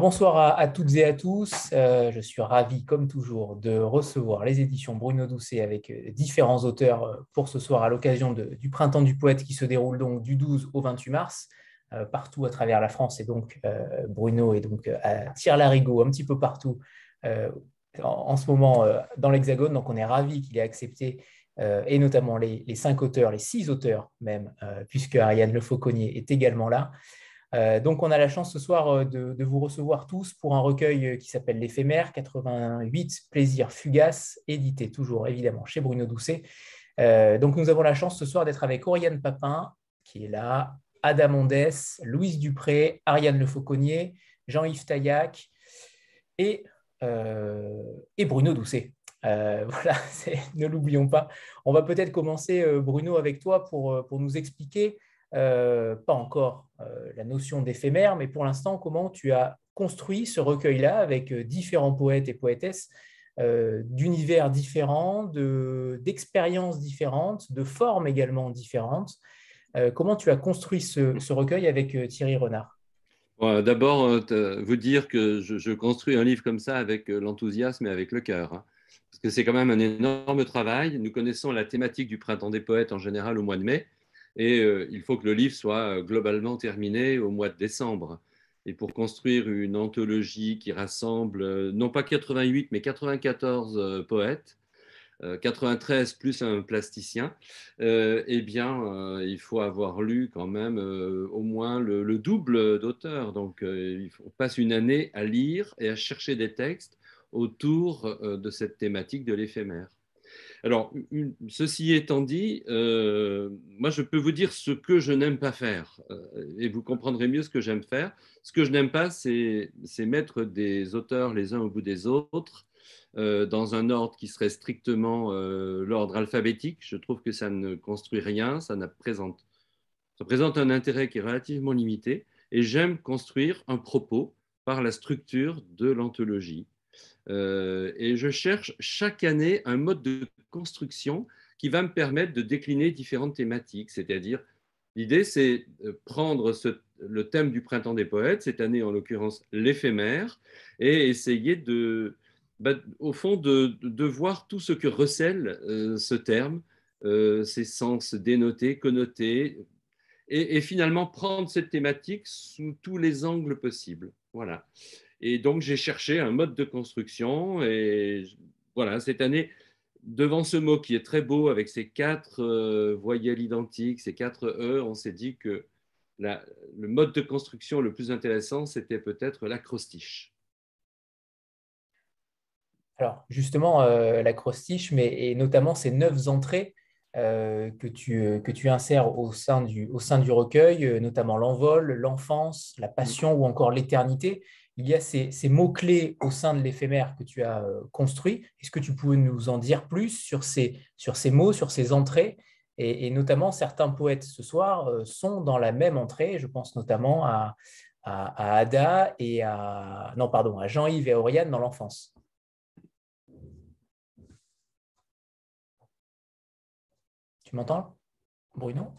Bonsoir à, toutes et à tous. Euh, je suis ravi, comme toujours, de recevoir les éditions Bruno Doucet avec euh, différents auteurs euh, pour ce soir à l'occasion du Printemps du Poète qui se déroule donc du 12 au 28 mars partout à travers la France. Et donc Bruno est donc à Tire-Larigot, un petit peu partout en, ce moment dans l'Hexagone. Donc on est ravi qu'il ait accepté et notamment les, les, cinq auteurs, les six auteurs même, puisque Ariane Le Fauconnier est également là. Euh, donc, on a la chance ce soir euh, de, vous recevoir tous pour un recueil euh, qui s'appelle L'éphémère, 88 plaisirs fugaces, édité toujours évidemment chez Bruno Doucet. donc, nous avons la chance ce soir d'être avec Oriane Papin, qui est là, Adam Ondès, Louise Dupré, Ariane Le Fauconnier, Jean-Yves Taillac et, et Bruno Doucet. voilà, ne l'oublions pas. On va peut-être commencer, Bruno, avec toi pour, pour nous expliquer euh, pas encore euh, la notion d'éphémère, mais pour l'instant, comment tu as construit ce recueil-là avec euh, différents poètes et poétesses d'univers différents, d'expériences différentes, de formes également différentes. comment tu as construit ce, recueil avec Thierry Renard? D'abord, vous dire que je, construis un livre comme ça avec l'enthousiasme et avec le cœur. Hein. parce que c'est quand même un énorme travail. Nous connaissons la thématique du printemps des poètes en général au mois de mai. Et euh, il faut que le livre soit euh, globalement terminé au mois de décembre. Et pour construire une anthologie qui rassemble euh, non pas 88, mais 94 poètes, 93 plus un plasticien, eh bien, il faut avoir lu quand même au moins le, double d'auteurs. Donc, on passe une année à lire et à chercher des textes autour de cette thématique de l'éphémère. Alors, ceci étant dit, euh, moi, je peux vous dire ce que je n'aime pas faire, euh, et vous comprendrez mieux ce que j'aime faire. Ce que je n'aime pas, c'est mettre des auteurs les uns au bout des autres euh, dans un ordre qui serait strictement l'ordre alphabétique. Je trouve que ça ne construit rien, ça, ça présente un intérêt qui est relativement limité, et j'aime construire un propos par la structure de l'anthologie. Et je cherche chaque année un mode de construction qui va me permettre de décliner différentes thématiques. C'est-à-dire, l'idée, c'est prendre le thème du printemps des poètes, cette année en l'occurrence l'éphémère, et essayer de, bah, au fond, de, voir tout ce que recèle euh, ce terme, euh, ses sens dénotés, connotés, et, et, finalement prendre cette thématique sous tous les angles possibles. Voilà. Et donc, j'ai cherché un mode de construction, et voilà, cette année, devant ce mot qui est très beau avec ces quatre euh, voyelles identiques, ces quatre E, on s'est dit que le mode de construction le plus intéressant, c'était peut-être l'acrostiche. Alors, justement, euh, l'acrostiche, mais et notamment ces neuf entrées euh, que, tu, que tu insères au sein du, au sein du recueil, notamment l'envol, l'enfance, la passion ou encore l'éternité il y a ces, mots-clés au sein de l'éphémère que tu as euh, construit. Est-ce que tu pouvais nous en dire plus sur ces, mots, sur ces entrées? Et, notamment, certains poètes ce soir euh, sont dans la même entrée. Je pense notamment à, Ada et à, non, pardon, à Jean-Yves et à dans l'enfance. Tu m'entends, Bruno?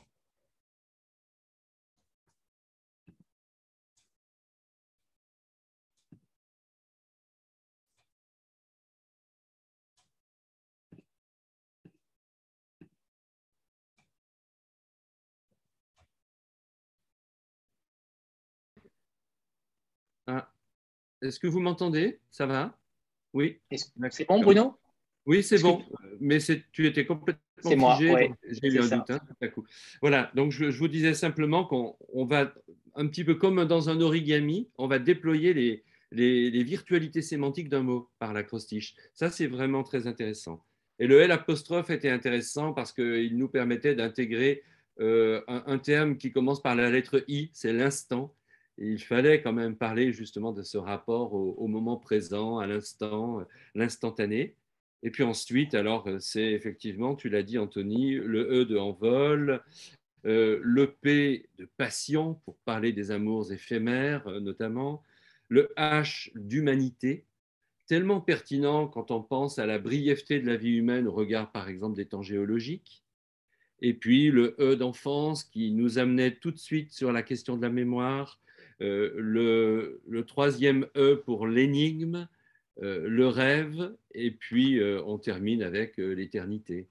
Est-ce que vous m'entendez? Ça va? Oui C'est bon, Bruno? Oui, c'est bon. Mais tu étais complètement figé. J'ai eu un doute. Hein, voilà, donc je, vous disais simplement qu'on va, un petit peu comme dans un origami, on va déployer les, les, virtualités sémantiques d'un mot par l'acrostiche. Ça, c'est vraiment très intéressant. Et le L apostrophe était intéressant parce qu'il nous permettait d'intégrer euh, un, terme qui commence par la lettre I, c'est l'instant, il fallait quand même parler justement de ce rapport au, moment présent, à l'instant, l'instantané. Et puis ensuite, alors, c'est effectivement, tu l'as dit, Anthony, le E de envol, euh, le P de passion, pour parler des amours éphémères euh, notamment, le H d'humanité, tellement pertinent quand on pense à la brièveté de la vie humaine au regard, par exemple, des temps géologiques. Et puis le E d'enfance qui nous amenait tout de suite sur la question de la mémoire, le, le, troisième E pour l'énigme, le rêve, et puis on termine avec l'éternité.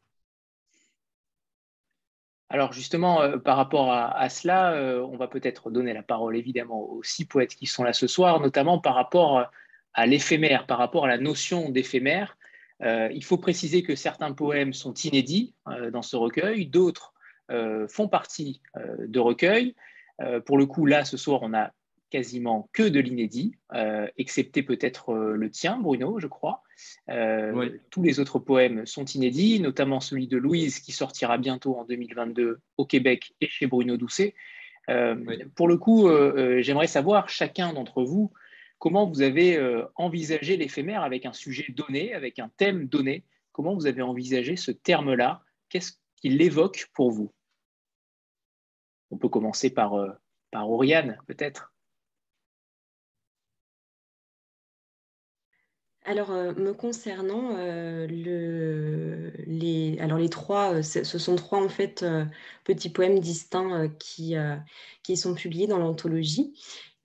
Alors justement, euh, par rapport à, cela, euh, on va peut-être donner la parole évidemment aux six poètes qui sont là ce soir, notamment par rapport à l'éphémère, par rapport à la notion d'éphémère. Euh, il faut préciser que certains poèmes sont inédits dans ce recueil, d'autres font partie de recueils. pour le coup, là, ce soir, on a quasiment que de l'inédit, euh, excepté peut-être euh, le tien, Bruno, je crois. Euh, tous les autres poèmes sont inédits, notamment celui de Louise qui sortira bientôt en 2022 au Québec et chez Bruno Doucet. Pour le coup, j'aimerais savoir, chacun d'entre vous, comment vous avez envisagé l'éphémère avec un sujet donné, avec un thème donné. Comment vous avez envisagé ce terme-là? Qu'est-ce qu'il évoque pour vous? On peut commencer par, par Oriane, peut-être. Alors, euh, me concernant, euh, les, trois, euh, ce sont trois en fait petits poèmes distincts qui, sont publiés dans l'anthologie.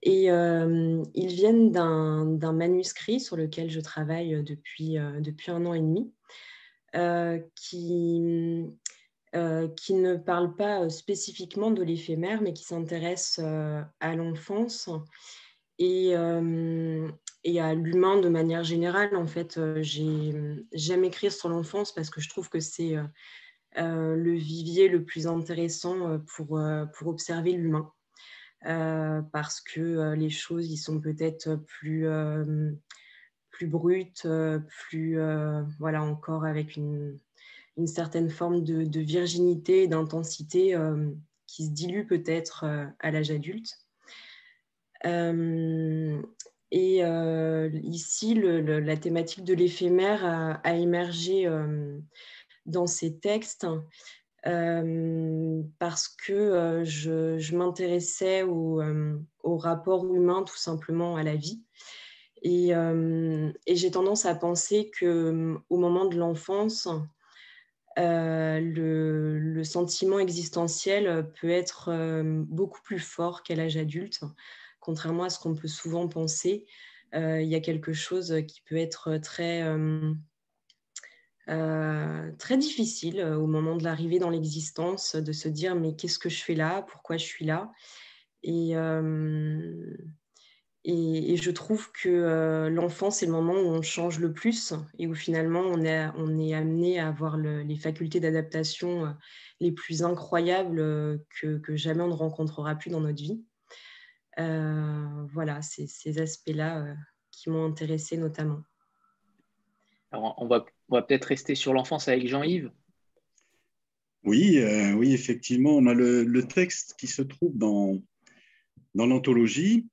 Et ils viennent d'un manuscrit sur lequel je travaille depuis, depuis un an et demi, qui, qui ne parle pas spécifiquement de l'éphémère, mais qui s'intéresse à l'enfance et, et à l'humain de manière générale. En fait, euh, j'aime écrire sur l'enfance parce que je trouve que c'est euh, euh, le vivier le plus intéressant pour, pour observer l'humain. parce que les choses ils sont peut-être plus, plus brutes, plus voilà encore avec une, une certaine forme de, virginité, d'intensité qui se dilue peut-être à l'âge adulte. Et euh, ici, la thématique de l'éphémère a, émergé euh, dans ces textes euh, parce que je, m'intéressais au, rapport humain tout simplement à la vie. Et, j'ai tendance à penser qu'au moment de l'enfance, le, le, sentiment existentiel peut être beaucoup plus fort qu'à l'âge adulte contrairement à ce qu'on peut souvent penser, euh, il y a quelque chose qui peut être très, euh, euh, très difficile au moment de l'arrivée dans l'existence, de se dire mais qu'est-ce que je fais là? Pourquoi je suis là? Et, et, je trouve que l'enfance, c'est le moment où on change le plus et où finalement on est, on est amené à avoir les facultés d'adaptation les plus incroyables que, que, jamais on ne rencontrera plus dans notre vie. Euh, voilà, c'est ces aspects-là euh, qui m'ont intéressé notamment. Alors, on va, on va peut-être rester sur l'enfance avec Jean-Yves. Oui, euh, oui, effectivement, on a le, texte qui se trouve dans, dans l'anthologie.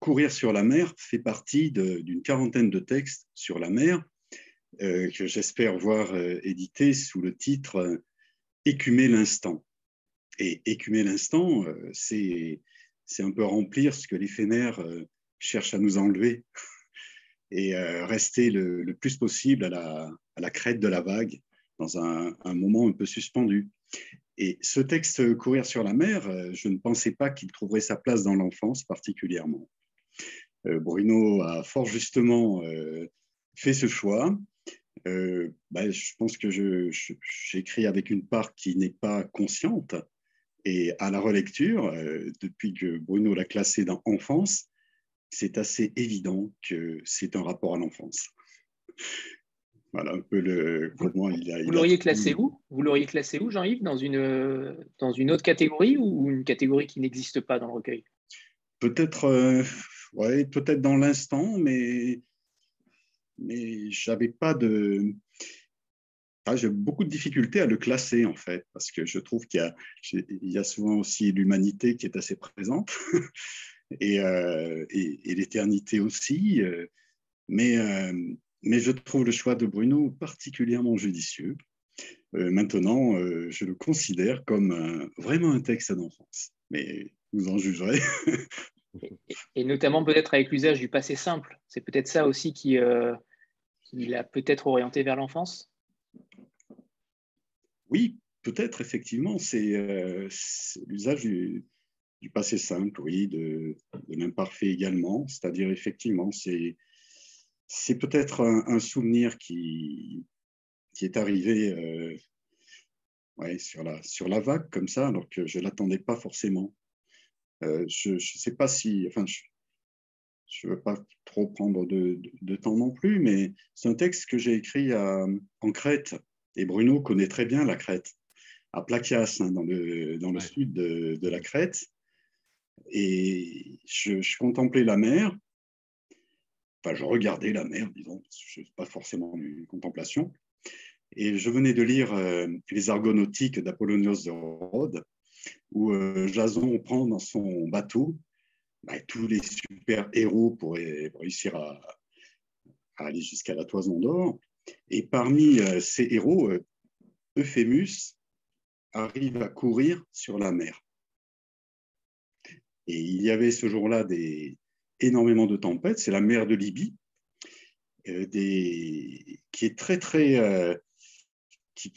Courir sur la mer fait partie d'une quarantaine de textes sur la mer que j'espère voir édités sous le titre Écumer l'instant. Et écumer l'instant, c'est c'est un peu remplir ce que l'éphémère euh, cherche à nous enlever et euh, rester le, plus possible à la, crête de la vague dans un, moment un peu suspendu. Et ce texte Courir sur la mer, euh, je ne pensais pas qu'il trouverait sa place dans l'enfance particulièrement. Bruno a fort justement fait ce choix. Bah, je pense que j'écris avec une part qui n'est pas consciente, et à la relecture, euh, depuis que Bruno l'a classé dans enfance, c'est assez évident que c'est un rapport à l'enfance. Voilà un peu le comment il a. Vous l'auriez classé où? Vous l'auriez classé où, Jean-Yves? Dans une dans une autre catégorie ou une catégorie qui n'existe pas dans le recueil? Peut-être, euh, ouais, peut-être dans l'instant, mais mais j'avais pas de ah, j'ai beaucoup de difficultés à le classer, en fait, parce que je trouve qu'il y, a, souvent aussi l'humanité qui est assez présente, euh, et, l'éternité aussi. Euh, mais, euh, mais je trouve le choix de Bruno particulièrement judicieux. maintenant, je le considère comme vraiment un texte d'enfance, mais vous en jugerez. et, notamment peut-être avec l'usage du passé simple. C'est peut-être ça aussi qui l'a peut-être orienté vers l'enfance oui, peut-être, effectivement, c'est euh, l'usage du, passé simple, oui, de, l'imparfait également. C'est-à-dire, effectivement, c'est, peut-être un, souvenir qui, qui est arrivé euh, sur, la, sur la vague, comme ça, alors que je ne l'attendais pas forcément. Euh, je ne sais pas si. Enfin, ne veux pas trop prendre de, de, temps non plus, mais c'est un texte que j'ai écrit en Crète. Et Bruno connaît très bien la Crète, à Placias, hein, dans le, dans le sud de, de, la Crète. Et je, je, contemplais la mer. Enfin, je regardais la mer, disons, ce n'est pas forcément une contemplation. Et je venais de lire euh, Les Argonautiques d'Apollonios de Rhodes, où euh, Jason prend dans son bateau bah, tous les super héros pour, réussir à, aller jusqu'à la toison d'or. Et parmi euh, ces héros, Euphémus arrive à courir sur la mer. Et il y avait ce jour-là énormément de tempêtes. C'est la mer de Libye, des, qui est très, très, qui,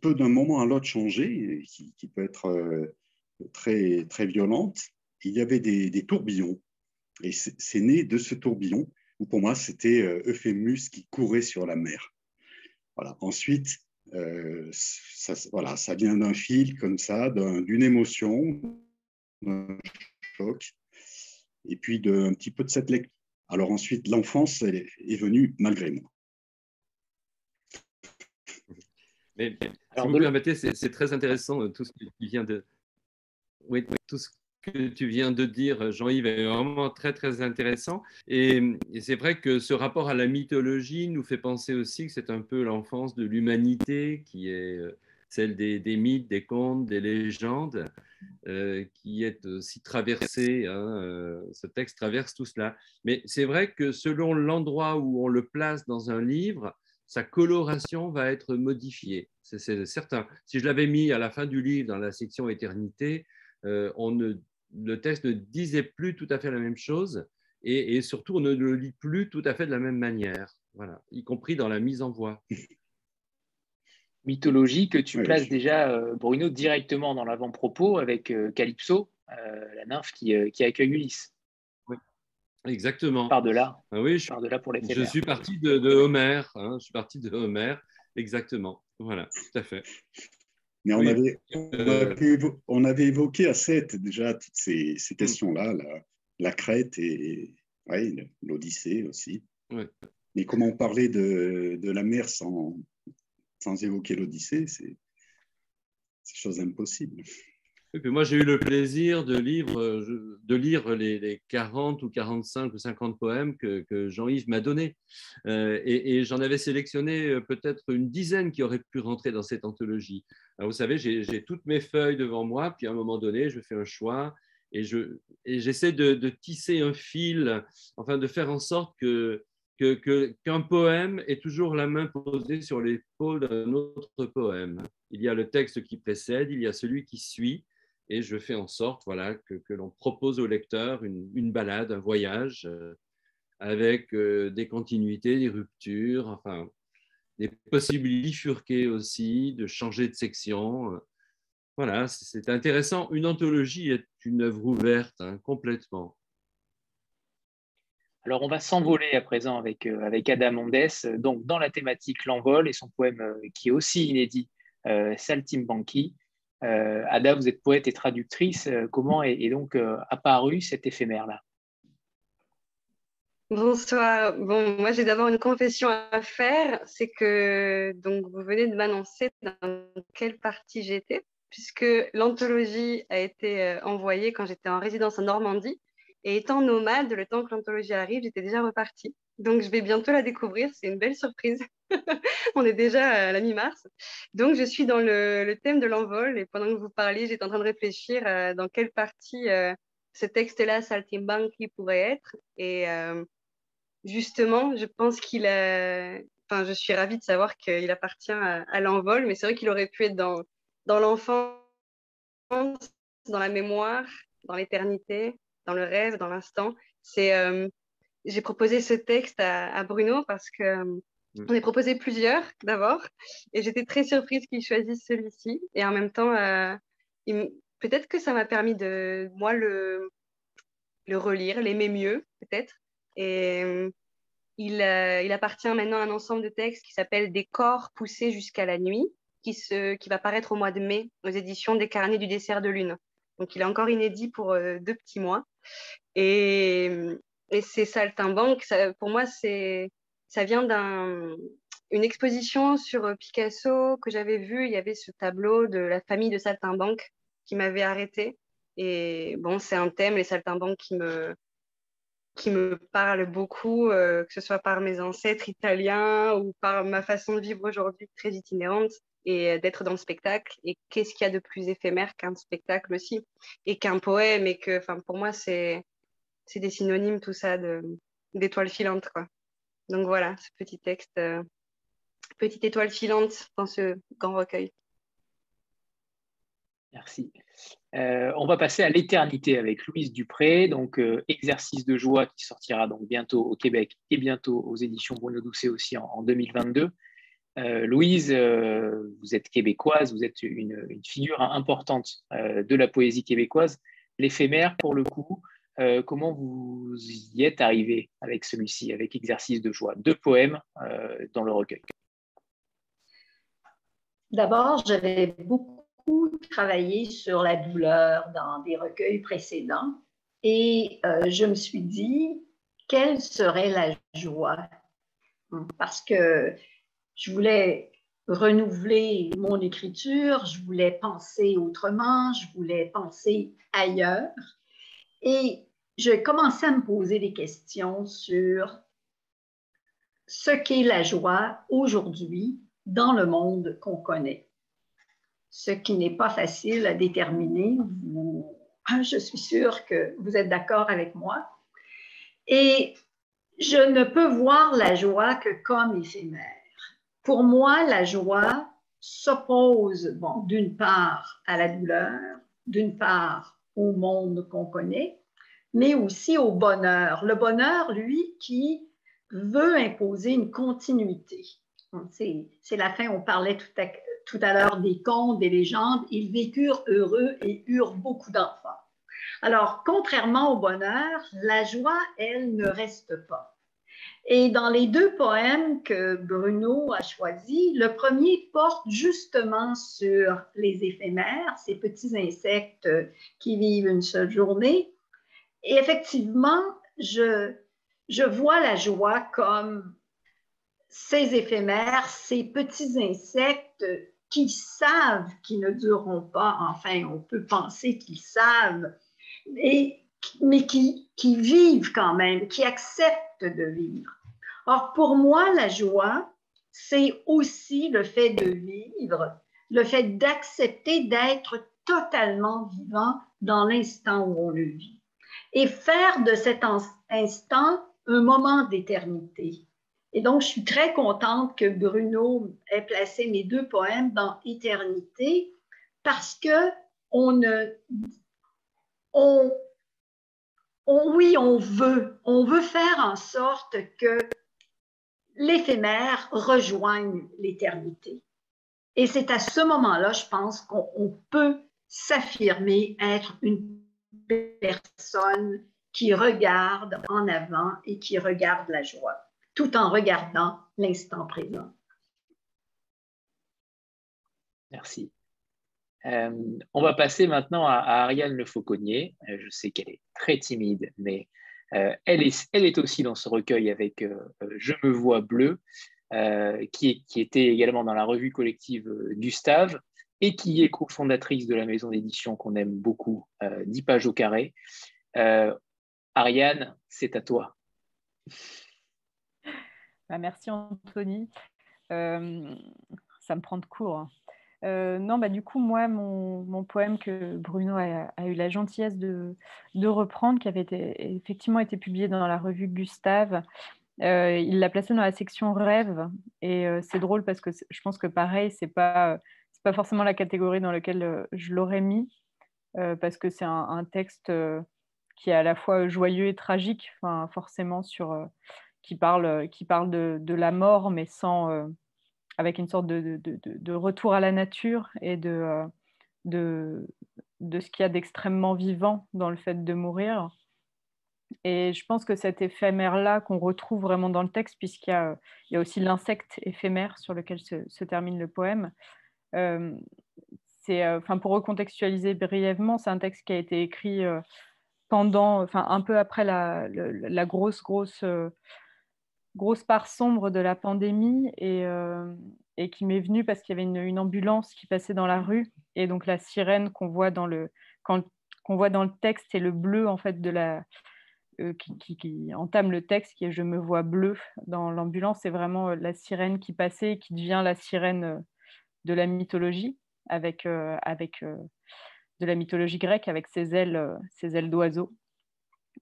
peut d'un moment à l'autre changer, qui, qui, peut être euh, très, très violente. Il y avait des, tourbillons. Et c'est né de ce tourbillon, où pour moi, c'était euh, Euphémus qui courait sur la mer. Voilà. Ensuite, euh, ça, voilà, ça vient d'un fil comme ça, d'une émotion, d'un choc, et puis d'un petit peu de cette lecture. Alors ensuite, l'enfance est, est venue malgré moi. Mais si vous me permettez, c'est très intéressant euh, tout ce que tu viens de. Oui, tout ce que tu viens de dire, Jean-Yves, est vraiment très, très intéressant. Et, c'est vrai que ce rapport à la mythologie nous fait penser aussi que c'est un peu l'enfance de l'humanité, qui est euh, celle des, mythes, des contes, des légendes, euh, qui est aussi traversée. Hein, ce texte traverse tout cela. Mais c'est vrai que selon l'endroit où on le place dans un livre, sa coloration va être modifiée. C'est certain. Si je l'avais mis à la fin du livre dans la section éternité, euh, on ne, le texte ne disait plus tout à fait la même chose et, surtout on ne le lit plus tout à fait de la même manière, voilà, y compris dans la mise en voix. Mythologie que tu places déjà, euh, Bruno, directement dans l'avant-propos avec euh, Calypso, la nymphe qui, qui accueille Ulysse. Exactement. Par-delà. Ah oui, je, par-delà pour les Je suis parti de, de Homer. Hein, je suis parti de Homer. Exactement. Voilà, tout à fait. Mais on, avait, on, avait, évoqué à 7 déjà toutes ces, ces questions-là, la, la, Crète et ouais, l'Odyssée aussi. Mais comment parler de, de la mer sans, sans évoquer l'Odyssée C'est chose impossible moi, j'ai eu le plaisir de lire, euh, de lire les, 40 ou 45 ou 50 poèmes que, Jean-Yves m'a donnés. Euh, et, j'en avais sélectionné euh, peut-être une dizaine qui auraient pu rentrer dans cette anthologie. vous savez, j'ai toutes mes feuilles devant moi, puis à un moment donné, je fais un choix et j'essaie de, de, tisser un fil, enfin de faire en sorte que qu'un poème est toujours la main posée sur l'épaule d'un autre poème. Il y a le texte qui précède, il y a celui qui suit, et je fais en sorte voilà, que, l'on propose au lecteur une, balade, un voyage euh, avec euh, des continuités, des ruptures, enfin, des possibilités bifurquées aussi, de changer de section. Voilà, c'est intéressant. Une anthologie est une œuvre ouverte hein, complètement. Alors, on va s'envoler à présent avec, euh, avec Adam Mondes, donc dans la thématique L'envol et son poème qui est aussi inédit, Saltimbanqui. Euh, Ada, vous êtes poète et traductrice. Euh, comment est, donc euh, apparu cet éphémère-là? Bonsoir. Bon, moi j'ai d'abord une confession à faire, c'est que donc vous venez de m'annoncer dans quelle partie j'étais, puisque l'anthologie a été envoyée quand j'étais en résidence en Normandie, et étant nomade, le temps que l'anthologie arrive, j'étais déjà repartie. Donc, je vais bientôt la découvrir. C'est une belle surprise. On est déjà à la mi-mars. Donc, je suis dans le, thème de l'envol. Et pendant que vous parliez, j'étais en train de réfléchir euh, dans quelle partie euh, ce texte-là, Saltimbanqui, pourrait être. Et euh, justement, je pense qu'il a. Enfin, je suis ravie de savoir qu'il appartient à, l'envol. Mais c'est vrai qu'il aurait pu être dans, dans l'enfance, dans la mémoire, dans l'éternité, dans le rêve, dans l'instant. C'est j'ai proposé ce texte à, Bruno parce que euh, mm. on a proposé plusieurs d'abord et j'étais très surprise qu'il choisisse celui-ci et en même temps euh, peut-être que ça m'a permis de, moi, le, le relire, l'aimer mieux, peut-être. Et il, il, appartient maintenant à un ensemble de textes qui s'appelle Des corps poussés jusqu'à la nuit, qui, se, qui va paraître au mois de mai aux éditions des Carnets du dessert de lune. Donc, il est encore inédit pour deux petits mois. Et, et c'est Saltimbanque, ça, pour moi, c'est, ça vient d'une exposition sur Picasso que j'avais vue. Il y avait ce tableau de la famille de Saltimbanque qui m'avait arrêté. Et bon, c'est un thème, les saltimbanques, qui me, qui me parle beaucoup, euh, que ce soit par mes ancêtres italiens ou par ma façon de vivre aujourd'hui très itinérante et d'être dans le spectacle. Et qu'est-ce qu'il y a de plus éphémère qu'un spectacle aussi et qu'un poème et que, enfin, pour moi, c'est c'est des synonymes tout ça d'étoiles filantes quoi. Donc voilà, ce petit texte, euh, petite étoile filante dans ce grand recueil. Merci. Euh, on va passer à l'éternité avec Louise Dupré, donc euh, exercice de joie qui sortira donc bientôt au Québec et bientôt aux éditions Bruno Doucet aussi en, 2022. Louise, vous êtes québécoise, vous êtes une, une figure importante de la poésie québécoise. L'éphémère, pour le coup, euh, comment vous y êtes arrivé avec celui-ci, avec Exercice de joie? Deux poèmes euh, dans le recueil. D'abord, j'avais beaucoup travaillé sur la douleur dans des recueils précédents et euh, je me suis dit, quelle serait la joie? Parce que je voulais renouveler mon écriture, je voulais penser autrement, je voulais penser ailleurs. Et je commençais à me poser des questions sur ce qu'est la joie aujourd'hui dans le monde qu'on connaît. Ce qui n'est pas facile à déterminer. je suis sûre que vous êtes d'accord avec moi. Et je ne peux voir la joie que comme éphémère. Pour moi, la joie s'oppose, bon, d'une part à la douleur, d'une part au monde qu'on connaît, mais aussi au bonheur. Le bonheur, lui, qui veut imposer une continuité. C'est la fin, on parlait tout à, tout à l'heure des contes, des légendes. Ils vécurent heureux et eurent beaucoup d'enfants. Alors, contrairement au bonheur, la joie, elle, ne reste pas. Et dans les deux poèmes que Bruno a choisis, le premier porte justement sur les éphémères, ces petits insectes qui vivent une seule journée. Et effectivement, je, je vois la joie comme ces éphémères, ces petits insectes qui savent qu'ils ne dureront pas, enfin, on peut penser qu'ils savent, mais qui, qui vivent quand même, qui acceptent de vivre. Or, pour moi, la joie, c'est aussi le fait de vivre, le fait d'accepter d'être totalement vivant dans l'instant où on le vit et faire de cet instant un moment d'éternité. Et donc, je suis très contente que Bruno ait placé mes deux poèmes dans Éternité parce que on on, oui, on veut, on veut faire en sorte que l'éphémère rejoigne l'éternité. Et c'est à ce moment-là, je pense, qu'on peut s'affirmer être une personne qui regarde en avant et qui regarde la joie, tout en regardant l'instant présent. Merci. Euh, on va passer maintenant à, Ariane Le Fauconnier. Euh, je sais qu'elle est très timide, mais euh, elle, est, elle, est, aussi dans ce recueil avec Je me vois bleu, qui, qui, était également dans la revue collective Gustave et qui est cofondatrice de la maison d'édition qu'on aime beaucoup, 10 euh, pages au carré. Euh, Ariane, c'est à toi. Bah, merci Anthony. Euh, ça me prend de court. Hein. non, bah, du coup, moi, mon, poème que Bruno a, eu la gentillesse de, reprendre, qui avait effectivement été publié dans la revue Gustave, il l'a placé dans la section rêve. Et c'est drôle parce que je pense que pareil, c'est pas pas forcément la catégorie dans laquelle euh, je l'aurais mis, euh, parce que c'est un, texte euh, qui est à la fois joyeux et tragique, enfin, forcément, sur, qui parle, qui parle de, la mort, mais sans, avec une sorte de, de, retour à la nature et de, de, de ce qu'il y a d'extrêmement vivant dans le fait de mourir. Et je pense que cet éphémère-là qu'on retrouve vraiment dans le texte, puisqu'il y y a aussi l'insecte éphémère sur lequel se, termine le poème, c'est, enfin, pour recontextualiser brièvement, c'est un texte qui a été écrit euh, pendant, enfin, un peu après la, grosse, grosse, grosse part sombre de la pandémie et, et qui m'est venu parce qu'il y avait une, ambulance qui passait dans la rue et donc la sirène qu'on voit dans le, qu'on voit dans le texte, c'est le bleu en fait de la, euh, qui, entame le texte, qui est Je me vois bleu dans l'ambulance, c'est vraiment euh, la sirène qui passait et qui devient la sirène euh, de la mythologie, avec, avec de la mythologie grecque, avec ses ailes, ses ailes d'oiseau.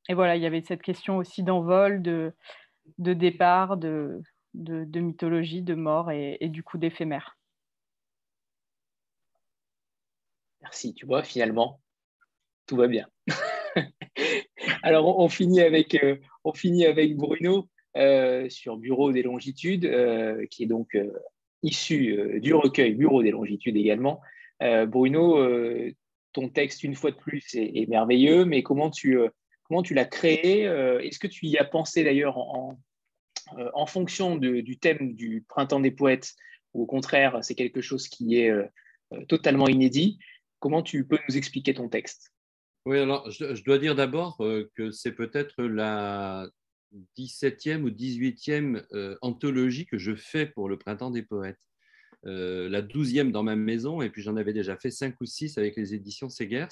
Et voilà, il y avait cette question aussi d'envol, de, de départ, de, de, mythologie, de mort et, du coup d'éphémère. Merci, tu vois, finalement, tout va bien. Alors, on, finit avec, euh, on finit avec Bruno euh, sur Bureau des longitudes, euh, qui est donc issu du recueil Bureau des longitudes également. Bruno, ton texte, une fois de plus, est, merveilleux, mais comment tu, comment tu l'as créé Est-ce que tu y as pensé d'ailleurs en, en, fonction du thème du Printemps des poètes, ou au contraire, c'est quelque chose qui est totalement inédit Comment tu peux nous expliquer ton texte? Oui, alors je, dois dire d'abord euh, que c'est peut-être la 17e ou 18e euh, anthologie que je fais pour le Printemps des Poètes. Euh, la 12e dans ma maison, et puis j'en avais déjà fait 5 ou 6 avec les éditions Segers,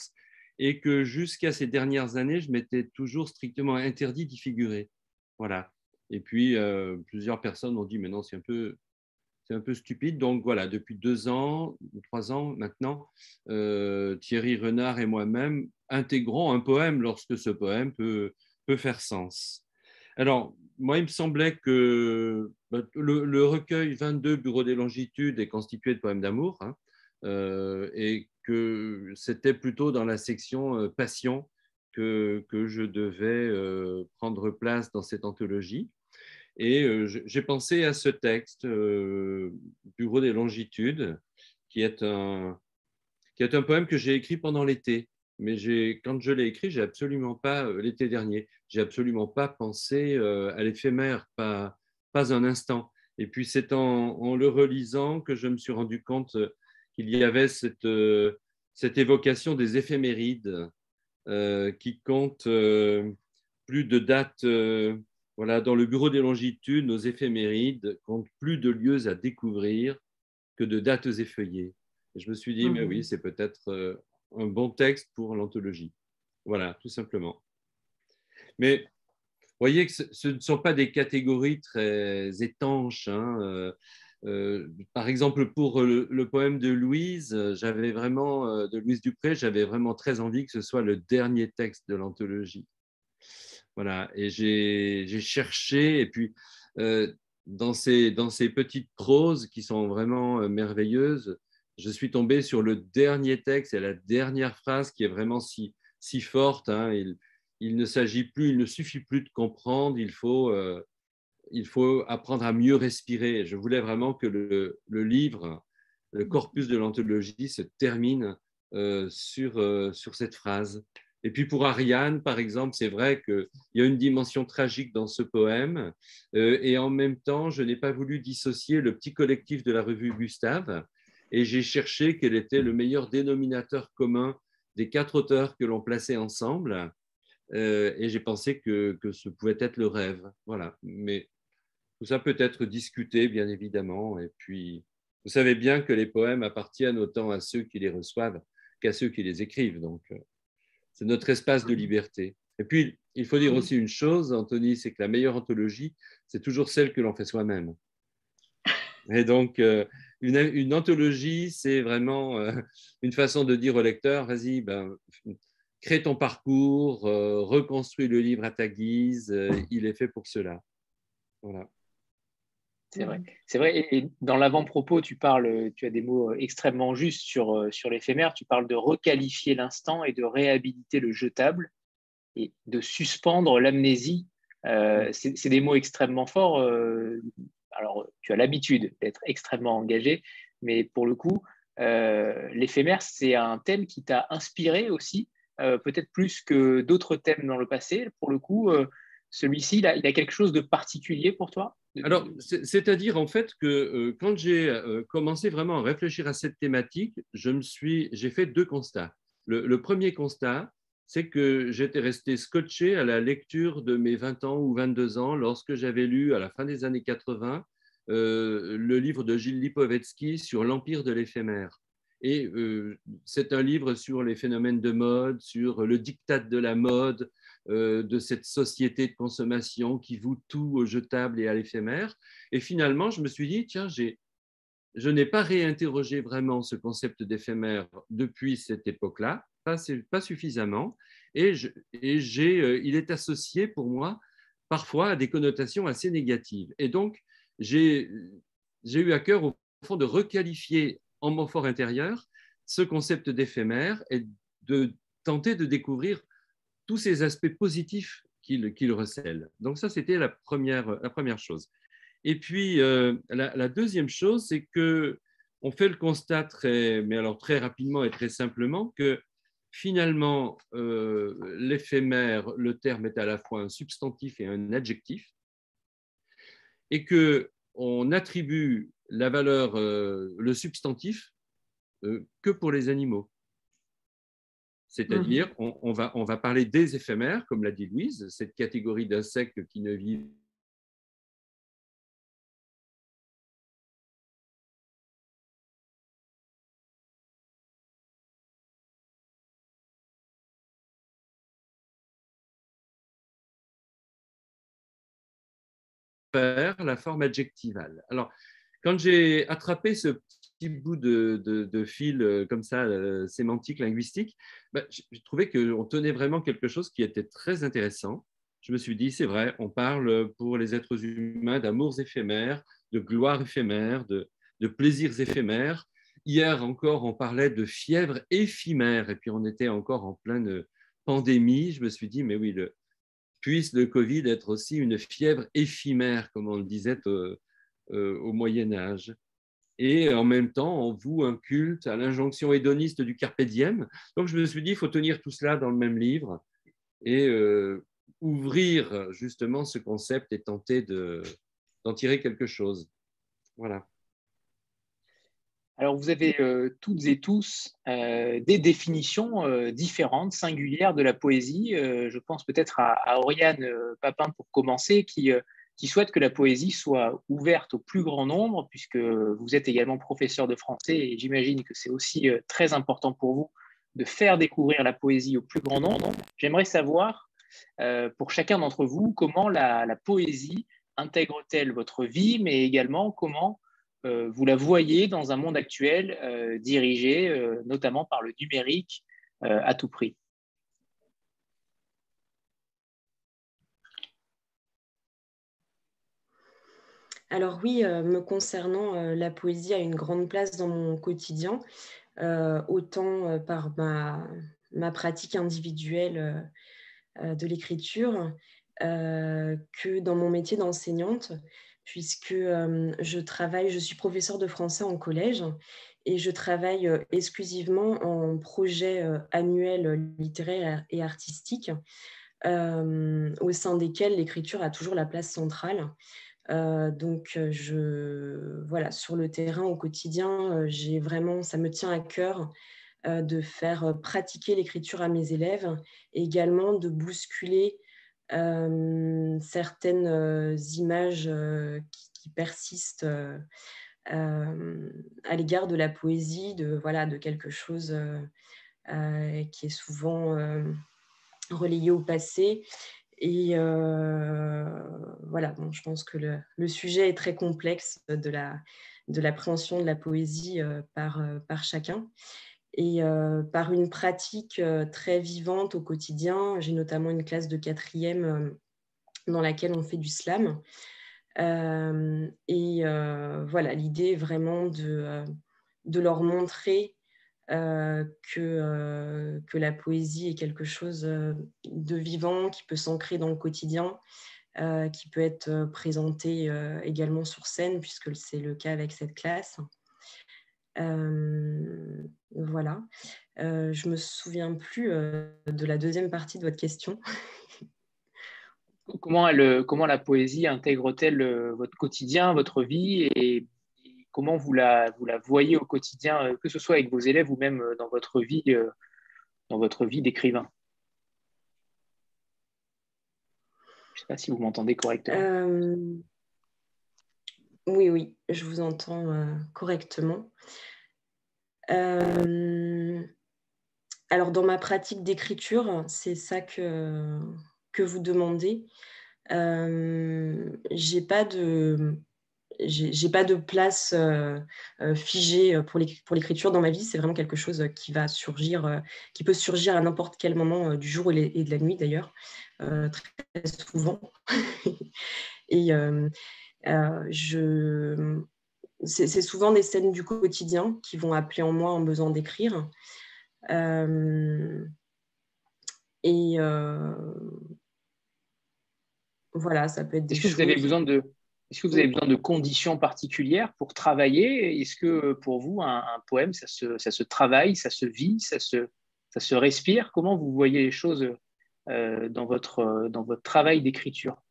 et que jusqu'à ces dernières années, je m'étais toujours strictement interdit d'y figurer. Voilà. Et puis, plusieurs personnes ont dit, mais non, c'est un peu c'est un peu stupide. Donc voilà, depuis deux ans, trois ans maintenant, euh, Thierry Renard et moi-même intégrons un poème lorsque ce poème peut, peut faire sens. Alors, moi, il me semblait que bah, le, recueil 22 Bureau des longitudes est constitué de poèmes d'amour hein, euh, et que c'était plutôt dans la section euh, passion que, que je devais prendre place dans cette anthologie. Et euh, j'ai pensé à ce texte, euh, Bureau des longitudes, qui est un, qui est un poème que j'ai écrit pendant l'été. Mais quand je l'ai écrit, j'ai absolument pas, euh, l'été dernier, j'ai absolument pas pensé à l'éphémère, pas, pas un instant. Et puis c'est en, en, le relisant que je me suis rendu compte qu'il y avait cette, cette évocation des éphémérides qui comptent plus de dates voilà, dans le bureau des longitudes, nos éphémérides comptent plus de lieux à découvrir que de dates effeuillées. Et je me suis dit, mais oui, mhm. c'est peut-être euh, un bon texte pour l'anthologie. Voilà, tout simplement. Mais voyez que ce ne sont pas des catégories très étanches. Hein, euh, euh, par exemple, pour le, poème de Louise, j'avais vraiment, de Louise Dupré, j'avais vraiment très envie que ce soit le dernier texte de l'anthologie. Voilà, et j'ai cherché, et puis euh, dans, ces, dans ces petites proses qui sont vraiment euh, merveilleuses, je suis tombé sur le dernier texte et la dernière phrase qui est vraiment si, si forte. Hein. il, ne s'agit plus, il ne suffit plus de comprendre, il faut, euh, il faut apprendre à mieux respirer. Je voulais vraiment que le, livre, le corpus de l'anthologie se termine sur, sur cette phrase. Et puis pour Ariane, par exemple, c'est vrai qu'il y a une dimension tragique dans ce poème. Euh, et en même temps, je n'ai pas voulu dissocier le petit collectif de la revue Gustave. Et j'ai cherché quel était le meilleur dénominateur commun des quatre auteurs que l'on plaçait ensemble. Euh, et j'ai pensé que, que, ce pouvait être le rêve. Voilà. Mais tout ça peut être discuté, bien évidemment. Et puis, vous savez bien que les poèmes appartiennent autant à ceux qui les reçoivent qu'à ceux qui les écrivent. Donc, euh, c'est notre espace de liberté. Et puis, il faut dire aussi une chose, Anthony, c'est que la meilleure anthologie, c'est toujours celle que l'on fait soi-même. Et donc, euh, une, anthologie, c'est vraiment euh, une façon de dire au lecteur, vas-y, ben, crée ton parcours, euh, reconstruis le livre à ta guise, il est fait pour cela. Voilà. C'est vrai. C'est vrai. Et dans l'avant-propos, tu parles, tu as des mots extrêmement justes sur, euh, sur l'éphémère. Tu parles de requalifier l'instant et de réhabiliter le jetable et de suspendre l'amnésie. Euh, c'est des mots extrêmement forts. Euh, alors, tu as l'habitude d'être extrêmement engagé, mais pour le coup, l'éphémère, c'est un thème qui t'a inspiré aussi, peut-être plus que d'autres thèmes dans le passé. Pour le coup, celui-ci, il, a quelque chose de particulier pour toi? Alors, c'est-à-dire en fait que quand j'ai commencé vraiment à réfléchir à cette thématique, j'ai fait deux constats. le premier constat, c'est que j'étais resté scotché à la lecture de mes 20 ans ou 22 ans lorsque j'avais lu à la fin des années 80 euh, le livre de Gilles Lipovetsky sur l'empire de l'éphémère. Et euh, c'est un livre sur les phénomènes de mode, sur le diktat de la mode, euh, de cette société de consommation qui voue tout au jetable et à l'éphémère. Et finalement, je me suis dit, tiens, je n'ai pas réinterrogé vraiment ce concept d'éphémère depuis cette époque-là pas, suffisamment. Et, j'ai, euh, il est associé pour moi parfois à des connotations assez négatives. Et donc, j'ai, eu à cœur, au fond, de requalifier en mon fort intérieur ce concept d'éphémère et de tenter de découvrir tous ces aspects positifs qu'il, qu'il recèle. Donc ça, c'était la première, la première chose. Et puis, euh, la, la, deuxième chose, c'est que on fait le constat très, mais alors très rapidement et très simplement, que finalement, euh, l'éphémère, le terme est à la fois un substantif et un adjectif, et que on attribue la valeur, euh, le substantif, euh, que pour les animaux. C'est-à-dire, mmh. on, va, on va parler des éphémères, comme l'a dit Louise, cette catégorie d'insectes qui ne vivent la forme adjectivale. Alors, quand j'ai attrapé ce petit bout de, fil euh, comme ça, euh, sémantique, linguistique, bah, j'ai trouvé qu'on tenait vraiment quelque chose qui était très intéressant. Je me suis dit, c'est vrai, on parle pour les êtres humains d'amours éphémères, de gloire éphémère, de, de plaisirs éphémères. Hier encore, on parlait de fièvre éphémère, et puis on était encore en pleine pandémie. Je me suis dit, mais oui, le, puisse le Covid être aussi une fièvre éphémère, comme on le disait au, euh, Moyen Âge. Et en même temps, on voue un culte à l'injonction hédoniste du carpe diem. Donc je me suis dit, il faut tenir tout cela dans le même livre et euh, ouvrir justement ce concept et tenter d'en tirer quelque chose. Voilà. Alors, vous avez euh, toutes et tous euh, des définitions euh, différentes, singulières de la poésie. je pense peut-être à, Oriane Papin pour commencer, qui, souhaite que la poésie soit ouverte au plus grand nombre, puisque vous êtes également professeur de français et j'imagine que c'est aussi très important pour vous de faire découvrir la poésie au plus grand nombre. J'aimerais savoir, pour chacun d'entre vous, comment la poésie intègre-t-elle votre vie, mais également comment euh, vous la voyez dans un monde actuel euh, dirigé euh, notamment par le numérique à tout prix. Alors oui, me concernant, la poésie a une grande place dans mon quotidien, autant par ma, pratique individuelle de l'écriture que dans mon métier d'enseignante puisque je travaille, je suis professeur de français en collège et je travaille exclusivement en projet annuel littéraire et artistique, au sein desquels l'écriture a toujours la place centrale. donc, je, voilà, sur le terrain au quotidien, j'ai vraiment, ça me tient à cœur de faire pratiquer l'écriture à mes élèves et également de bousculer euh, certaines euh, images euh, qui, persistent à l'égard de la poésie, de, voilà, quelque chose qui est souvent relayé au passé. Et voilà, je pense que le, sujet est très complexe de l'appréhension la, de, la poésie par chacun et euh, par une pratique euh, très vivante au quotidien. J'ai notamment une classe de quatrième euh, dans laquelle on fait du slam. et voilà, l'idée est vraiment de, leur montrer que, que la poésie est quelque chose de vivant, qui peut s'ancrer dans le quotidien, qui peut être présenté également sur scène, puisque c'est le cas avec cette classe. Voilà. je me souviens plus de la deuxième partie de votre question. comment, elle, comment la poésie intègre-t-elle votre quotidien, votre vie et comment vous la, vous la voyez au quotidien, que ce soit avec vos élèves ou même dans votre vie, dans votre vie d'écrivain? Je ne sais pas si vous m'entendez correctement. Oui, oui, je vous entends euh, correctement. Euh, alors, dans ma pratique d'écriture, c'est ça que, que vous demandez. Euh, j'ai pas de j'ai pas de place figée pour l'écriture dans ma vie. C'est vraiment quelque chose qui va surgir, qui peut surgir à n'importe quel moment du jour et de la nuit d'ailleurs, très souvent. et, euh, je... C'est souvent des scènes du quotidien qui vont appeler en moi en besoin d'écrire. Euh, et euh, voilà, ça peut être des Est-ce que vous avez besoin de est-ce que vous avez besoin de conditions particulières pour travailler? Est-ce que pour vous, un, poème, ça se, ça se, travaille, ça se vit, ça se, ça se respire? Comment vous voyez les choses dans, votre, dans votre travail d'écriture?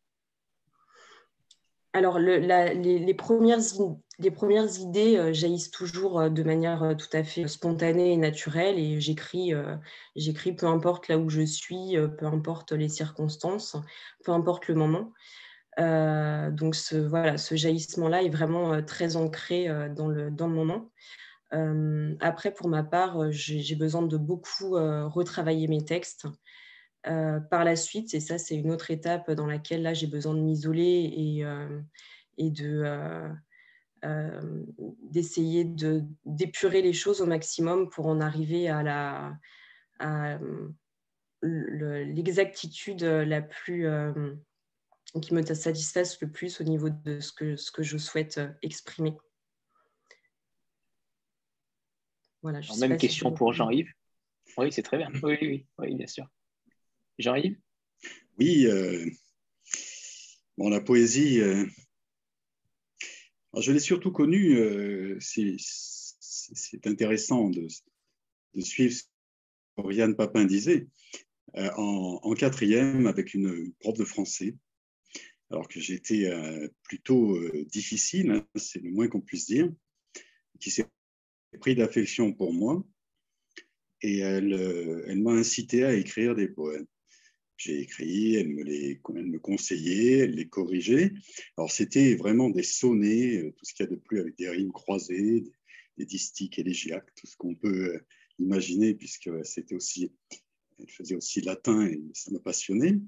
Alors, les, premières, idées euh, jaillissent toujours euh, de manière euh, tout à fait spontanée et naturelle et j'écris, peu importe là où je suis, peu importe les circonstances, peu importe le moment. donc, ce, voilà, ce jaillissement-là est vraiment très ancré dans le moment. après, pour ma part, j'ai besoin de beaucoup retravailler mes textes. Euh, par la suite, et ça c'est une autre étape dans laquelle là j'ai besoin de m'isoler et, euh, et de, euh, d'essayer de, d'épurer les choses au maximum pour en arriver à, la, l'exactitude la plus qui me satisfasse le plus au niveau de ce que, ce que je souhaite exprimer. Voilà, même question pour Jean-Yves. Oui, c'est très bien. Oui, oui, oui, bien sûr. Jean-Yves? Oui, euh, bon, la poésie, euh, je l'ai surtout connue, euh, c'est intéressant de, suivre ce que Oriane Papin disait, en, quatrième avec une prof de français, alors que j'étais plutôt difficile, hein, c'est le moins qu'on puisse dire, qui s'est pris d'affection pour moi, et elle m'a incité à écrire des poèmes j'ai écrit, elle me, les, elle me conseillait, elle les corrigeait. Alors, c'était vraiment des sonnets, euh, tout ce qu'il y a de plus avec des rimes croisées, des, distiques élégiaques, tout ce qu'on peut euh, imaginer, puisque c'était aussi, elle faisait aussi latin et ça me passionnait.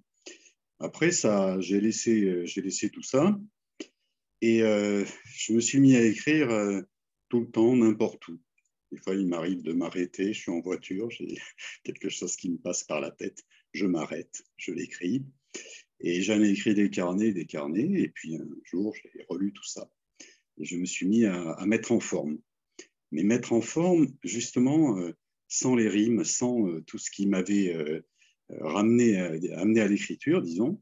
Après, ça, j'ai laissé, euh, j'ai laissé tout ça et je me suis mis à écrire tout le temps, n'importe où. Des fois, il m'arrive de m'arrêter, je suis en voiture, j'ai quelque chose qui me passe par la tête je m'arrête, je l'écris. Et j'en ai écrit des carnets, des carnets, et puis un jour, j'ai relu tout ça. Et je me suis mis à, mettre en forme. Mais mettre en forme, justement, euh, sans les rimes, sans euh, tout ce qui m'avait euh, ramené, amené à l'écriture, disons.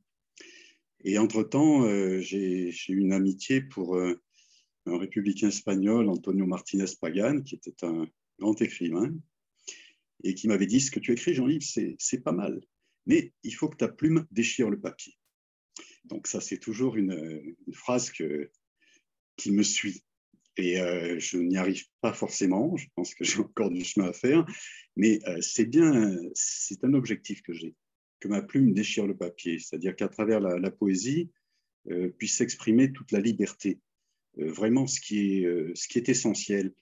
Et entre-temps, j'ai eu une amitié pour un républicain espagnol, Antonio Martinez Pagan, qui était un grand écrivain, et qui m'avait dit, ce que tu écris, Jean-Yves, c'est pas mal mais il faut que ta plume déchire le papier. Donc ça, c'est toujours une, phrase qui me suit. Et euh, je n'y arrive pas forcément, je pense que j'ai encore du chemin à faire, mais euh, c'est bien, c'est un objectif que j'ai, que ma plume déchire le papier, c'est-à-dire qu'à travers la, poésie euh, puisse s'exprimer toute la liberté, vraiment ce qui, est, ce qui est essentiel,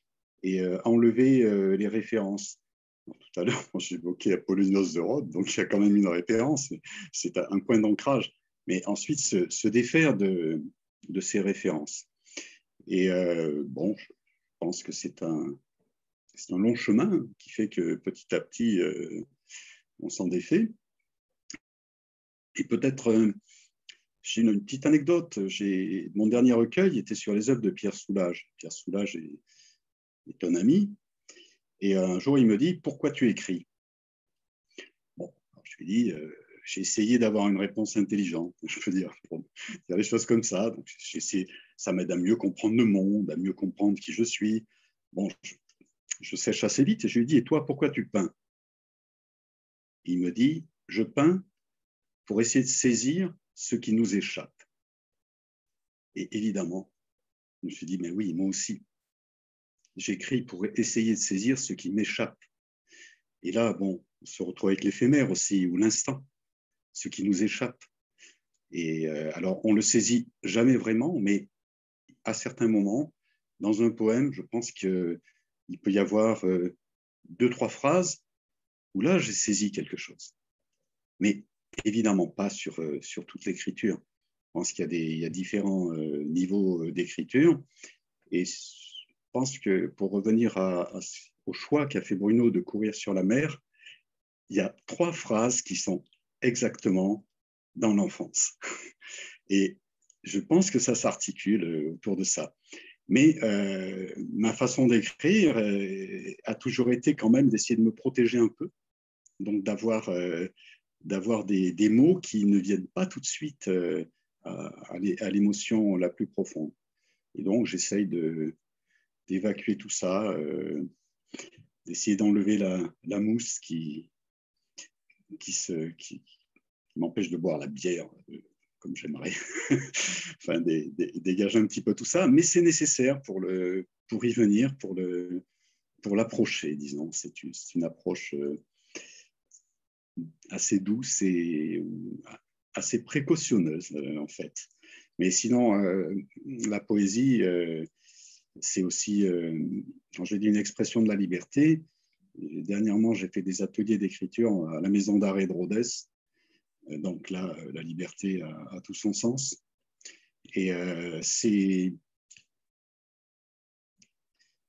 et enlever les références, tout à l'heure, évoqué Apollonios de Rhodes, donc il y a quand même une référence, c'est un point d'ancrage. Mais ensuite, se, défaire de, ces références. Et euh, bon, je pense que c'est un, un long chemin qui fait que petit à petit, euh, on s'en défait. Et peut-être, euh, j'ai une, petite anecdote. Mon dernier recueil était sur les œuvres de Pierre Soulages. Pierre Soulages est, est un ami, et un jour, il me dit Pourquoi tu écris? Bon, je lui dis euh, J'ai essayé d'avoir une réponse intelligente, je peux dire, pour dire des choses comme ça. Donc, ça m'aide à mieux comprendre le monde, à mieux comprendre qui je suis. Bon, je sèche assez vite et je lui dis, et toi, pourquoi tu peins? Il me dit, je peins pour essayer de saisir ce qui nous échappe. Et évidemment, je me suis dit, mais oui, moi aussi. J'écris pour essayer de saisir ce qui m'échappe. Et là, bon, on se retrouve avec l'éphémère aussi, ou l'instant, ce qui nous échappe. Et euh, alors, on le saisit jamais vraiment, mais à certains moments, dans un poème, je pense qu'il peut y avoir euh, deux, trois phrases où là, j'ai saisi quelque chose. Mais évidemment pas sur, euh, sur toute l'écriture. Je pense qu'il y y a différents niveaux d'écriture. Et pense que pour revenir au choix qu'a fait Bruno de courir sur la mer, il y a trois phrases qui sont exactement dans l'enfance. Et je pense que ça s'articule euh, autour de ça. Mais euh, ma façon d'écrire euh, a toujours été quand même d'essayer de me protéger un peu, donc d'avoir des, mots qui ne viennent pas tout de suite à, l'émotion la plus profonde. Et donc j'essaye de d'évacuer tout ça, d'essayer d'enlever la, mousse qui qui m'empêche de boire la bière euh, comme j'aimerais, enfin, dégager un petit peu tout ça, mais c'est nécessaire pour, le, pour y venir, pour, le, pour l'approcher, disons. C'est une, une, approche euh, assez douce et assez précautionneuse, euh, en fait. Mais sinon, la poésie, c'est aussi, quand je dis une expression de la liberté, dernièrement, j'ai fait des ateliers d'écriture à la maison d'arrêt de Rhodes, donc là, la liberté a, tout son sens. Et euh,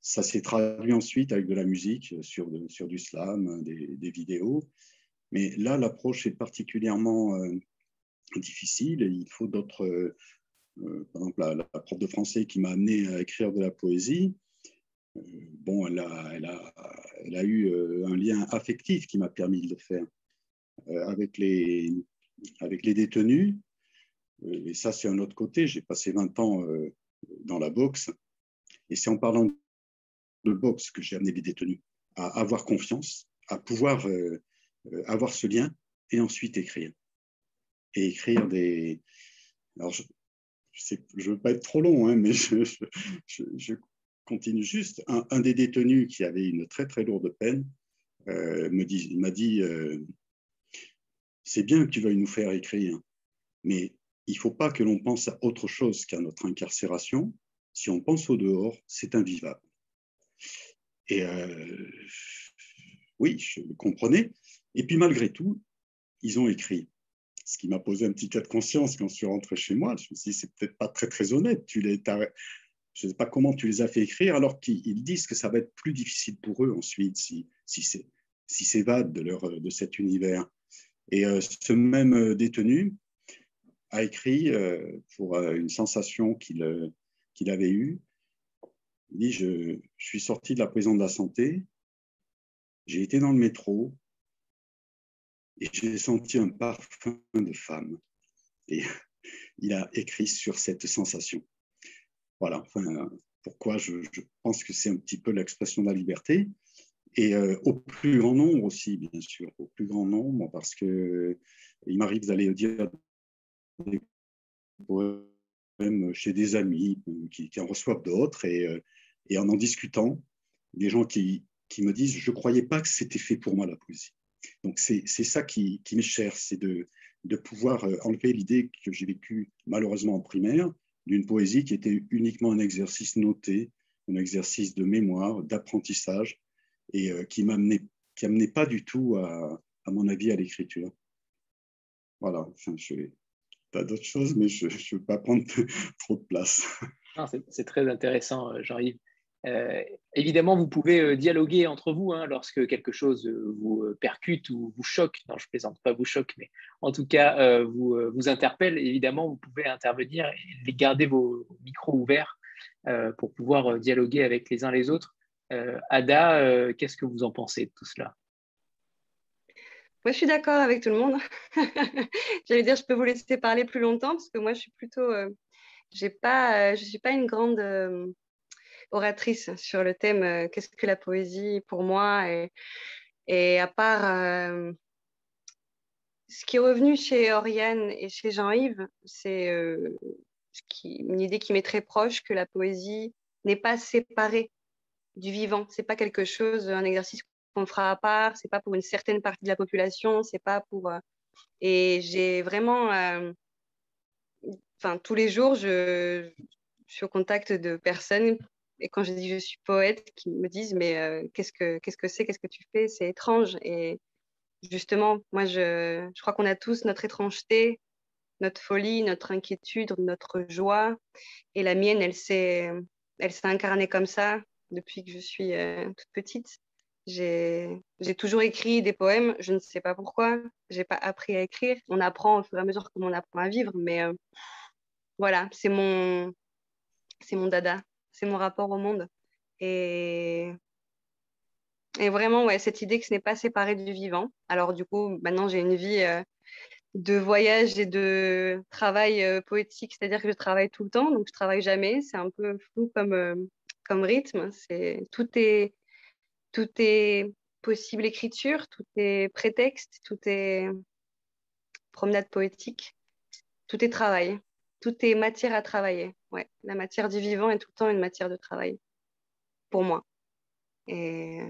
ça s'est traduit ensuite avec de la musique sur, du slam, des, vidéos. Mais là, l'approche est particulièrement euh, difficile il faut d'autres. Euh, par exemple, la, prof de français qui m'a amené à écrire de la poésie, bon, elle a, eu un lien affectif qui m'a permis de le faire. Euh, avec, les, détenus. Euh, et ça, c'est un autre côté. J'ai passé 20 ans euh, dans la boxe. Et c'est en parlant de boxe que j'ai amené les détenus à avoir confiance, à pouvoir avoir ce lien et ensuite écrire. Et écrire des. Alors, je ne veux pas être trop long, hein, mais je, continue juste. Un, des détenus qui avait une très très lourde peine euh, m'a dit, dit c'est bien que tu veuilles nous faire écrire, mais il ne faut pas que l'on pense à autre chose qu'à notre incarcération. Si on pense au dehors, c'est invivable. Et euh, oui, je le comprenais. Et puis malgré tout, ils ont écrit. Ce qui m'a posé un petit cas de conscience quand je suis rentré chez moi. Je me suis dit, c'est peut-être pas très très honnête. Tu les, je ne sais pas comment tu les as fait écrire, alors qu'ils disent que ça va être plus difficile pour eux ensuite si, si s'évadent de, leur, de cet univers. Et euh, ce même euh, détenu a écrit euh, pour une sensation qu'il avait eue. Il dit je, suis sorti de la prison de la santé, j'ai été dans le métro et j'ai senti un parfum de femme. Et il a écrit sur cette sensation. Voilà, enfin, pourquoi je pense que c'est un petit peu l'expression de la liberté et euh, au plus grand nombre aussi, bien sûr, au plus grand nombre, parce que il m'arrive d'aller dire des poèmes chez des amis qui, en reçoivent d'autres, et, euh, et, en en discutant, des gens qui, qui me disent Je ne croyais pas que c'était fait pour moi la poésie. Donc c'est ça qui, qui m'est cher, c'est de, de pouvoir euh, enlever l'idée que j'ai vécue malheureusement en primaire, d'une poésie qui était uniquement un exercice noté, un exercice de mémoire, d'apprentissage, et euh, qui m'amenait qui amenait pas du tout à, à mon avis à l'écriture. Voilà, enfin, je pas d'autres choses, mais je ne veux pas prendre trop de place. C'est très intéressant, euh, Jean-Yves. Euh, évidemment, vous pouvez dialoguer entre vous hein, lorsque quelque chose vous percute ou vous choque. Non, je plaisante pas, vous choque, mais en tout cas, vous, vous interpelle. Évidemment, vous pouvez intervenir et garder vos micros ouverts pour pouvoir dialoguer avec les uns les autres. Euh, Ada, euh, qu'est-ce que vous en pensez de tout cela? Moi, je suis d'accord avec tout le monde. J'allais dire, je peux vous laisser parler plus longtemps parce que moi, je suis plutôt, euh, j'ai pas, je suis pas une grande oratrice sur le thème qu'est-ce que la poésie pour moi et, et à part ce qui est revenu chez Oriane et chez Jean-Yves, c'est une idée qui m'est très proche que la poésie n'est pas séparée du vivant. C'est pas quelque chose, un exercice qu'on fera à part. C'est pas pour une certaine partie de la population. C'est pas pour. Euh, et j'ai vraiment, euh, enfin tous les jours, je, suis au contact de personnes. Et quand je dis je suis poète, qui me disent mais euh, qu'est-ce que qu'est-ce que c'est, qu'est-ce que tu fais, c'est étrange. Et justement, moi je, je crois qu'on a tous notre étrangeté, notre folie, notre inquiétude, notre joie. Et la mienne, elle s'est, elle s'est incarnée comme ça depuis que je suis euh, toute petite. J'ai toujours écrit des poèmes, je ne sais pas pourquoi, j'ai pas appris à écrire. On apprend au fur et à mesure comment on apprend à vivre, mais euh, voilà, c'est mon, c'est mon dada, c'est mon rapport au monde. Et, et vraiment, cette idée que ce n'est pas séparé du vivant. Alors du coup, maintenant j'ai une vie euh, de voyage et de travail poétique, c'est-à-dire que je travaille tout le temps, donc je travaille jamais. C'est un peu flou comme, comme rythme. Tout est tout est possible écriture, tout est prétexte, tout est promenade poétique, tout est travail, tout est matière à travailler. Ouais, la matière du vivant est tout le temps une matière de travail pour moi. Et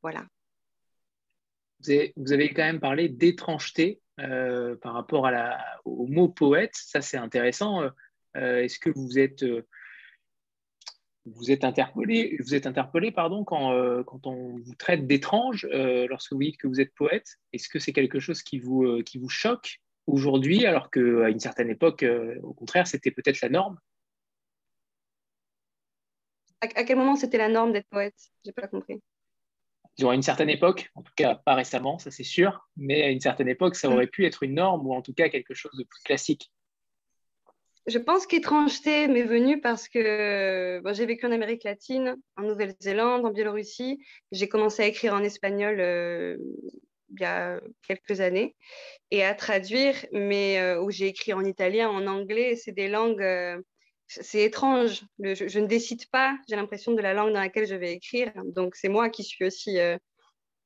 voilà. Vous avez, quand même parlé d'étrangeté euh, par rapport à la, au mot poète. Ça, c'est intéressant. Euh, est-ce que vous êtes vous êtes interpellé, vous êtes interpellé pardon, quand, euh, quand on vous traite d'étrange euh, lorsque vous dites que vous êtes poète? Est-ce que c'est quelque chose qui vous, euh, qui vous choque? Aujourd'hui, alors qu'à une certaine époque, au contraire, c'était peut-être la norme à, quel moment c'était la norme d'être poète? J'ai pas compris. Disons, à une certaine époque, en tout cas pas récemment, ça c'est sûr, mais à une certaine époque, ça mm. aurait pu être une norme ou en tout cas quelque chose de plus classique je pense qu'étrangeté m'est venue parce que j'ai vécu en Amérique latine, en Nouvelle-Zélande, en Biélorussie. J'ai commencé à écrire en espagnol euh, il y a quelques années et à traduire, mais euh, où j'ai écrit en italien, en anglais. C'est des langues, euh, c'est étrange. je, ne décide pas, j'ai l'impression, de la langue dans laquelle je vais écrire. Donc c'est moi qui suis aussi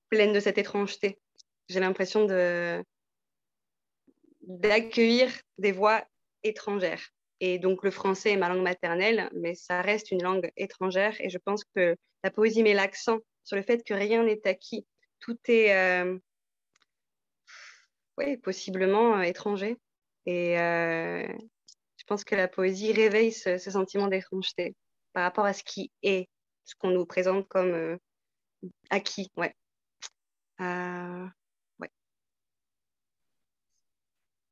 pleine de cette étrangeté. J'ai l'impression de d'accueillir des voix étrangère. Et donc le français est ma langue maternelle, mais ça reste une langue étrangère. Et je pense que la poésie met l'accent sur le fait que rien n'est acquis. Tout est euh, possiblement euh, étranger. Et euh, je pense que la poésie réveille ce, sentiment d'étrangeté par rapport à ce qui est, ce qu'on nous présente comme acquis. Ouais. ouais.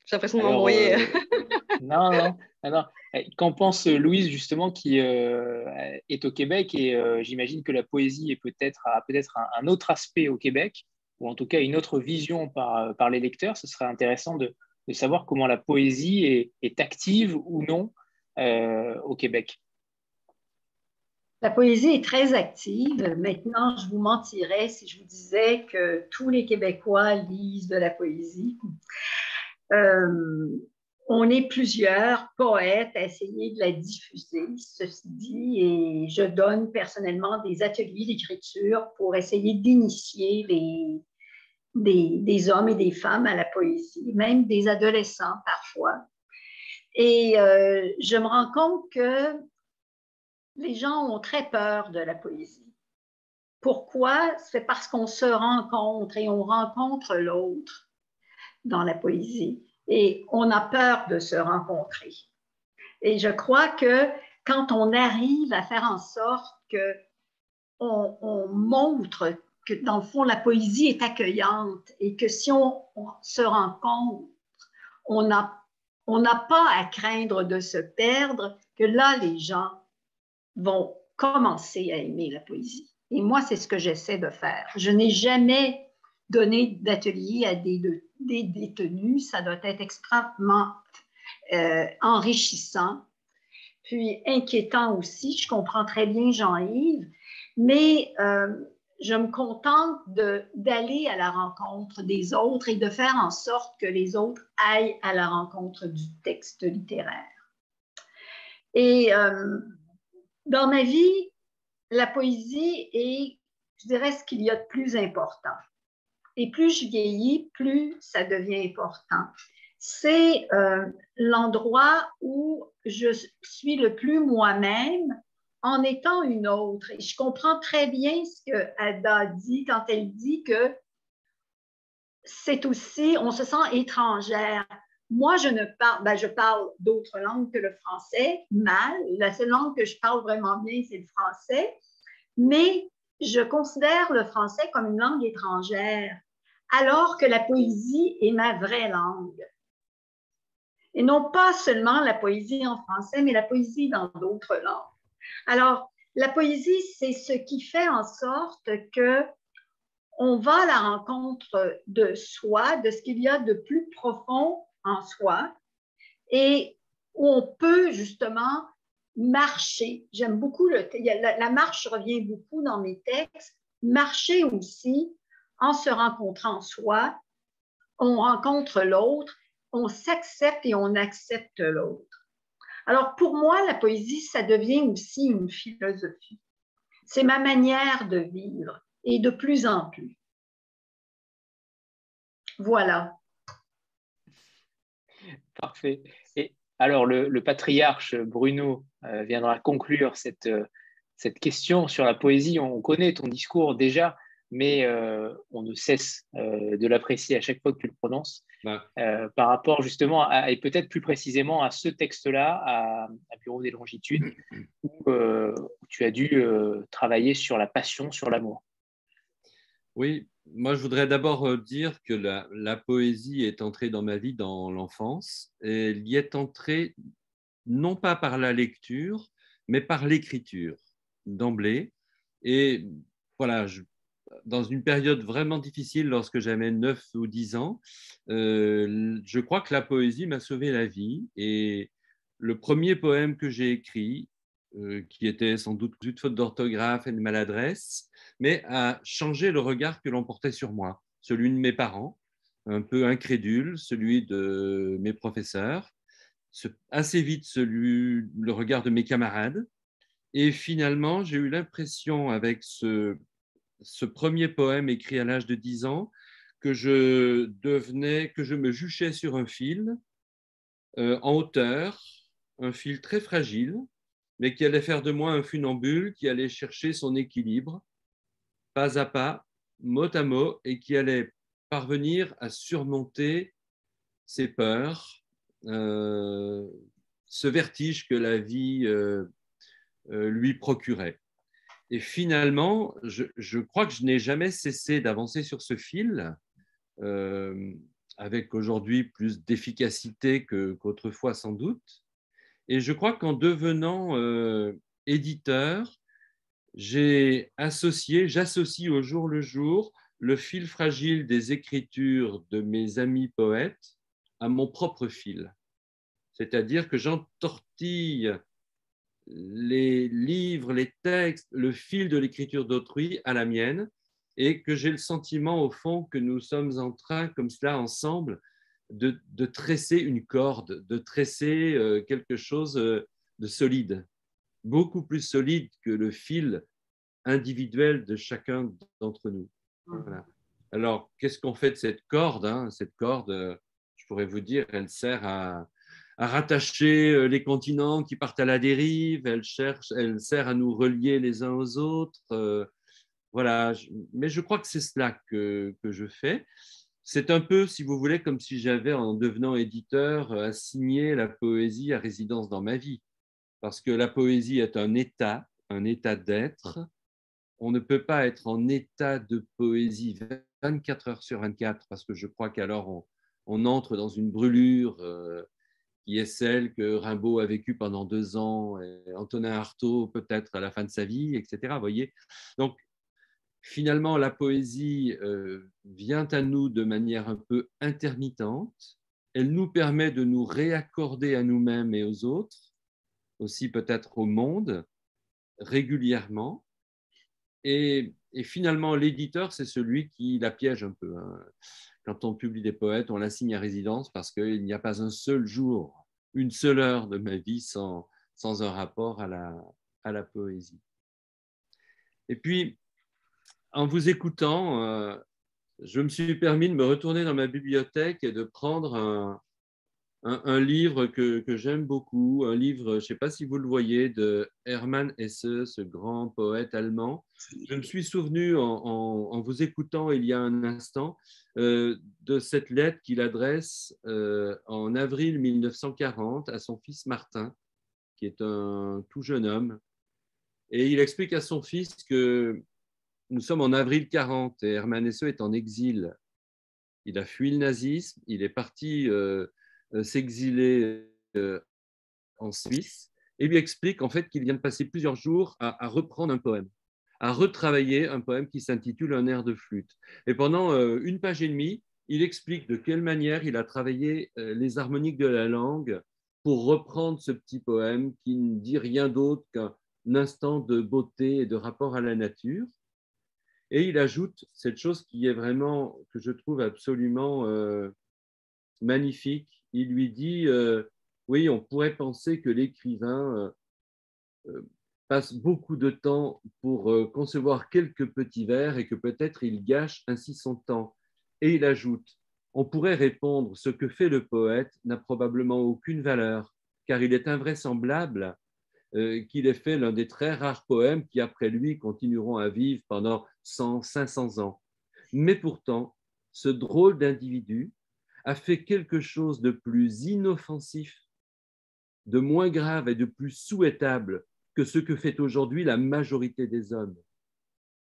J'ai l'impression de m'embrouiller. non, non. Alors, qu'en pense Louise, justement, qui euh, est au Québec? Et euh, j'imagine que la poésie est peut-être, a peut-être un, autre aspect au Québec, ou en tout cas une autre vision par, par les lecteurs. Ce serait intéressant de, savoir comment la poésie est, est active ou non euh, au Québec. La poésie est très active. Maintenant, je vous mentirais si je vous disais que tous les Québécois lisent de la poésie. Euh, on est plusieurs poètes à essayer de la diffuser, ceci dit, et je donne personnellement des ateliers d'écriture pour essayer d'initier les, des, hommes et des femmes à la poésie, même des adolescents parfois. Et euh, je me rends compte que les gens ont très peur de la poésie. Pourquoi? C'est parce qu'on se rencontre et on rencontre l'autre dans la poésie et on a peur de se rencontrer. Et je crois que quand on arrive à faire en sorte que on, montre que dans le fond la poésie est accueillante et que si on, se rencontre, on n'a on n'a pas à craindre de se perdre, que là les gens vont commencer à aimer la poésie. Et moi, c'est ce que j'essaie de faire. Je n'ai jamais donné d'atelier à des, des détenus, ça doit être extrêmement euh, enrichissant, puis inquiétant aussi. Je comprends très bien Jean-Yves, mais euh, je me contente d'aller à la rencontre des autres et de faire en sorte que les autres aillent à la rencontre du texte littéraire. Et euh, dans ma vie, la poésie est, je dirais, ce qu'il y a de plus important. Et plus je vieillis, plus ça devient important. C'est euh, l'endroit où je suis le plus moi-même en étant une autre. Et je comprends très bien ce que Ada dit quand elle dit que c'est aussi, on se sent étrangère. Moi, je ne parle, ben, je parle d'autres langues que le français, mal. La seule langue que je parle vraiment bien, c'est le français. Mais je considère le français comme une langue étrangère, alors que la poésie est ma vraie langue. Et non pas seulement la poésie en français, mais la poésie dans d'autres langues. Alors, la poésie, c'est ce qui fait en sorte que on va à la rencontre de soi, de ce qu'il y a de plus profond en soi, et où on peut justement marcher. J'aime beaucoup le, la, la marche revient beaucoup dans mes textes. Marcher aussi en se rencontrant soi, on rencontre l'autre, on s'accepte et on accepte l'autre. Alors pour moi, la poésie, ça devient aussi une philosophie. C'est ma manière de vivre et de plus en plus. Voilà. Parfait. Et alors, le, patriarche Bruno euh, viendra conclure cette, euh, cette question sur la poésie. On connaît ton discours déjà, mais euh, on ne cesse de l'apprécier à chaque fois que tu le prononces. par rapport justement, et peut-être plus précisément à ce texte-là, à, Bureau des Longitudes, où tu as dû travailler sur la passion, sur l'amour. Oui, moi je voudrais d'abord dire que la, poésie est entrée dans ma vie dans l'enfance et elle y est entrée non pas par la lecture, mais par l'écriture d'emblée. Et voilà, dans une période vraiment difficile, lorsque j'avais 9 ou 10 ans, euh, je crois que la poésie m'a sauvé la vie. Et le premier poème que j'ai écrit, euh, qui était sans doute une faute d'orthographe et de maladresse, mais a changé le regard que l'on portait sur moi, celui de mes parents, un peu incrédule, celui de mes professeurs, assez vite celui, le regard de mes camarades. Et finalement, j'ai eu l'impression, avec ce, ce premier poème écrit à l'âge de 10 ans, que je devenais, que je me juchais sur un fil euh, en hauteur, un fil très fragile, mais qui allait faire de moi un funambule qui allait chercher son équilibre, pas à pas, mot à mot, et qui allait parvenir à surmonter ses peurs, euh, ce vertige que la vie euh, lui procurait. Et finalement, je, crois que je n'ai jamais cessé d'avancer sur ce fil, avec aujourd'hui plus d'efficacité qu'autrefois sans doute. Et je crois qu'en devenant éditeur, j'ai associé, j'associe au jour le jour le fil fragile des écritures de mes amis poètes à mon propre fil. C'est-à-dire que j'entortille les livres, les textes, le fil de l'écriture d'autrui à la mienne et que j'ai le sentiment au fond que nous sommes en train, comme cela ensemble, de, de tresser une corde, de tresser euh, quelque chose euh, de solide, beaucoup plus solide que le fil individuel de chacun d'entre nous. Alors, qu'est-ce qu'on fait de cette corde hein? Cette corde, euh, je pourrais vous dire, elle sert à, rattacher euh, les continents qui partent à la dérive, elle, cherche, elle sert à nous relier les uns aux autres. Euh, voilà, mais je crois que c'est cela que, que, je fais. C'est un peu, si vous voulez, comme si j'avais, en devenant éditeur, euh, assigné la poésie à résidence dans ma vie. Parce que la poésie est un état, un état d'être. On ne peut pas être en état de poésie 24 heures sur 24, parce que je crois qu'alors on, entre dans une brûlure qui est celle que Rimbaud a vécue pendant deux ans, et Antonin Artaud peut-être à la fin de sa vie, etc. Voyez Donc, finalement, la poésie euh, vient à nous de manière un peu intermittente. Elle nous permet de nous réaccorder à nous-mêmes et aux autres, aussi peut-être au monde, régulièrement. Et, finalement, l'éditeur, c'est celui qui la piège un peu. Hein quand on publie des poètes, on l'assigne à résidence parce qu'il n'y a pas un seul jour, une seule heure de ma vie sans, sans un rapport à la, à la poésie. Et puis, en vous écoutant, euh, je me suis permis de me retourner dans ma bibliothèque et de prendre un, un, livre que, j'aime beaucoup, un livre, je ne sais pas si vous le voyez, de Hermann Hesse, ce grand poète allemand. Je me suis souvenu en, vous écoutant il y a un instant euh, de cette lettre qu'il adresse euh, en avril 1940 à son fils Martin, qui est un tout jeune homme. Et il explique à son fils que nous sommes en avril 40 et Hermann Hesse est en exil. Il a fui le nazisme, il est parti euh, s'exiler euh, en Suisse et lui explique en fait qu'il vient de passer plusieurs jours à, reprendre un poème, à retravailler un poème qui s'intitule Un air de flûte. Et pendant euh, une page et demie, il explique de quelle manière il a travaillé les harmoniques de la langue pour reprendre ce petit poème qui ne dit rien d'autre qu'un instant de beauté et de rapport à la nature. Et il ajoute cette chose qui est vraiment, que je trouve absolument magnifique, il lui dit, euh, oui, on pourrait penser que l'écrivain euh, euh, passe beaucoup de temps pour concevoir quelques petits vers et que peut-être il gâche ainsi son temps. Et il ajoute, on pourrait répondre, ce que fait le poète n'a probablement aucune valeur, car il est invraisemblable qu'il ait fait l'un des très rares poèmes qui, après lui, continueront à vivre pendant 100, 500 ans. Mais pourtant, ce drôle d'individu, a fait quelque chose de plus inoffensif, de moins grave et de plus souhaitable que ce que fait aujourd'hui la majorité des hommes.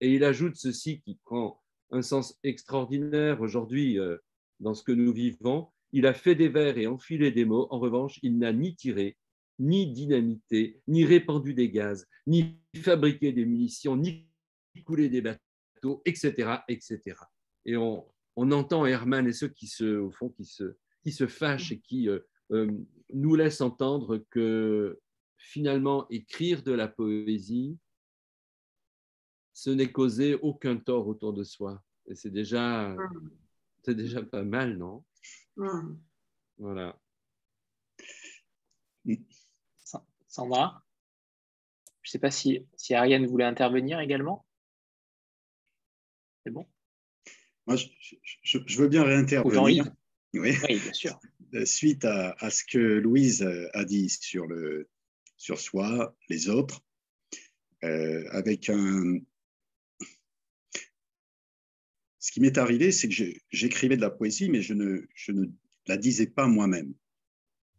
Et il ajoute ceci qui prend un sens extraordinaire aujourd'hui euh, dans ce que nous vivons. Il a fait des vers et enfilé des mots. En revanche, il n'a ni tiré, ni dynamité, ni répandu des gaz, ni fabriqué des munitions, ni coulé des bateaux, etc., etc. Et on, on entend Herman et ceux qui se, au fond, qui se, qui se fâchent et qui euh, euh, nous laissent entendre que finalement, écrire de la poésie, ce n'est causer aucun tort autour de soi. Et c'est déjà, c'est déjà pas mal, non? Voilà. Sandra? Je ne sais pas si, si Ariane voulait intervenir également. C'est bon? Moi, je, veux bien réintervenir. Oui. bien sûr. Suite à, ce que Louise a dit sur, le, sur soi, les autres, euh, avec un. Ce qui m'est arrivé, c'est que j'écrivais de la poésie, mais je ne, je ne la disais pas moi-même.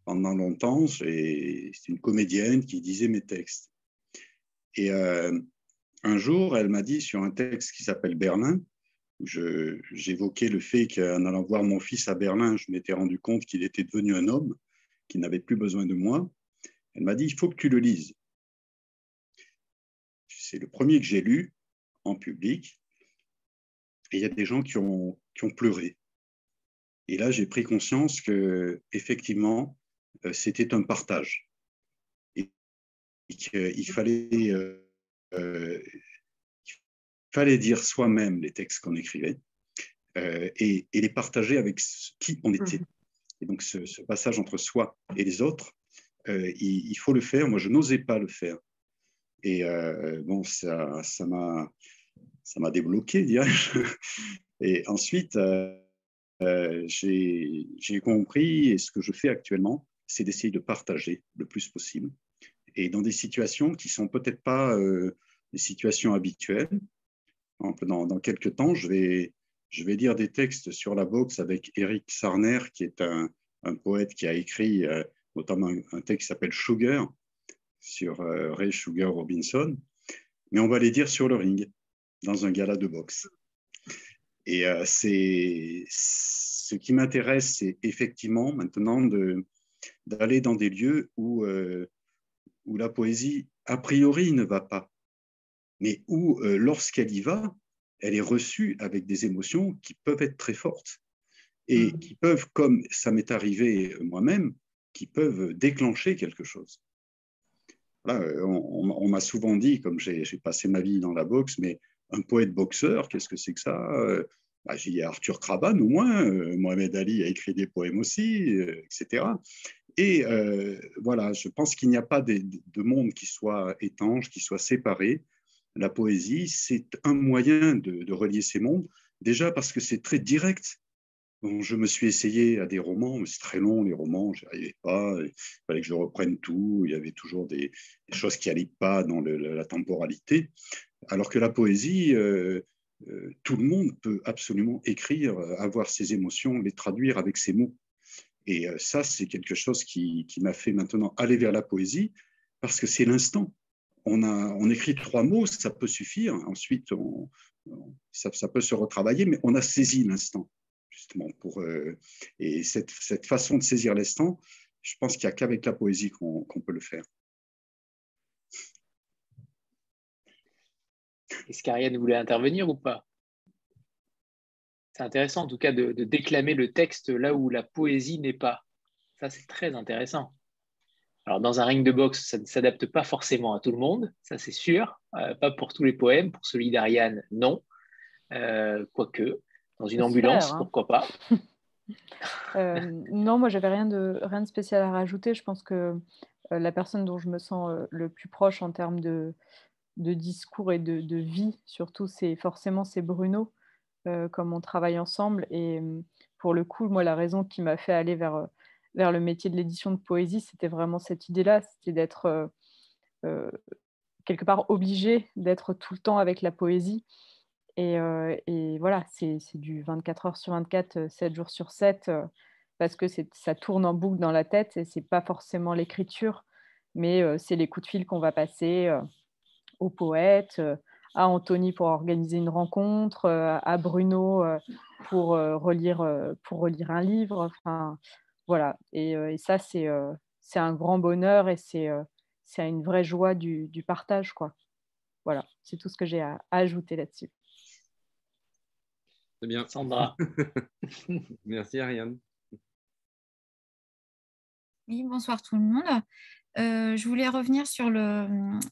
Pendant longtemps, c'est une comédienne qui disait mes textes. Et euh, un jour, elle m'a dit sur un texte qui s'appelle Berlin, j'évoquais le fait qu'en allant voir mon fils à Berlin, je m'étais rendu compte qu'il était devenu un homme, qu'il n'avait plus besoin de moi. Elle m'a dit, il faut que tu le lises. C'est le premier que j'ai lu en public. Il y a des gens qui ont, qui ont pleuré. Et là, j'ai pris conscience que effectivement, euh, c'était un partage. Et, qu'il fallait euh, euh, fallait dire soi-même les textes qu'on écrivait euh, et, les partager avec qui on était. Mhm. Et donc ce, passage entre soi et les autres, euh, il, faut le faire. Moi, je n'osais pas le faire. Et euh, bon, ça, ça m'a, ça m'a débloqué, dirais-je. Et ensuite, j'ai, j'ai compris, et ce que je fais actuellement, c'est d'essayer de partager le plus possible. Et dans des situations qui sont peut-être pas des situations habituelles, dans, quelques temps, je vais, je vais lire des textes sur la boxe avec Eric Sarner, qui est un, un poète qui a écrit euh, notamment un, texte qui s'appelle Sugar, sur euh, Ray Sugar Robinson. Mais on va les dire sur le ring, dans un gala de boxe. Et euh, c'est ce qui m'intéresse, c'est effectivement maintenant d'aller dans des lieux où, où la poésie, a priori, ne va pas mais où, euh, lorsqu'elle y va, elle est reçue avec des émotions qui peuvent être très fortes et mmh. qui peuvent, comme ça m'est arrivé moi-même, qui peuvent déclencher quelque chose. Euh, on, m'a souvent dit, comme j'ai passé ma vie dans la boxe, mais un poète boxeur, qu'est-ce que c'est que ça euh, bah, J'ai Arthur Craban au moins, Mohamed Ali a écrit des poèmes aussi, etc. Et voilà, je pense qu'il n'y a pas de, de, monde qui soit étanche, qui soit séparé la poésie, c'est un moyen de, relier ces mondes, déjà parce que c'est très direct. je me suis essayé à des romans, mais c'est très long, les romans, je n'y arrivais pas, il fallait que je reprenne tout, il y avait toujours des, choses qui n'allaient pas dans la temporalité. Alors que la poésie, euh, euh, tout le monde peut absolument écrire, avoir ses émotions, les traduire avec ses mots. Et euh, ça, c'est quelque chose qui, m'a fait maintenant aller vers la poésie, parce que c'est l'instant. On, on écrit trois mots, ça peut suffire. Ensuite, ça, peut se retravailler, mais on a saisi l'instant, justement. Pour, euh, et cette, façon de saisir l'instant, je pense qu'il n'y a qu'avec la poésie qu'on peut le faire. Est-ce qu'Ariane voulait intervenir ou pas? C'est intéressant en tout cas de, déclamer le texte là où la poésie n'est pas. Ça, c'est très intéressant. Alors, dans un ring de boxe, ça ne s'adapte pas forcément à tout le monde, ça c'est sûr. Euh, pas pour tous les poèmes. Pour celui d'Ariane, non. Euh, quoique, dans une ambulance, hein. pourquoi pas. Euh, non, moi, j'avais rien de, rien de spécial à rajouter. Je pense que la personne dont je me sens le plus proche en termes de, de discours et de, de vie, surtout, c'est forcément c'est Bruno. Comme on travaille ensemble. Et pour le coup, moi, la raison qui m'a fait aller vers, vers le métier de l'édition de poésie, c'était vraiment cette idée-là, c'était d'être euh, quelque part obligé d'être tout le temps avec la poésie. Et, et voilà, c'est du 24 heures sur 24, 7 jours sur 7, parce que ça tourne en boucle dans la tête et c'est pas forcément l'écriture, mais c'est les coups de fil qu'on va passer au poète, à Anthony pour organiser une rencontre, euh, à Bruno euh, pour, euh, relire, pour relire un livre. Enfin, voilà. Et, ça, c'est c'est un grand bonheur et c'est une vraie joie du, du, partage. Quoi. Voilà, c'est tout ce que j'ai à, ajouter là-dessus. C'est bien. Sandra. Merci Ariane. Oui, bonsoir tout le monde. Euh, je voulais revenir sur le,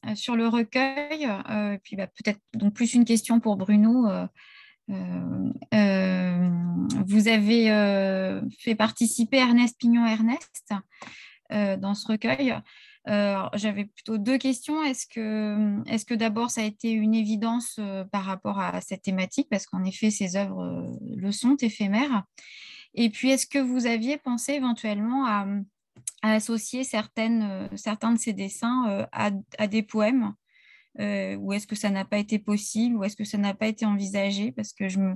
euh, sur le recueil, euh, puis bah, peut-être donc plus une question pour Bruno. Vous avez fait participer Ernest Pignon-Ernest dans ce recueil. J'avais plutôt deux questions. Est-ce que, est que d'abord ça a été une évidence par rapport à cette thématique? Parce qu'en effet, ces œuvres le sont éphémères. Et puis, est-ce que vous aviez pensé éventuellement à associer euh, certains de ces dessins euh, à, des poèmes? Euh, Ou est-ce que ça n'a pas été possible Ou est-ce que ça n'a pas été envisagé? Parce que je me...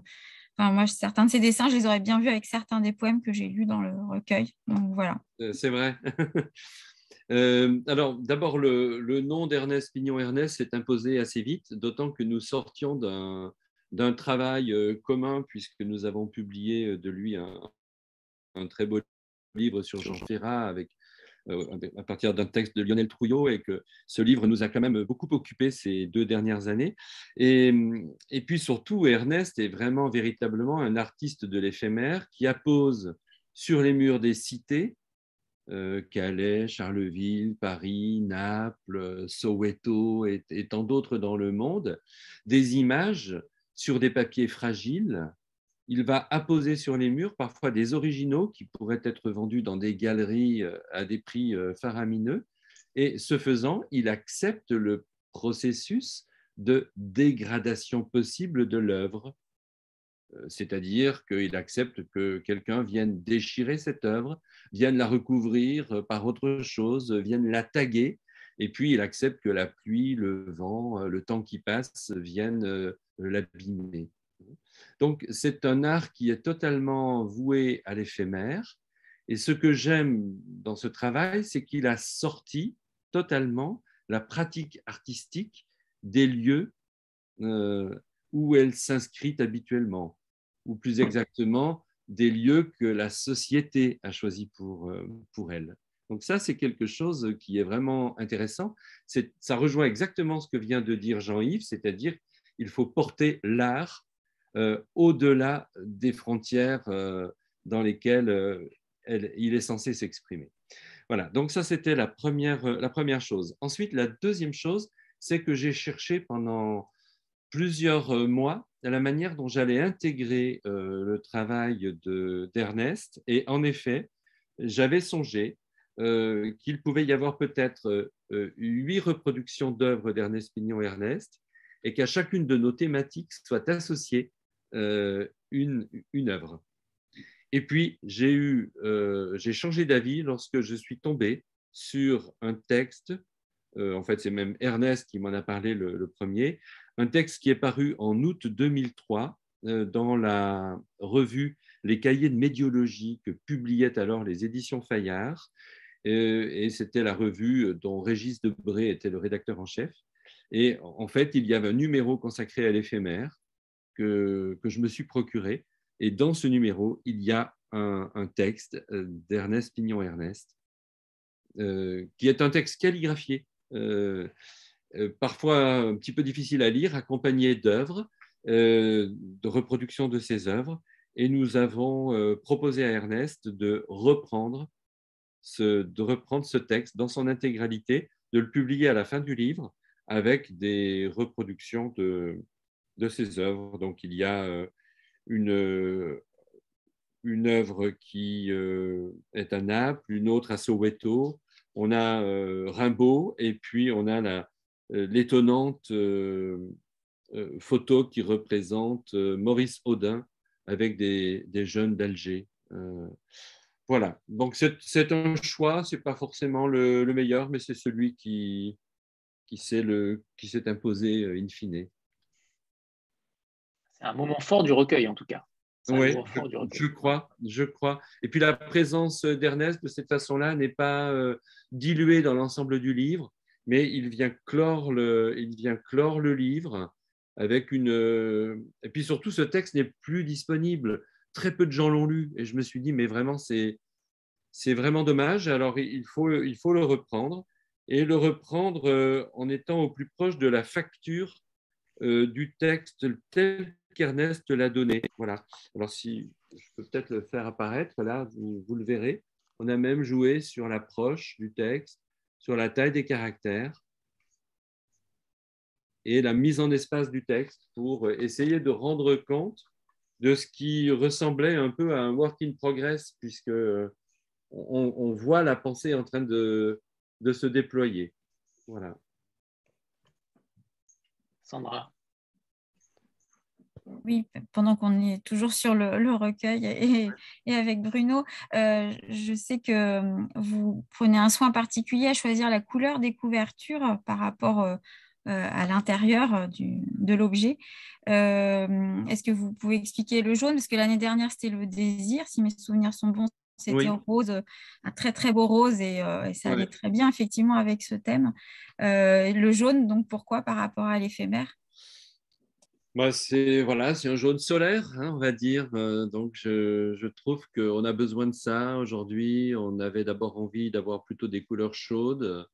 Enfin, moi, certains de ces dessins, je les aurais bien vus avec certains des poèmes que j'ai lus dans le recueil. Donc voilà. C'est vrai. alors, d'abord, le, nom d'Ernest Pignon-Ernest s'est imposé assez vite, d'autant que nous sortions d'un, travail commun, puisque nous avons publié de lui un, un très beau livre sur Jean Ferrat avec euh, à partir d'un texte de Lionel Trouillot et que ce livre nous a quand même beaucoup occupé ces deux dernières années. Et, et puis surtout, Ernest est vraiment véritablement un artiste de l'éphémère qui appose sur les murs des cités, euh, Calais, Charleville, Paris, Naples, Soweto et tant d'autres dans le monde, des images sur des papiers fragiles il va apposer sur les murs parfois des originaux qui pourraient être vendus dans des galeries euh, à des prix euh, faramineux. Et ce faisant, il accepte le processus de dégradation possible de l'œuvre, euh, c'est-à-dire qu'il accepte que quelqu'un vienne déchirer cette œuvre, vienne la recouvrir par autre chose, vienne la taguer, et puis il accepte que la pluie, le vent, le temps qui passe viennent l'abîmer. Donc, c'est un art qui est totalement voué à l'éphémère. Et ce que j'aime dans ce travail, c'est qu'il a sorti totalement la pratique artistique des lieux euh, où elle s'inscrit habituellement, ou plus exactement, des lieux que la société a choisis pour, euh, pour elle. Donc ça, c'est quelque chose qui est vraiment intéressant. Ça rejoint exactement ce que vient de dire Jean-Yves, c'est-à-dire qu'il faut porter l'art au-delà des frontières euh, dans lesquelles euh, il est censé s'exprimer. Voilà, donc ça c'était la première, la première chose. Ensuite, la deuxième chose, c'est que j'ai cherché pendant plusieurs mois la manière dont j'allais intégrer le travail d'Ernest. et en effet, j'avais songé qu'il pouvait y avoir peut-être huit reproductions d'œuvres d'Ernest Pignon-Ernest et qu'à chacune de nos thématiques soit associée une, une œuvre. Et puis, j'ai eu, j'ai changé d'avis lorsque je suis tombé sur un texte, en fait c'est même Ernest qui m'en a parlé le, premier, un texte qui est paru en août 2003 dans la revue Les cahiers de médiologie que publiaient alors les éditions Fayard. Et c'était la revue dont Régis Debré était le rédacteur en chef. Et en fait, il y avait un numéro consacré à l'éphémère que, je me suis procuré. Et dans ce numéro, il y a un, texte euh, d'Ernest Pignon-Ernest, euh, qui est un texte calligraphié, euh, parfois un petit peu difficile à lire, accompagné d'œuvres, de reproduction de ses œuvres. Et nous avons proposé à Ernest de reprendre ce, de reprendre ce texte dans son intégralité, de le publier à la fin du livre avec des reproductions de, de ses œuvres. Donc il y a euh, une, une œuvre qui euh, est à Naples, une autre à Soweto, on a euh, Rimbaud et puis on a l'étonnante photo qui représente Maurice Audin avec des, des jeunes d'Alger. Voilà, donc c'est un choix, ce n'est pas forcément le, meilleur, mais c'est celui qui, qui s'est imposé in fine. C'est un moment fort du recueil, en tout cas. Oui, je, crois, je crois. Et puis la présence d'Ernest de cette façon-là n'est pas euh, diluée dans l'ensemble du livre, mais il vient clore le, il vient clore le livre avec une. Euh, et puis surtout, ce texte n'est plus disponible très peu de gens l'ont lu. Et je me suis dit, mais vraiment, c'est, c'est vraiment dommage. Alors, il faut, il faut le reprendre et le reprendre euh, en étant au plus proche de la facture du texte tel qu'Ernest l'a donné. Voilà. Alors, si je peux peut-être le faire apparaître, là, vous, vous le verrez. On a même joué sur l'approche du texte, sur la taille des caractères et la mise en espace du texte pour essayer de rendre compte de ce qui ressemblait un peu à un work in progress, puisque on, voit la pensée en train de, de se déployer. Voilà. Sandra. Oui, pendant qu'on est toujours sur le, recueil et, et, avec Bruno, euh, je sais que vous prenez un soin particulier à choisir la couleur des couvertures par rapport euh, euh, à l'intérieur de l'objet. Est-ce que vous pouvez expliquer le jaune? Parce que l'année dernière, c'était le désir, si mes souvenirs sont bons. C'était rose, un très très beau rose et, ça allait très bien effectivement avec ce thème. le jaune, donc pourquoi par rapport à l'éphémère? Bah, c'est voilà, c'est un jaune solaire, hein, on va dire. donc je, je trouve qu'on a besoin de ça aujourd'hui. On avait d'abord envie d'avoir plutôt des couleurs chaudes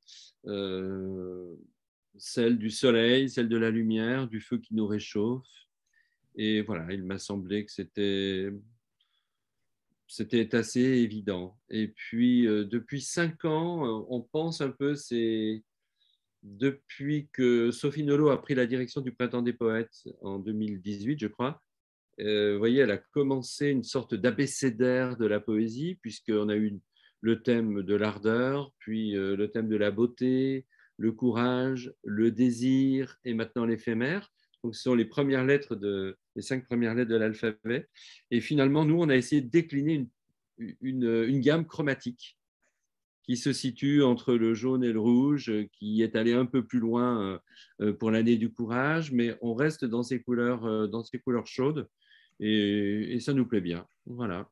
celle du soleil, celle de la lumière, du feu qui nous réchauffe. Et voilà, il m'a semblé que c'était c'était assez évident. Et puis, euh, depuis cinq ans, euh, on pense un peu, c'est depuis que Sophie Nolot a pris la direction du Printemps des Poètes en 2018, je crois. Euh, vous voyez, elle a commencé une sorte d'abécédaire de la poésie, puisqu'on a eu le thème de l'ardeur, puis le thème de la beauté, le courage, le désir et maintenant l'éphémère. Donc, ce sont les premières lettres de, les cinq premières lettres de l'alphabet. Et finalement, nous, on a essayé de décliner une, gamme chromatique qui se situe entre le jaune et le rouge, qui est allé un peu plus loin euh, pour l'année du courage, mais on reste dans ces couleurs, euh, dans ces couleurs chaudes et, et ça nous plaît bien. Voilà.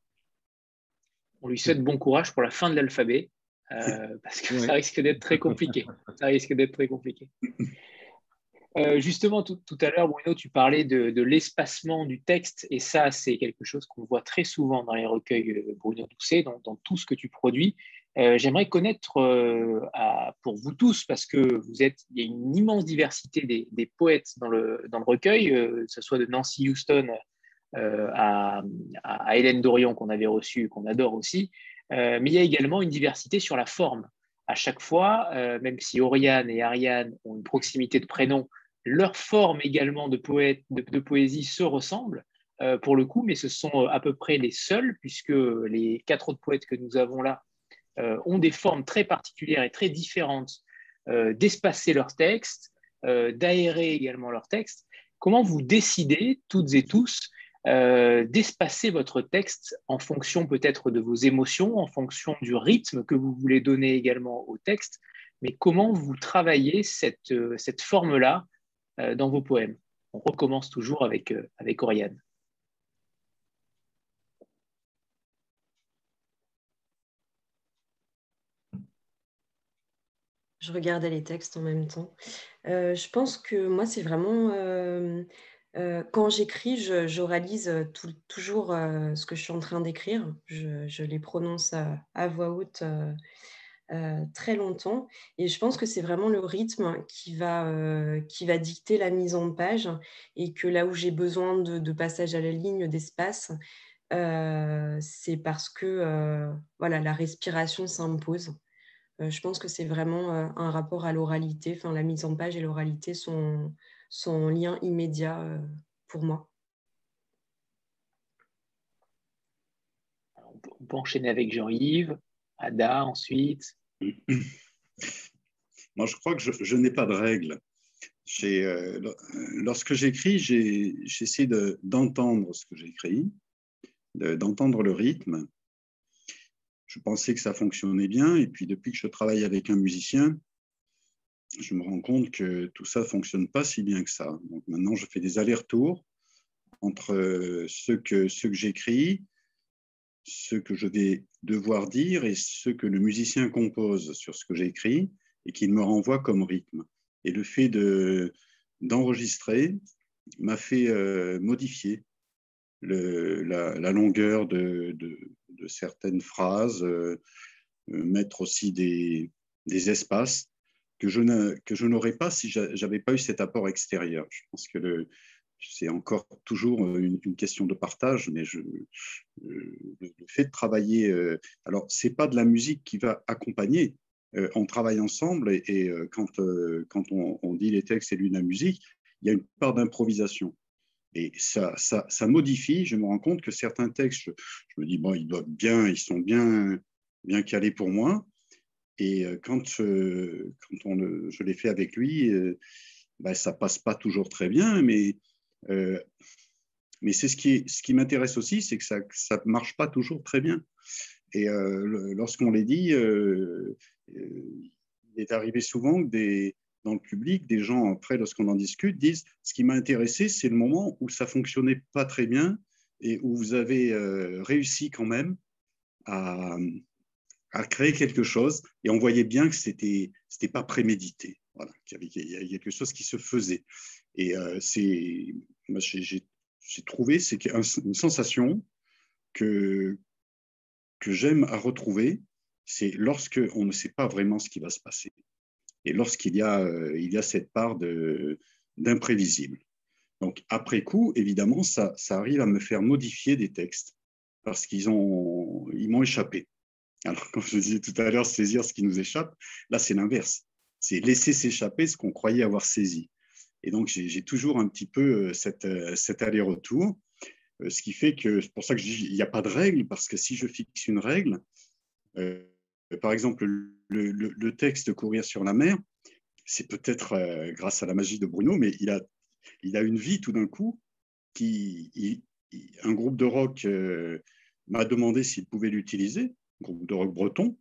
On lui souhaite bon courage pour la fin de l'alphabet. Euh, parce que ça risque d'être très compliqué. Ça risque d'être très compliqué. Euh, justement, tout, à l'heure, Bruno, tu parlais de, l'espacement du texte, et ça, c'est quelque chose qu'on voit très souvent dans les recueils euh, Bruno Doucet, dans, dans tout ce que tu produis. J'aimerais connaître pour vous tous, parce que vous êtes, il y a une immense diversité des, poètes dans le, dans le recueil, que ce soit de Nancy Houston à, à, Hélène Dorion qu'on avait reçue, qu'on adore aussi, euh, mais il y a également une diversité sur la forme. À chaque fois, euh, même si Oriane et Ariane ont une proximité de prénom, leur forme également de, poète, de, poésie se ressemble euh, pour le coup, mais ce sont à peu près les seuls, puisque les quatre autres poètes que nous avons là ont des formes très particulières et très différentes d'espacer leurs textes, d'aérer également leur texte. Comment vous décidez, toutes et tous, d'espacer votre texte en fonction peut-être de vos émotions, en fonction du rythme que vous voulez donner également au texte, mais comment vous travaillez cette, cette forme-là dans vos poèmes? On recommence toujours avec, avec Oriane. Je regardais les textes en même temps. Euh, je pense que moi, c'est vraiment... Euh, euh, quand j'écris, j'oralise toujours ce que je suis en train d'écrire. Je, les prononce à, voix haute très longtemps. Et je pense que c'est vraiment le rythme qui va, qui va dicter la mise en page. Et que là où j'ai besoin de, de, passage à la ligne, d'espace, c'est parce que voilà, la respiration s'impose. Euh, je pense que c'est vraiment euh, un rapport à l'oralité. Enfin, la mise en page et l'oralité sont, sont en lien immédiat euh, pour moi. On peut enchaîner avec Jean-Yves, Ada ensuite. Moi, je crois que je, n'ai pas de règles. lorsque j'écris, j'essaie d'entendre ce que j'écris, d'entendre le rythme, je pensais que ça fonctionnait bien. Et puis, depuis que je travaille avec un musicien, je me rends compte que tout ça ne fonctionne pas si bien que ça. Donc maintenant, je fais des allers-retours entre euh, ce que, j'écris, ce que je vais devoir dire et ce que le musicien compose sur ce que j'écris et qu'il me renvoie comme rythme. Et le fait de, d'enregistrer m'a fait euh, modifier la, longueur de certaines phrases, euh, euh, mettre aussi des, des espaces que je n'aurais pas si j'avais pas eu cet apport extérieur. Je pense que c'est encore toujours une, question de partage, mais je, le fait de travailler, euh, alors c'est pas de la musique qui va accompagner, on travaille ensemble et, quand, quand on, on, dit les textes et lui la musique, il y a une part d'improvisation. Et ça, ça, ça, modifie. Je me rends compte que certains textes, je, me dis, bon, ils doivent bien, ils sont bien, bien calés pour moi. Et euh, quand, euh, quand on je l'ai fait avec lui, euh, ben, ça passe pas toujours très bien, mais, mais c'est ce qui, ce qui m'intéresse aussi, c'est que ça ne marche pas toujours très bien. Et lorsqu'on les dit, il est arrivé souvent que des, dans le public, des gens, après, lorsqu'on en discute, disent Ce qui m'a intéressé, c'est le moment où ça fonctionnait pas très bien et où vous avez euh, réussi quand même à, créer quelque chose. Et on voyait bien que c'était n'était pas prémédité, voilà, qu'il y avait quelque chose qui se faisait. Et euh, c'est, j'ai trouvé, c'est une sensation que, que j'aime à retrouver, c'est lorsque on ne sait pas vraiment ce qui va se passer et lorsqu'il y, a, euh, y a cette part d'imprévisible. Donc, après coup, évidemment, ça, arrive à me faire modifier des textes parce qu'ils m'ont ils échappé. Alors, comme je disais tout à l'heure, saisir ce qui nous échappe, là, c'est l'inverse. C'est laisser s'échapper ce qu'on croyait avoir saisi. Et donc, j'ai toujours un petit peu euh, euh, cet aller-retour, ce qui fait que, c'est pour ça que il n'y a pas de règle, parce que si je fixe une règle, par exemple, le, texte Courir sur la mer, c'est peut-être euh, grâce à la magie de Bruno, mais il a, une vie tout d'un coup. Un groupe de rock euh, m'a demandé s'il pouvait l'utiliser, un groupe de rock breton,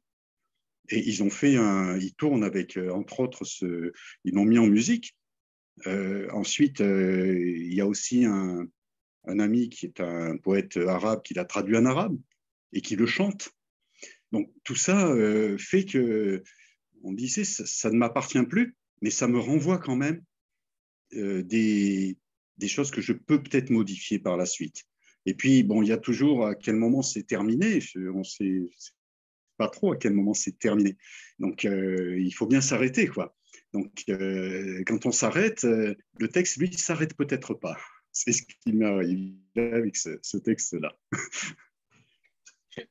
et ils ont fait un, ils tournent avec, euh, entre autres, ils l'ont mis en musique. ensuite, il y a aussi un, un, ami qui est un poète arabe qui l'a traduit en arabe et qui le chante. Donc tout ça euh, fait que on disait ça, ne m'appartient plus, mais ça me renvoie quand même euh, des, choses que je peux peut-être modifier par la suite. Et puis bon, il y a toujours à quel moment c'est terminé. On sait pas trop à quel moment c'est terminé. Donc euh, il faut bien s'arrêter quoi. Donc quand on s'arrête, le texte lui s'arrête peut-être pas. C'est ce qui m'est arrivé avec ce texte-là.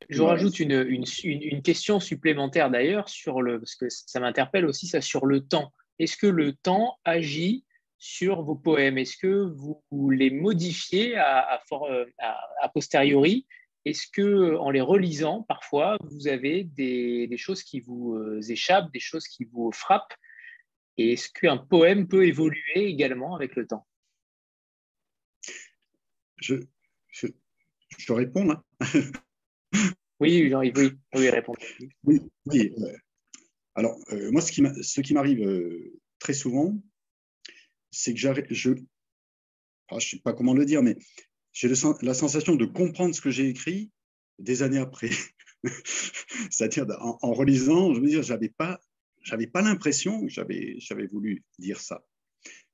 Je rajoute une, une, question supplémentaire d'ailleurs sur le, parce que ça m'interpelle aussi ça sur le temps. Est-ce que le temps agit sur vos poèmes? Est-ce que vous, les modifiez à, à, posteriori? Est-ce que en les relisant, parfois, vous avez des, des choses qui vous euh, échappent, des choses qui vous frappent? Et est-ce qu'un poème peut évoluer également avec le temps? Je, je, réponds là Oui, oui, oui, oui, répond. Oui, oui. Alors, euh, moi, ce qui m'arrive euh, très souvent, c'est que je ne sais pas comment le dire, mais j'ai la sensation de comprendre ce que j'ai écrit des années après. C'est-à-dire, en, relisant, je me dis, j'avais pas, pas l'impression que j'avais voulu dire ça.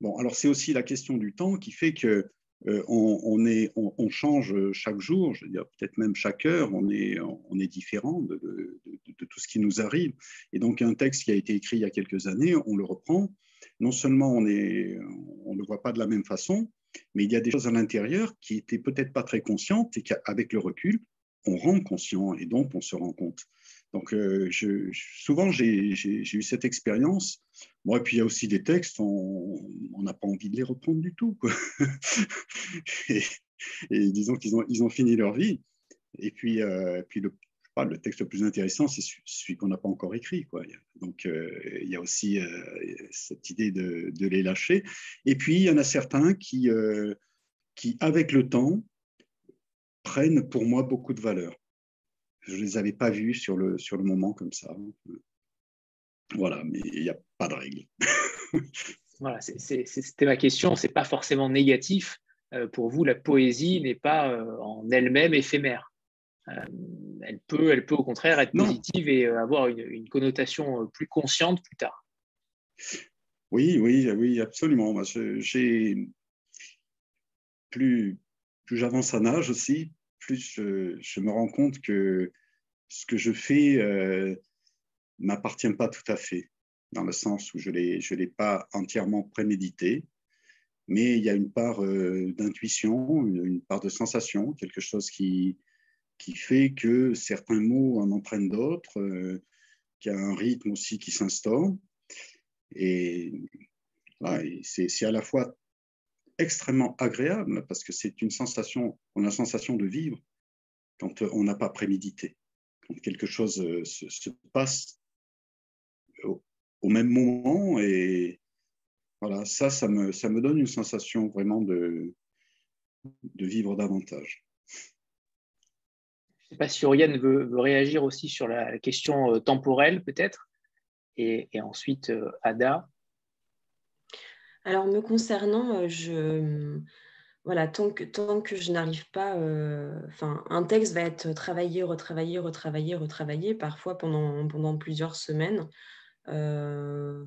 Bon, alors c'est aussi la question du temps qui fait que euh, on, change chaque jour, je veux dire peut-être même chaque heure, on est, différent de, tout ce qui nous arrive. Et donc un texte qui a été écrit il y a quelques années, on le reprend. Non seulement on ne le voit pas de la même façon, mais il y a des choses à l'intérieur qui étaient peut-être pas très conscientes et qu'avec le recul, on rend conscient et donc on se rend compte. Donc, euh, je, souvent, j'ai eu cette expérience. Bon, et puis, il y a aussi des textes, on n'a pas envie de les reprendre du tout. et, disons qu'ils ont, fini leur vie. Et puis, euh, puis le, le texte le plus intéressant, c'est celui qu'on n'a pas encore écrit. Donc, euh, il y a aussi cette idée de, les lâcher. Et puis, il y en a certains qui avec le temps, prennent pour moi beaucoup de valeur. Je ne les avais pas vus sur le, sur le moment comme ça. Voilà, mais il n'y a pas de règle. voilà, c'était ma question. Ce n'est pas forcément négatif. Euh, pour vous, la poésie n'est pas euh, en elle-même éphémère. Euh, elle, peut, elle peut au contraire être positive et avoir une, une, connotation plus consciente plus tard. Oui, oui, oui, absolument. J'ai plus, plus j'avance en âge aussi, plus je, me rends compte que ce que je fais euh, m'appartient pas tout à fait, dans le sens où je ne l'ai pas entièrement prémédité, mais il y a une part euh, d'intuition, une, part de sensation, quelque chose qui, qui fait que certains mots en entraînent d'autres, euh, qu'il y a un rythme aussi qui s'instaure. Et, et c'est à la fois extrêmement agréable parce que c'est une sensation, on a la sensation de vivre quand on n'a pas prémédité, quand quelque chose euh, se, passe au, même moment et voilà, ça, ça me, ça me donne une sensation vraiment de, de vivre davantage. Je ne sais pas si Oriane veut, réagir aussi sur la question euh, temporelle peut-être, et, ensuite euh, Ada. Alors, me concernant, euh, je, voilà, tant que, je n'arrive pas, euh, enfin, un texte va être travaillé, retravaillé, retravaillé, retravaillé, parfois pendant, plusieurs semaines. Euh,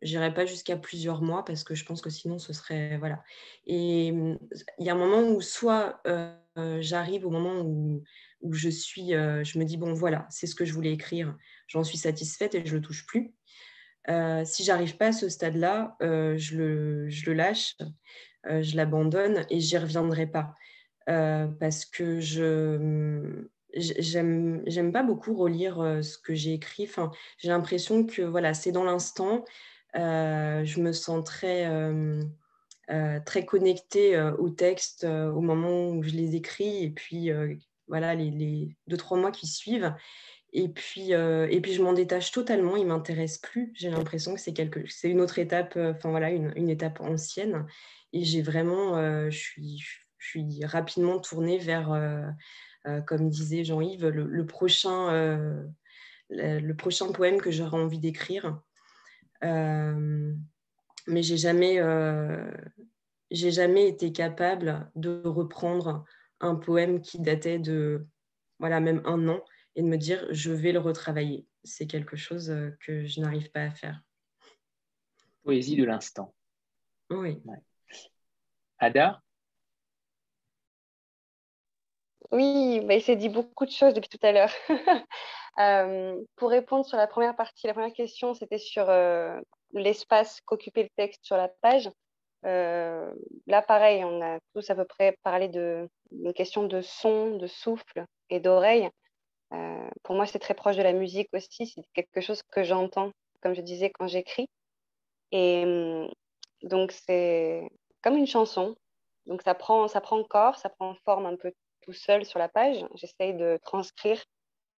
J'irai pas jusqu'à plusieurs mois parce que je pense que sinon ce serait voilà. Et il y a un moment où soit euh, j'arrive au moment où, je suis, je me dis bon voilà, c'est ce que je voulais écrire, j'en suis satisfaite et je le touche plus. Euh, si j'arrive pas à ce stade-là, euh, je, le, lâche, euh, je l'abandonne et j'y reviendrai pas. parce que je j'aime pas beaucoup relire ce que j'ai écrit. Enfin, j'ai l'impression que voilà, c'est dans l'instant. je me sens très, très connectée au texte au moment où je les écris et puis voilà les, les, deux trois mois qui suivent. Et puis, euh, et puis je m'en détache totalement, il ne m'intéresse plus. J'ai l'impression que c'est quelque... c'est une autre étape, euh, enfin voilà, une, étape ancienne. Et j'ai vraiment, euh, je, suis, je suis rapidement tournée vers, comme disait Jean-Yves, le, prochain, le, prochain poème que j'aurais envie d'écrire. mais j'ai jamais, j'ai jamais été capable de reprendre un poème qui datait de, voilà, même un an et de me dire je vais le retravailler. C'est quelque chose euh, que je n'arrive pas à faire. Poésie de l'instant. Oui. Ada? Oui, bah, il s'est dit beaucoup de choses depuis tout à l'heure. Euh, pour répondre sur la première partie, la première question, c'était sur euh, l'espace qu'occupait le texte sur la page. là, pareil, on a tous à peu près parlé de, de question de son, de souffle et d'oreille. Euh, pour moi, c'est très proche de la musique aussi. C'est quelque chose que j'entends, comme je disais, quand j'écris. Et hum, donc, c'est comme une chanson. Donc, ça prend, ça prend corps, ça prend forme un peu tout seul sur la page. J'essaye de transcrire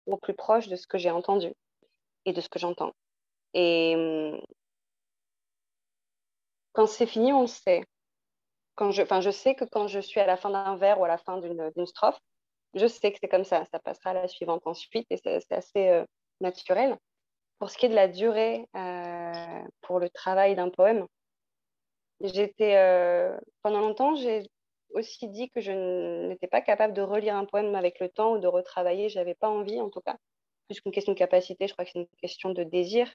au plus proche de ce que j'ai entendu et de ce que j'entends. Et hum, quand c'est fini, on le sait. Quand je, je sais que quand je suis à la fin d'un vers ou à la fin d'une strophe, je sais que c'est comme ça. Ça passera à la suivante ensuite et c'est assez euh, naturel. Pour ce qui est de la durée euh, pour le travail d'un poème, j'étais euh, pendant longtemps, j'ai aussi dit que je n'étais pas capable de relire un poème avec le temps ou de retravailler. Je n'avais pas envie, en tout cas. Plus qu'une question de capacité, je crois que c'est une question de désir.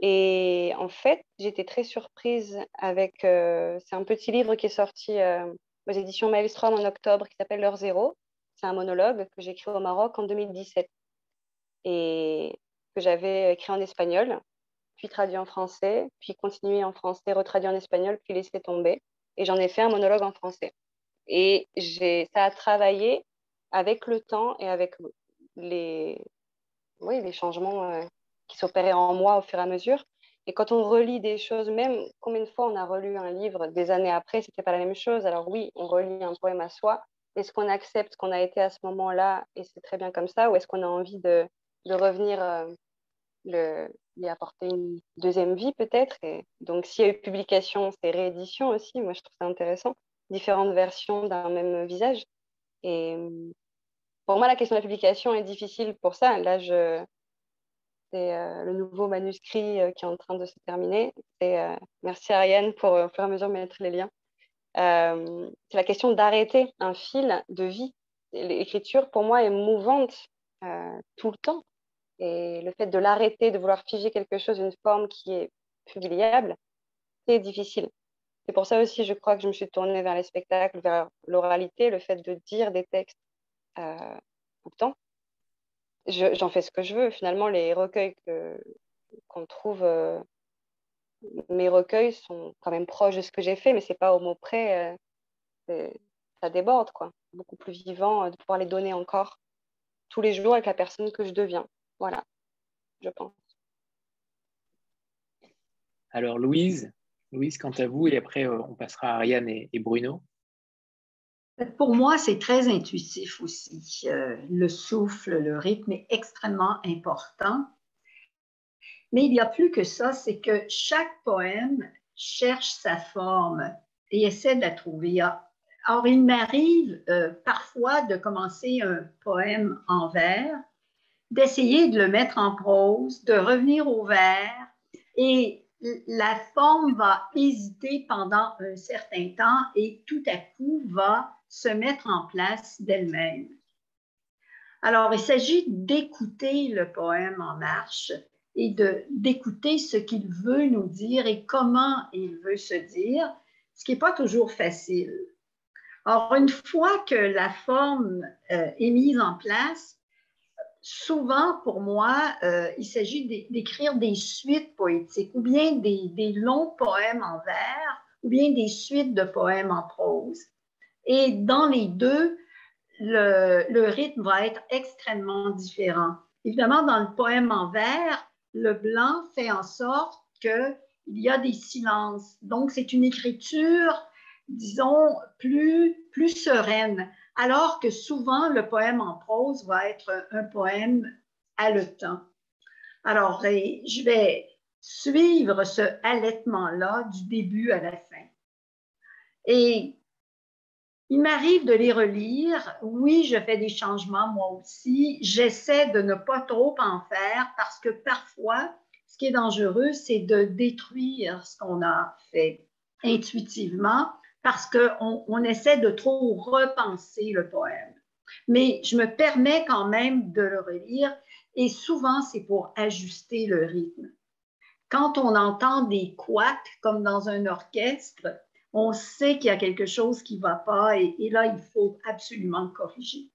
Et en fait, j'étais très surprise avec. C'est un petit livre qui est sorti aux éditions Maelstrom en octobre qui s'appelle L'heure zéro. C'est un monologue que j'ai écrit au Maroc en 2017 et que j'avais écrit en espagnol, puis traduit en français, puis continué en français, retraduit en espagnol, puis laissé tomber. Et j'en ai fait un monologue en français. Et ça a travaillé avec le temps et avec les, changements euh, qui s'opéraient en moi au fur et à mesure. Et quand on relit des choses, même combien de fois on a relu un livre des années après, c'était pas la même chose. Alors oui, on relit un poème à soi. Est-ce qu'on accepte qu'on a été à ce moment-là et c'est très bien comme ça, ou est-ce qu'on a envie de, revenir euh, lui apporter une deuxième vie peut-être? Donc s'il y a eu publication, c'est réédition aussi. Moi, je trouve ça intéressant différentes versions d'un même visage. Et pour moi, la question de la publication est difficile pour ça. Là, c'est euh, le nouveau manuscrit euh, qui est en train de se terminer. Et, euh, merci Ariane pour au fur et à mesure mettre les liens. C'est la question d'arrêter un fil de vie. L'écriture, pour moi, est mouvante tout le temps. Et le fait de l'arrêter, de vouloir figer quelque chose, une forme qui est publiable, c'est difficile. C'est pour ça aussi, je crois que je me suis tournée vers les spectacles, vers l'oralité, le fait de dire des textes euh, tout le temps. J'en fais ce que je veux. Finalement, les recueils qu'on trouve, euh, mes recueils sont quand même proches de ce que j'ai fait, mais c'est pas au mot près. Euh, ça déborde, quoi. Beaucoup plus vivant de pouvoir les donner encore tous les jours avec la personne que je deviens. Voilà, je pense. Alors, Louise, Louise, quant à vous, et après euh, on passera à Ariane et, Bruno. Pour moi, c'est très intuitif aussi. Euh, le souffle, le rythme est extrêmement important. Mais il y a plus que ça, c'est que chaque poème cherche sa forme et essaie de la trouver. Alors, il m'arrive euh, parfois de commencer un poème en vers, d'essayer de le mettre en prose, de revenir au vers et la forme va hésiter pendant un certain temps et tout à coup va se mettre en place d'elle-même. Alors, il s'agit d'écouter le poème en marche et d'écouter ce qu'il veut nous dire et comment il veut se dire, ce qui n'est pas toujours facile. Alors, une fois que la forme euh, est mise en place, souvent, pour moi, euh, il s'agit d'écrire des suites poétiques ou bien des, longs poèmes en vers ou bien des suites de poèmes en prose. Et dans les deux, le, rythme va être extrêmement différent. Évidemment, dans le poème en vers, le blanc fait en sorte qu'il y a des silences. Donc, c'est une écriture, disons, plus, plus sereine alors que souvent le poème en prose va être un, poème haletant. Alors, je vais suivre ce halètement-là du début à la fin. Et il m'arrive de les relire. Oui, je fais des changements moi aussi. J'essaie de ne pas trop en faire parce que parfois, ce qui est dangereux, c'est de détruire ce qu'on a fait intuitivement parce qu'on on essaie de trop repenser le poème. Mais je me permets quand même de le relire et souvent c'est pour ajuster le rythme. Quand on entend des couacs comme dans un orchestre, on sait qu'il y a quelque chose qui ne va pas et, et, là, il faut absolument corriger.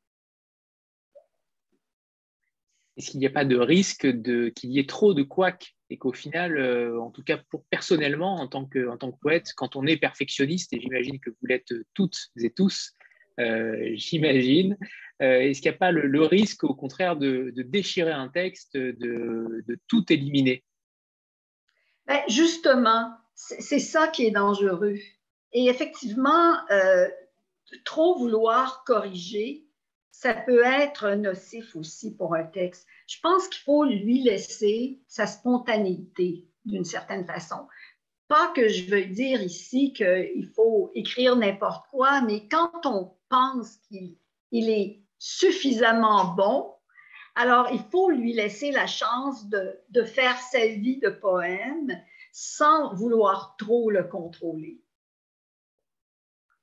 Est-ce qu'il n'y a pas de risque qu'il y ait trop de couacs et qu'au final, euh, en tout cas pour personnellement, en tant, que, en tant que poète, quand on est perfectionniste, et j'imagine que vous l'êtes toutes et tous, euh, j'imagine, euh, est-ce qu'il n'y a pas le, risque, au contraire, de, déchirer un texte, de, tout éliminer? Ben, Justement, c'est ça qui est dangereux. Et effectivement, trop vouloir corriger, ça peut être nocif aussi pour un texte. Je pense qu'il faut lui laisser sa spontanéité d'une certaine façon. pas que je veux dire ici qu'il faut écrire n'importe quoi, mais quand on pense qu'il est suffisamment bon, alors il faut lui laisser la chance de, de faire sa vie de poème sans vouloir trop le contrôler.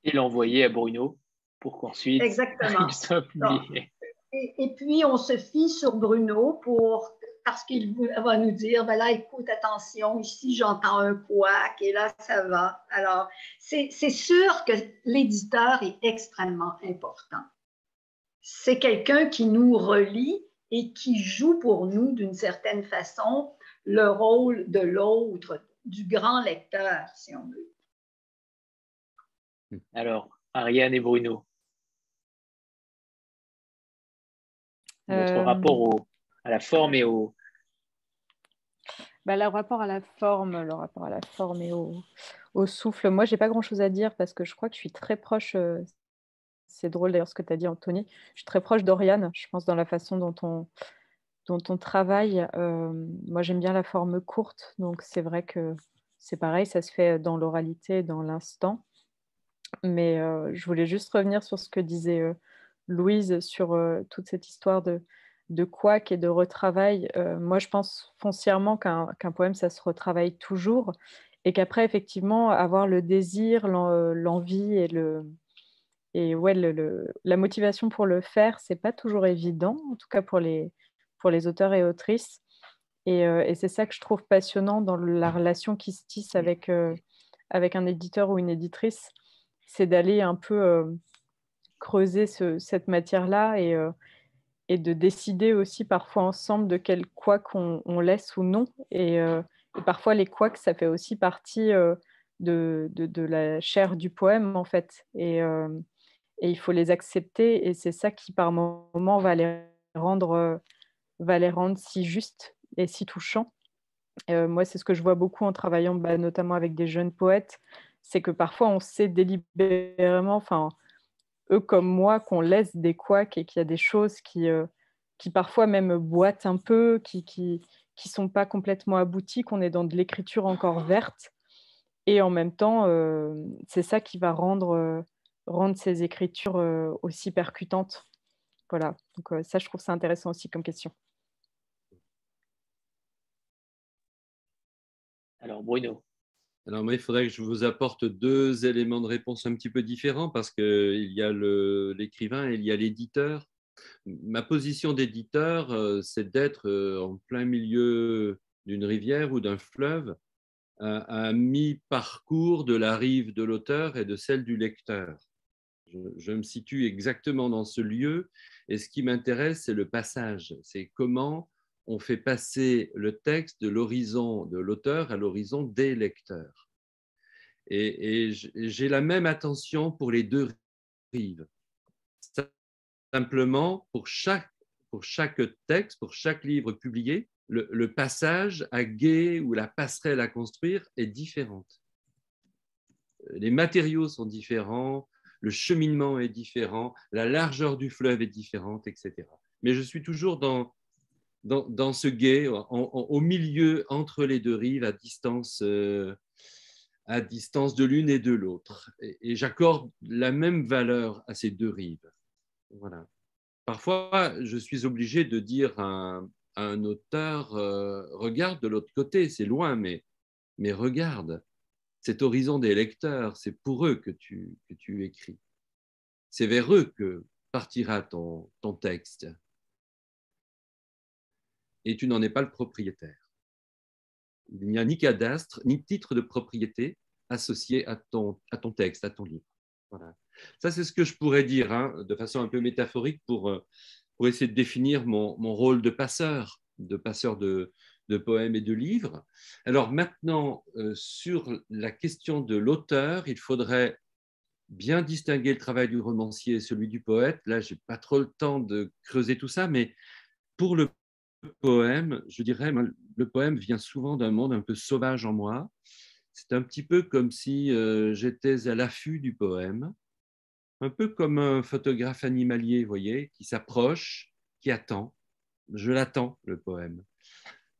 Et l'envoyer à Bruno pour qu'ensuite Exactement. et, et, puis, on se fie sur Bruno pour, parce qu'il va nous dire, ben là, écoute, attention, ici, j'entends un couac et là, ça va. Alors, c'est sûr que l'éditeur est extrêmement important. C'est quelqu'un qui nous relie et qui joue pour nous, d'une certaine façon, le rôle de l'autre, du grand lecteur, si on veut. Alors, Ariane et Bruno, votre euh, rapport à la forme et au... Bah, le rapport à la forme, le rapport à la forme et au, souffle. Moi, j'ai pas grand-chose à dire parce que je crois que je suis très proche. Euh, c'est drôle d'ailleurs ce que tu as dit, Anthony. Je suis très proche d'Oriane, je pense, dans la façon dont on, dont on travaille. Euh, moi, j'aime bien la forme courte, donc c'est vrai que c'est pareil, ça se fait dans l'oralité, dans l'instant. Mais euh, je voulais juste revenir sur ce que disait euh, Louise sur toute cette histoire de, de couac et de retravail. moi, je pense foncièrement qu'un poème, ça se retravaille toujours et qu'après, effectivement, avoir le désir, l'envie et le, et ouais, le, la motivation pour le faire, c'est pas toujours évident, en tout cas pour les, pour les auteurs et autrices. Et, et c'est ça que je trouve passionnant dans la relation qui se tisse avec, avec un éditeur ou une éditrice, c'est d'aller un peu euh, creuser ce, cette matière-là et, et de décider aussi parfois ensemble de quel quoi qu'on on laisse ou non. Et, et, parfois, les couacs, ça fait aussi partie de, de, la chair du poème, en fait. Et, il faut les accepter. Et c'est ça qui, par moment, va les rendre va les rendre si justes et si touchants. Euh, moi, c'est ce que je vois beaucoup en travaillant bah, notamment avec des jeunes poètes, c'est que parfois on sait délibérément, enfin, eux comme moi, qu'on laisse des couacs et qu'il y a des choses qui, euh, qui parfois même boitent un peu, qui qui, qui sont pas complètement abouties, qu'on est dans de l'écriture encore verte. Et en même temps, euh, c'est ça qui va rendre, rendre ces écritures aussi percutantes. Voilà, donc ça, je trouve ça intéressant aussi comme question. Alors, Bruno. Alors, moi, il faudrait que je vous apporte deux éléments de réponse un petit peu différents parce qu'il y a l'écrivain et il y a l'éditeur. Ma position d'éditeur, euh, c'est d'être euh, en plein milieu d'une rivière ou d'un fleuve, à, mi-parcours de la rive de l'auteur et de celle du lecteur. je, me situe exactement dans ce lieu et ce qui m'intéresse, c'est le passage. C'est comment on fait passer le texte de l'horizon de l'auteur à l'horizon des lecteurs. Et, j'ai la même attention pour les deux rives. Simplement, pour chaque, pour chaque texte, pour chaque livre publié, le, passage à gué ou la passerelle à construire est différente. Les matériaux sont différents, le cheminement est différent, la largeur du fleuve est différente, etc. Mais je suis toujours dans, dans, ce gué, au milieu entre les deux rives, à distance, euh, à distance de l'une et de l'autre. Et, j'accorde la même valeur à ces deux rives. Voilà. Parfois, je suis obligé de dire à un, auteur, euh, regarde de l'autre côté, c'est loin, mais, mais regarde, cet horizon des lecteurs, c'est pour eux que tu, que tu écris. C'est vers eux que partira ton, ton texte et tu n'en es pas le propriétaire. Il n'y a ni cadastre, ni titre de propriété associé à ton, à ton texte, à ton livre. Voilà. Ça, c'est ce que je pourrais dire hein, de façon un peu métaphorique pour, euh, pour essayer de définir mon, mon rôle de passeur, de passeur de, de, poèmes et de livres. Alors maintenant, euh, sur la question de l'auteur, il faudrait bien distinguer le travail du romancier et celui du poète. Là, je n'ai pas trop le temps de creuser tout ça, mais pour le poème, je dirais, le poème vient souvent d'un monde un peu sauvage en moi. C'est un petit peu comme si euh, j'étais à l'affût du poème, un peu comme un photographe animalier, vous voyez, qui s'approche, qui attend. Je l'attends, le poème.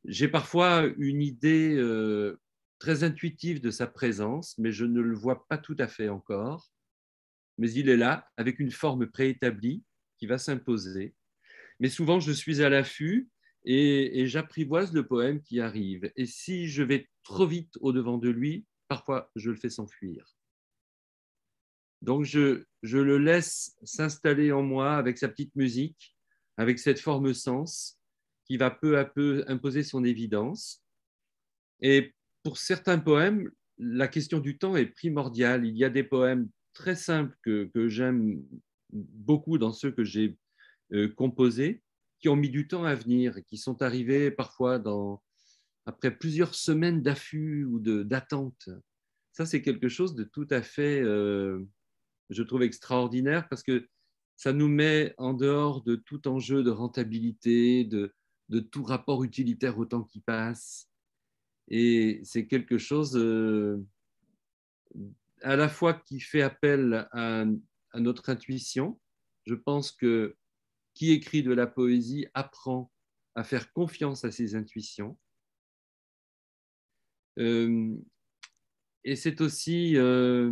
J'ai parfois une idée euh, très intuitif de sa présence, mais je ne le vois pas tout à fait encore. Mais il est là, avec une forme préétablie qui va s'imposer. Mais souvent, je suis à l'affût et, j'apprivoise le poème qui arrive. Et si je vais trop vite au-devant de lui, parfois, je le fais s'enfuir. Donc, je, je le laisse s'installer en moi avec sa petite musique, avec cette forme sens qui va peu à peu imposer son évidence. Et pour certains poèmes, la question du temps est primordiale. Il y a des poèmes très simples que, que j'aime beaucoup dans ceux que j'ai euh, composés, qui ont mis du temps à venir, qui sont arrivés parfois après plusieurs semaines d'affût ou d'attente. Ça, c'est quelque chose de tout à fait, euh, je trouve, extraordinaire parce que ça nous met en dehors de tout enjeu de rentabilité, de, tout rapport utilitaire au temps qui passe. Et c'est quelque chose euh, à la fois qui fait appel à notre intuition. Je pense que qui écrit de la poésie apprend à faire confiance à ses intuitions. Euh, et c'est aussi, euh,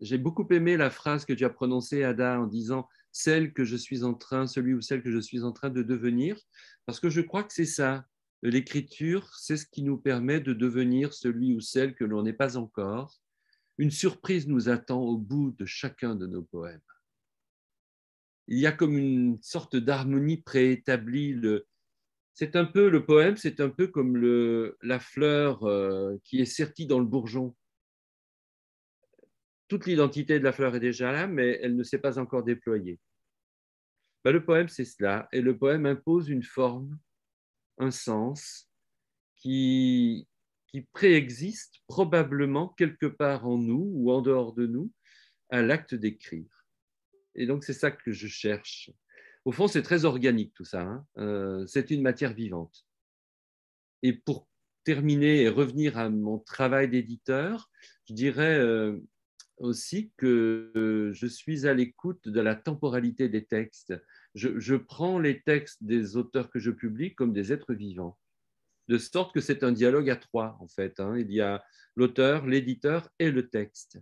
j'ai beaucoup aimé la phrase que tu as prononcée, Ada, en disant celle que je suis en train, celui ou celle que je suis en train de devenir, parce que je crois que c'est ça. L'écriture, c'est ce qui nous permet de devenir celui ou celle que l'on n'est pas encore. Une surprise nous attend au bout de chacun de nos poèmes il y a comme une sorte d'harmonie préétablie. C'est un peu le poème, c'est un peu comme le, la fleur euh, qui est sertie dans le bourgeon. Toute l'identité de la fleur est déjà là, mais elle ne s'est pas encore déployée. Ben, le poème, c'est cela. Et le poème impose une forme, un sens qui préexiste probablement quelque part en nous ou en dehors de nous à l'acte d'écrire. Et donc, c'est ça que je cherche. Au fond, c'est très organique tout ça. Hein. Euh, c'est une matière vivante. Et pour terminer et revenir à mon travail d'éditeur, je dirais euh, aussi que euh, je suis à l'écoute de la temporalité des textes. Je, prends les textes des auteurs que je publie comme des êtres vivants, de sorte que c'est un dialogue à trois, en fait. Hein. Il y a l'auteur, l'éditeur et le texte.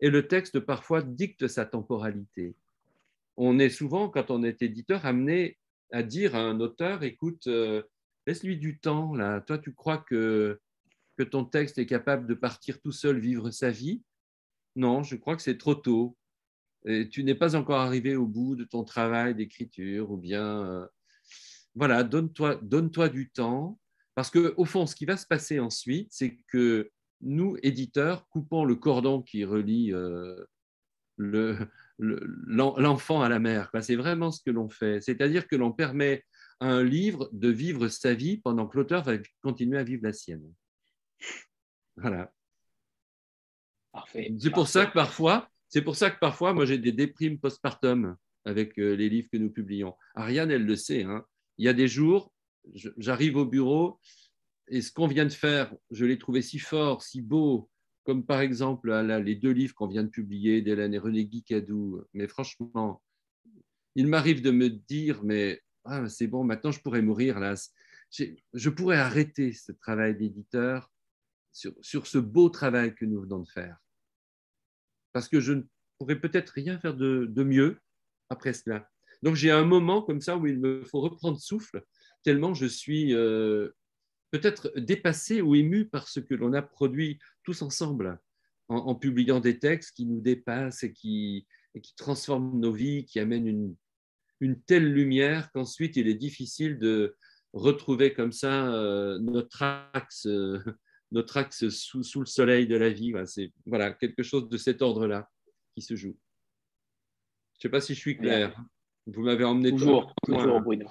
Et le texte, parfois, dicte sa temporalité on est souvent, quand on est éditeur, amené à dire à un auteur, écoute, euh, laisse-lui du temps, là. Toi, tu crois que, que ton texte est capable de partir tout seul vivre sa vie? Non, je crois que c'est trop tôt. Et tu n'es pas encore arrivé au bout de ton travail d'écriture, ou bien, euh, voilà, donne-toi donne -toi du temps. Parce qu'au fond, ce qui va se passer ensuite, c'est que nous, éditeurs, coupons le cordon qui relie euh, le, l'enfant à la mère. C'est vraiment ce que l'on fait. C'est-à-dire que l'on permet à un livre de vivre sa vie pendant que l'auteur va continuer à vivre la sienne. Voilà. Parfait. C'est pour ça que parfois, c'est pour ça que parfois, moi, j'ai des déprimes postpartum avec euh, les livres que nous publions. Ariane, elle le sait. Hein. Il y a des jours, j'arrive au bureau et ce qu'on vient de faire, je l'ai trouvé si fort, si beau, comme par exemple les deux livres qu'on vient de publier d'Hélène et René Guicadou. Mais franchement, il m'arrive de me dire, mais ah, c'est bon, maintenant je pourrais mourir là. Je pourrais arrêter ce travail d'éditeur sur, ce beau travail que nous venons de faire. Parce que je ne pourrais peut-être rien faire de, de mieux après cela. Donc j'ai un moment comme ça où il me faut reprendre souffle, tellement je suis euh, peut-être dépassé ou ému par ce que l'on a produit tous ensemble en, publiant des textes qui nous dépassent et qui, qui transforment nos vies, qui amènent une, une telle lumière qu'ensuite il est difficile de retrouver comme ça euh, notre axe, euh, notre axe sous, sous, le soleil de la vie. C'est voilà, quelque chose de cet ordre-là qui se joue. Je ne sais pas si je suis clair. Vous m'avez emmené toujours, toujours Bruno.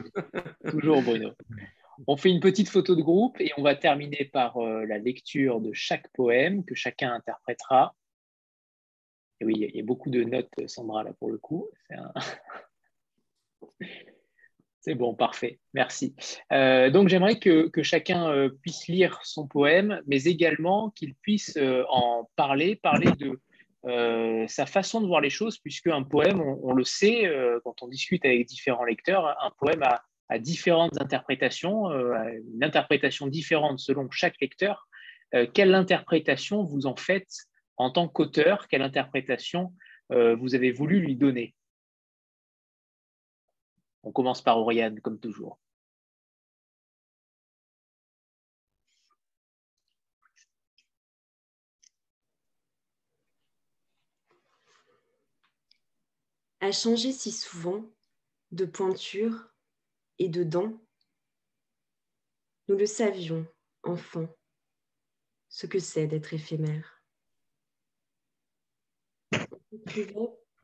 toujours Bruno. On fait une petite photo de groupe et on va terminer par euh, la lecture de chaque poème que chacun interprétera. Et oui, il y, a beaucoup de notes, Sandra, là, pour le coup. C'est bon, parfait. Merci. Euh, donc, j'aimerais que, chacun euh, puisse lire son poème, mais également qu'il puisse en parler, parler de sa façon de voir les choses, puisque un poème, on le sait, quand on discute avec différents lecteurs, un poème a, à différentes interprétations, euh, une interprétation différente selon chaque lecteur. quelle interprétation vous en faites en tant qu'auteur? Quelle interprétation vous avez voulu lui donner? On commence par Oriane, comme toujours. a changé si souvent de pointure et de dents. Nous le savions, enfant, ce que c'est d'être éphémère.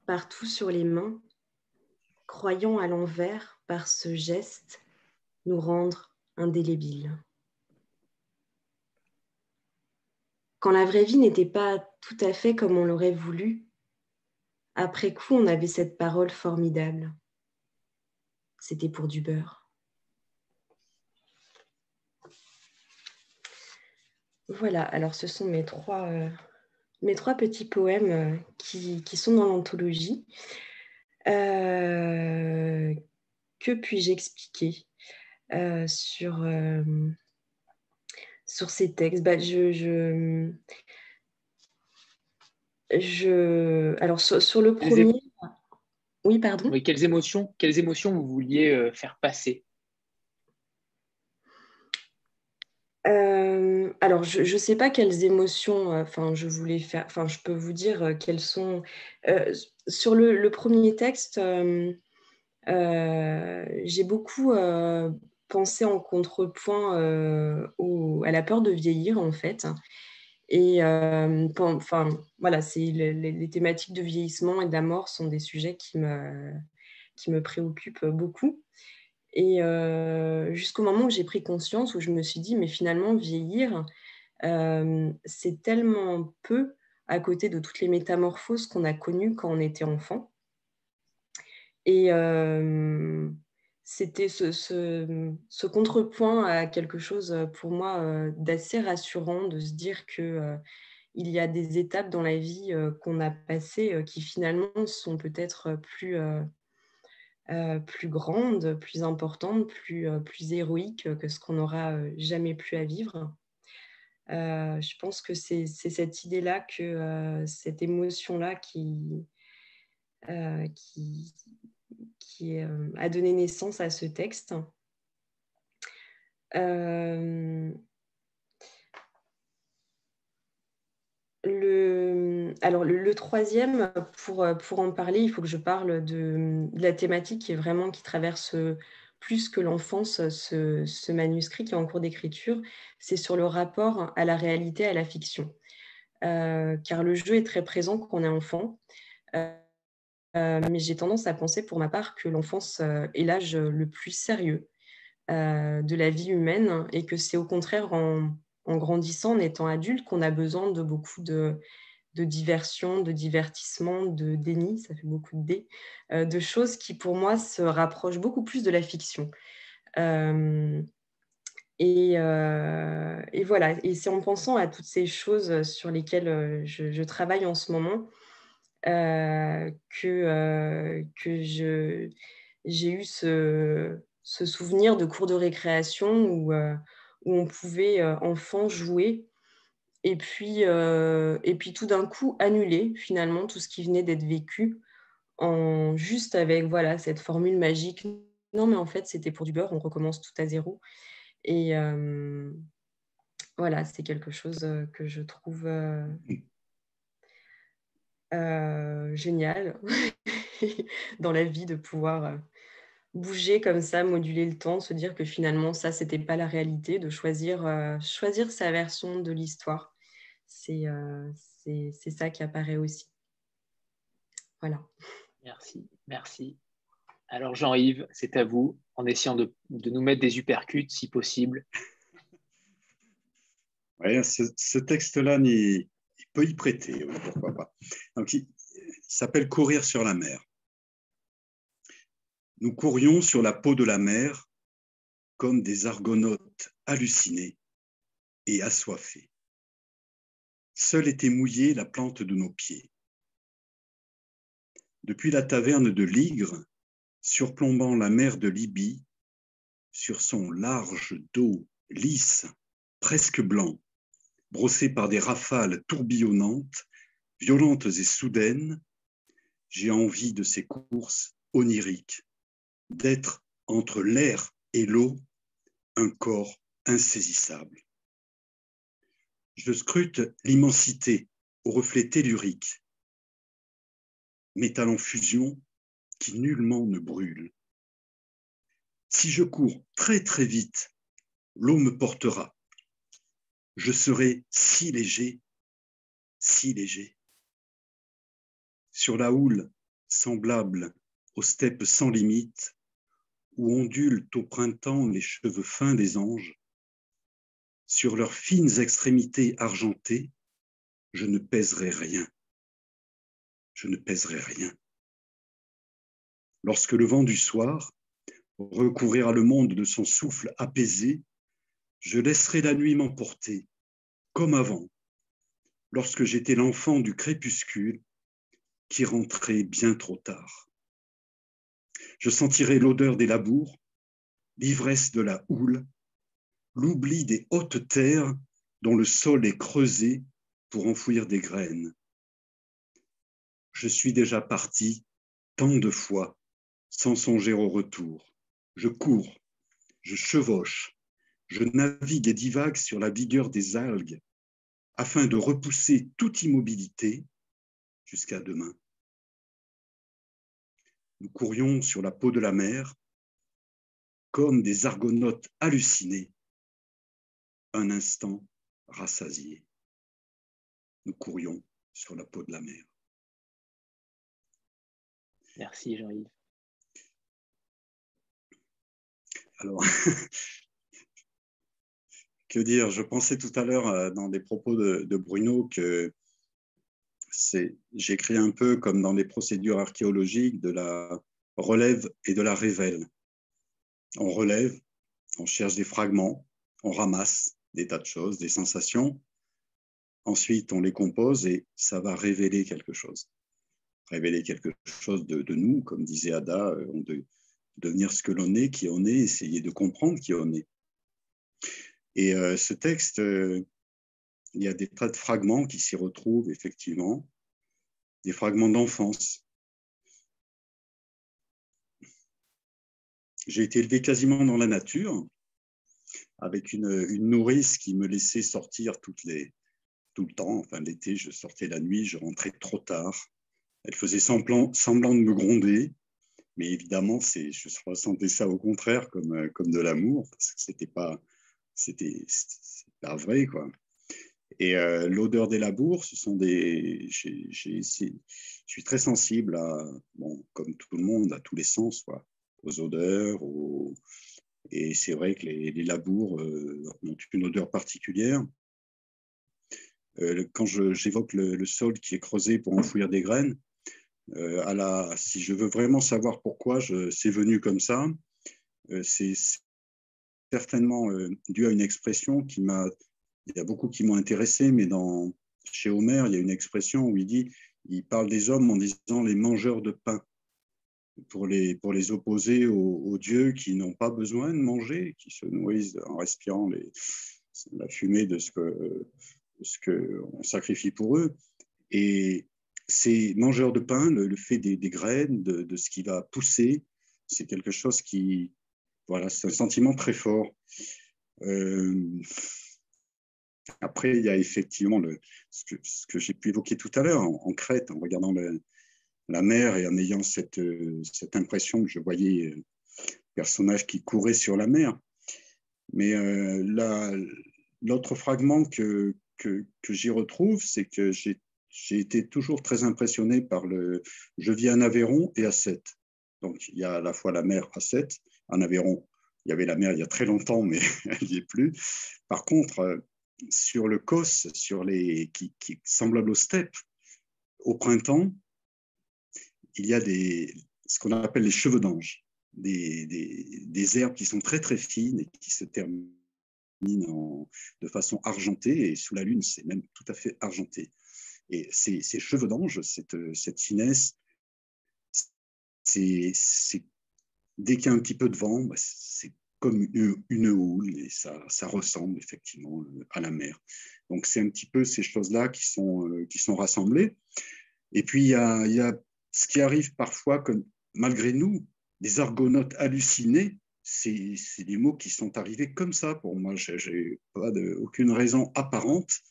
Partout sur les mains, croyant à l'envers par ce geste nous rendre indélébiles. Quand la vraie vie n'était pas tout à fait comme on l'aurait voulu, après coup, on avait cette parole formidable. C'était pour du beurre. Voilà, alors ce sont mes trois, euh, mes trois petits poèmes euh, qui, sont dans l'anthologie. Euh, que puis-je expliquer sur, sur ces textes? Bah, je, je... Alors, sur, le premier. Oui, pardon. Oui, quelles émotions, quelles émotions vous vouliez euh, faire passer? Euh, alors, je ne sais pas quelles émotions, euh, je voulais faire, enfin, je peux vous dire quelles sont. sur le, premier texte, j'ai beaucoup pensé en contrepoint à la peur de vieillir, en fait. Et euh, enfin, voilà, c'est les, thématiques de vieillissement et de la mort sont des sujets qui me, qui me préoccupent beaucoup. Et euh, jusqu'au moment où j'ai pris conscience, où je me suis dit, mais finalement, vieillir, euh, c'est tellement peu à côté de toutes les métamorphoses qu'on a connues quand on était enfant. Et c'était ce, contrepoint à quelque chose euh, pour moi euh, d'assez rassurant de se dire que euh, il y a des étapes dans la vie qu'on a passées qui finalement sont peut-être plus, plus grandes, plus importantes, plus, plus héroïques que ce qu'on n'aura jamais pu à vivre. je pense que c'est cette idée-là, que cette émotion-là qui, qui euh, a donné naissance à ce texte. Euh, le, alors le, troisième, pour, pour, en parler, il faut que je parle de, la thématique qui est vraiment qui traverse plus que l'enfance ce, ce, manuscrit qui est en cours d'écriture. C'est sur le rapport à la réalité, à la fiction. Euh, car le jeu est très présent quand on est enfant. Euh, mais j'ai tendance à penser pour ma part que l'enfance euh, est l'âge le plus sérieux euh, de la vie humaine et que c'est au contraire en, grandissant, en étant adulte, qu'on a besoin de beaucoup de, diversion, de divertissement, de déni, ça fait beaucoup de dé, de choses qui pour moi se rapprochent beaucoup plus de la fiction. et, voilà, et c'est en pensant à toutes ces choses sur lesquelles je travaille en ce moment euh, que, euh, que j'ai eu ce, ce, souvenir de cours de récréation où, euh, où on pouvait, enfant, jouer et puis, et puis tout d'un coup annuler finalement tout ce qui venait d'être vécu en juste avec voilà cette formule magique. Non mais en fait c'était pour du beurre on recommence tout à zéro. Et voilà c'est quelque chose que je trouve euh, génial dans la vie de pouvoir euh, bouger comme ça, moduler le temps, se dire que finalement ça c'était pas la réalité, de choisir, euh, choisir sa version de l'histoire. C'est c'est ça qui apparaît aussi. Voilà. Merci, merci. Alors Jean-Yves, c'est à vous, en essayant de, de, nous mettre des uppercuts si possible. Ouais, ce, ce texte-là n'y peut y prêter, pourquoi pas. Il, s'appelle Courir sur la mer. Nous courions sur la peau de la mer comme des argonautes hallucinés et assoiffés. Seule était mouillée la plante de nos pieds. Depuis la taverne de Ligre, surplombant la mer de Libye, sur son large dos lisse, presque blanc, brossé par des rafales tourbillonnantes, violentes et soudaines, j'ai envie de ces courses oniriques, d'être entre l'air et l'eau un corps insaisissable. Je scrute l'immensité au reflet tellurique, métal en fusion qui nullement ne brûle. Si je cours très très vite, l'eau me portera. Je serai si léger, si léger. Sur la houle semblable aux steppes sans limite, où ondulent au printemps les cheveux fins des anges, sur leurs fines extrémités argentées, je ne pèserai rien. Je ne pèserai rien. Lorsque le vent du soir recouvrira le monde de son souffle apaisé, je laisserai la nuit m'emporter, comme avant, lorsque j'étais l'enfant du crépuscule qui rentrait bien trop tard. Je sentirai l'odeur des labours, l'ivresse de la houle, l'oubli des hautes terres dont le sol est creusé pour enfouir des graines. Je suis déjà parti tant de fois sans songer au retour. Je cours, je chevauche, je navigue et divague sur la vigueur des algues afin de repousser toute immobilité jusqu'à demain. Nous courions sur la peau de la mer comme des argonautes hallucinés, un instant rassasiés. Nous courions sur la peau de la mer. Merci Jean-Yves. Alors, que dire Je pensais tout à l'heure euh, dans des propos de, Bruno que j'écris un peu comme dans les procédures archéologiques de la relève et de la révèle. On relève, on cherche des fragments, on ramasse des tas de choses, des sensations. Ensuite, on les compose et ça va révéler quelque chose. Révéler quelque chose de, nous, comme disait Ada, euh, de, devenir ce que l'on est, qui on est, essayer de comprendre qui on est. Et euh, ce texte, euh, il y a des tas de fragments qui s'y retrouvent, effectivement, des fragments d'enfance. J'ai été élevé quasiment dans la nature, avec une, nourrice qui me laissait sortir tout le temps. Enfin, l'été, je sortais la nuit, je rentrais trop tard. Elle faisait semblant, de me gronder, mais évidemment, je ressentais ça au contraire comme, comme de l'amour, parce que c'était pas, c'était pas vrai, quoi. Et euh, l'odeur des labours, ce sont des. je suis très sensible bon, comme tout le monde, à tous les sens, quoi, aux odeurs. Et c'est vrai que les, labours euh, ont une odeur particulière. Euh, quand j'évoque le, le, sol qui est creusé pour enfouir des graines, à la, si je veux vraiment savoir pourquoi c'est venu comme ça, c'est certainement dû à une expression qui m'a il y a beaucoup qui m'ont intéressé, mais dans, chez Homère, il y a une expression où il dit, il parle des hommes en disant les mangeurs de pain, pour les, pour les opposer aux, dieux qui n'ont pas besoin de manger, qui se nourrissent en respirant la fumée de ce que ce qu'on sacrifie pour eux. Et ces mangeurs de pain, le, fait des, graines, de, de, ce qui va pousser, c'est quelque chose qui, voilà, c'est un sentiment très fort. Euh, après, il y a effectivement ce que, j'ai pu évoquer tout à l'heure en, Crète, en regardant la mer et en ayant cette, cette impression que je voyais euh, personnage qui courait sur la mer. Mais euh, l'autre fragment que, que, j'y retrouve, c'est que j'ai été toujours très impressionné par le. Je vis en Aveyron et à Sète. Donc, il y a à la fois la mer à Sète, en Aveyron. Il y avait la mer il y a très longtemps, mais elle n'y est plus. Par contre, euh, sur le cos, sur les, qui, est semblable aux steppes, au printemps, il y a des, ce qu'on appelle les cheveux d'ange, des, des, herbes qui sont très très fines et qui se terminent de façon argentée, et sous la lune, c'est même tout à fait argenté. Et ces, ces cheveux d'ange, cette, cette finesse, c'est dès qu'il y a un petit peu de vent, bah, c'est comme une, houle et ça, ressemble effectivement euh, à la mer. Donc c'est un petit peu ces choses-là qui sont, qui sont rassemblées. Et puis il y a, ce qui arrive parfois que malgré nous, des argonautes hallucinés, c'est des mots qui sont arrivés comme ça pour moi. Je n'ai pas aucune raison apparente,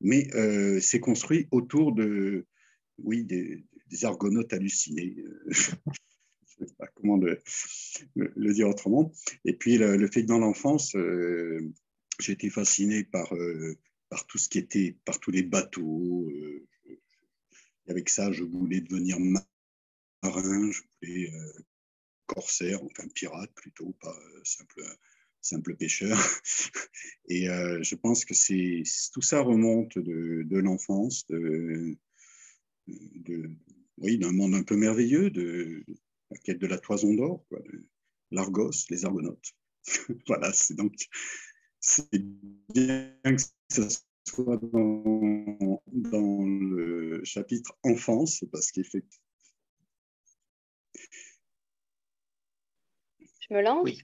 mais euh, c'est construit autour de, oui, des, argonautes hallucinés. je sais pas comment le, dire autrement. Et puis le, fait que dans l'enfance, euh, j'ai été fasciné par, euh, par tout ce qui était, par tous les bateaux. et avec ça, je voulais devenir marin, je voulais corsaire, enfin pirate plutôt, pas euh, simple, simple pêcheur. Et euh, je pense que c'est tout ça remonte de, l'enfance, de, oui, d'un monde un peu merveilleux, de quête de la toison d'or, l'Argos, les Argonautes. voilà, c'est donc c'est bien que ce soit dans, dans le chapitre enfance, parce qu'effectivement, Je me lance Oui.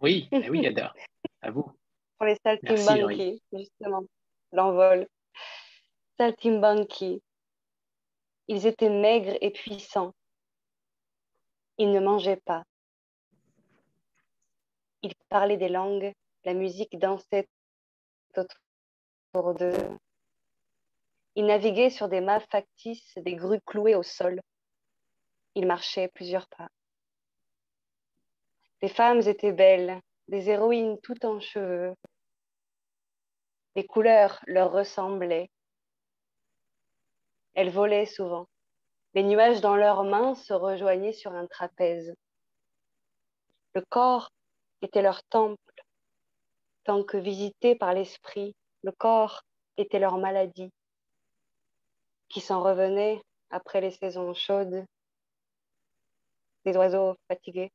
Oui, eh oui, Ada, à vous. Pour les saltimbanquis, justement, l'envol. Saltimbanquis. Ils étaient maigres et puissants. Ils ne mangeaient pas. Ils parlaient des langues, la musique dansait autour d'eux. Ils naviguaient sur des mâts factices, des grues clouées au sol. Ils marchaient plusieurs pas. Les femmes étaient belles, des héroïnes tout en cheveux. Les couleurs leur ressemblaient. Elles volaient souvent. Les nuages dans leurs mains se rejoignaient sur un trapèze. Le corps était leur temple, tant que visité par l'esprit, le corps était leur maladie, qui s'en revenait après les saisons chaudes, des oiseaux fatigués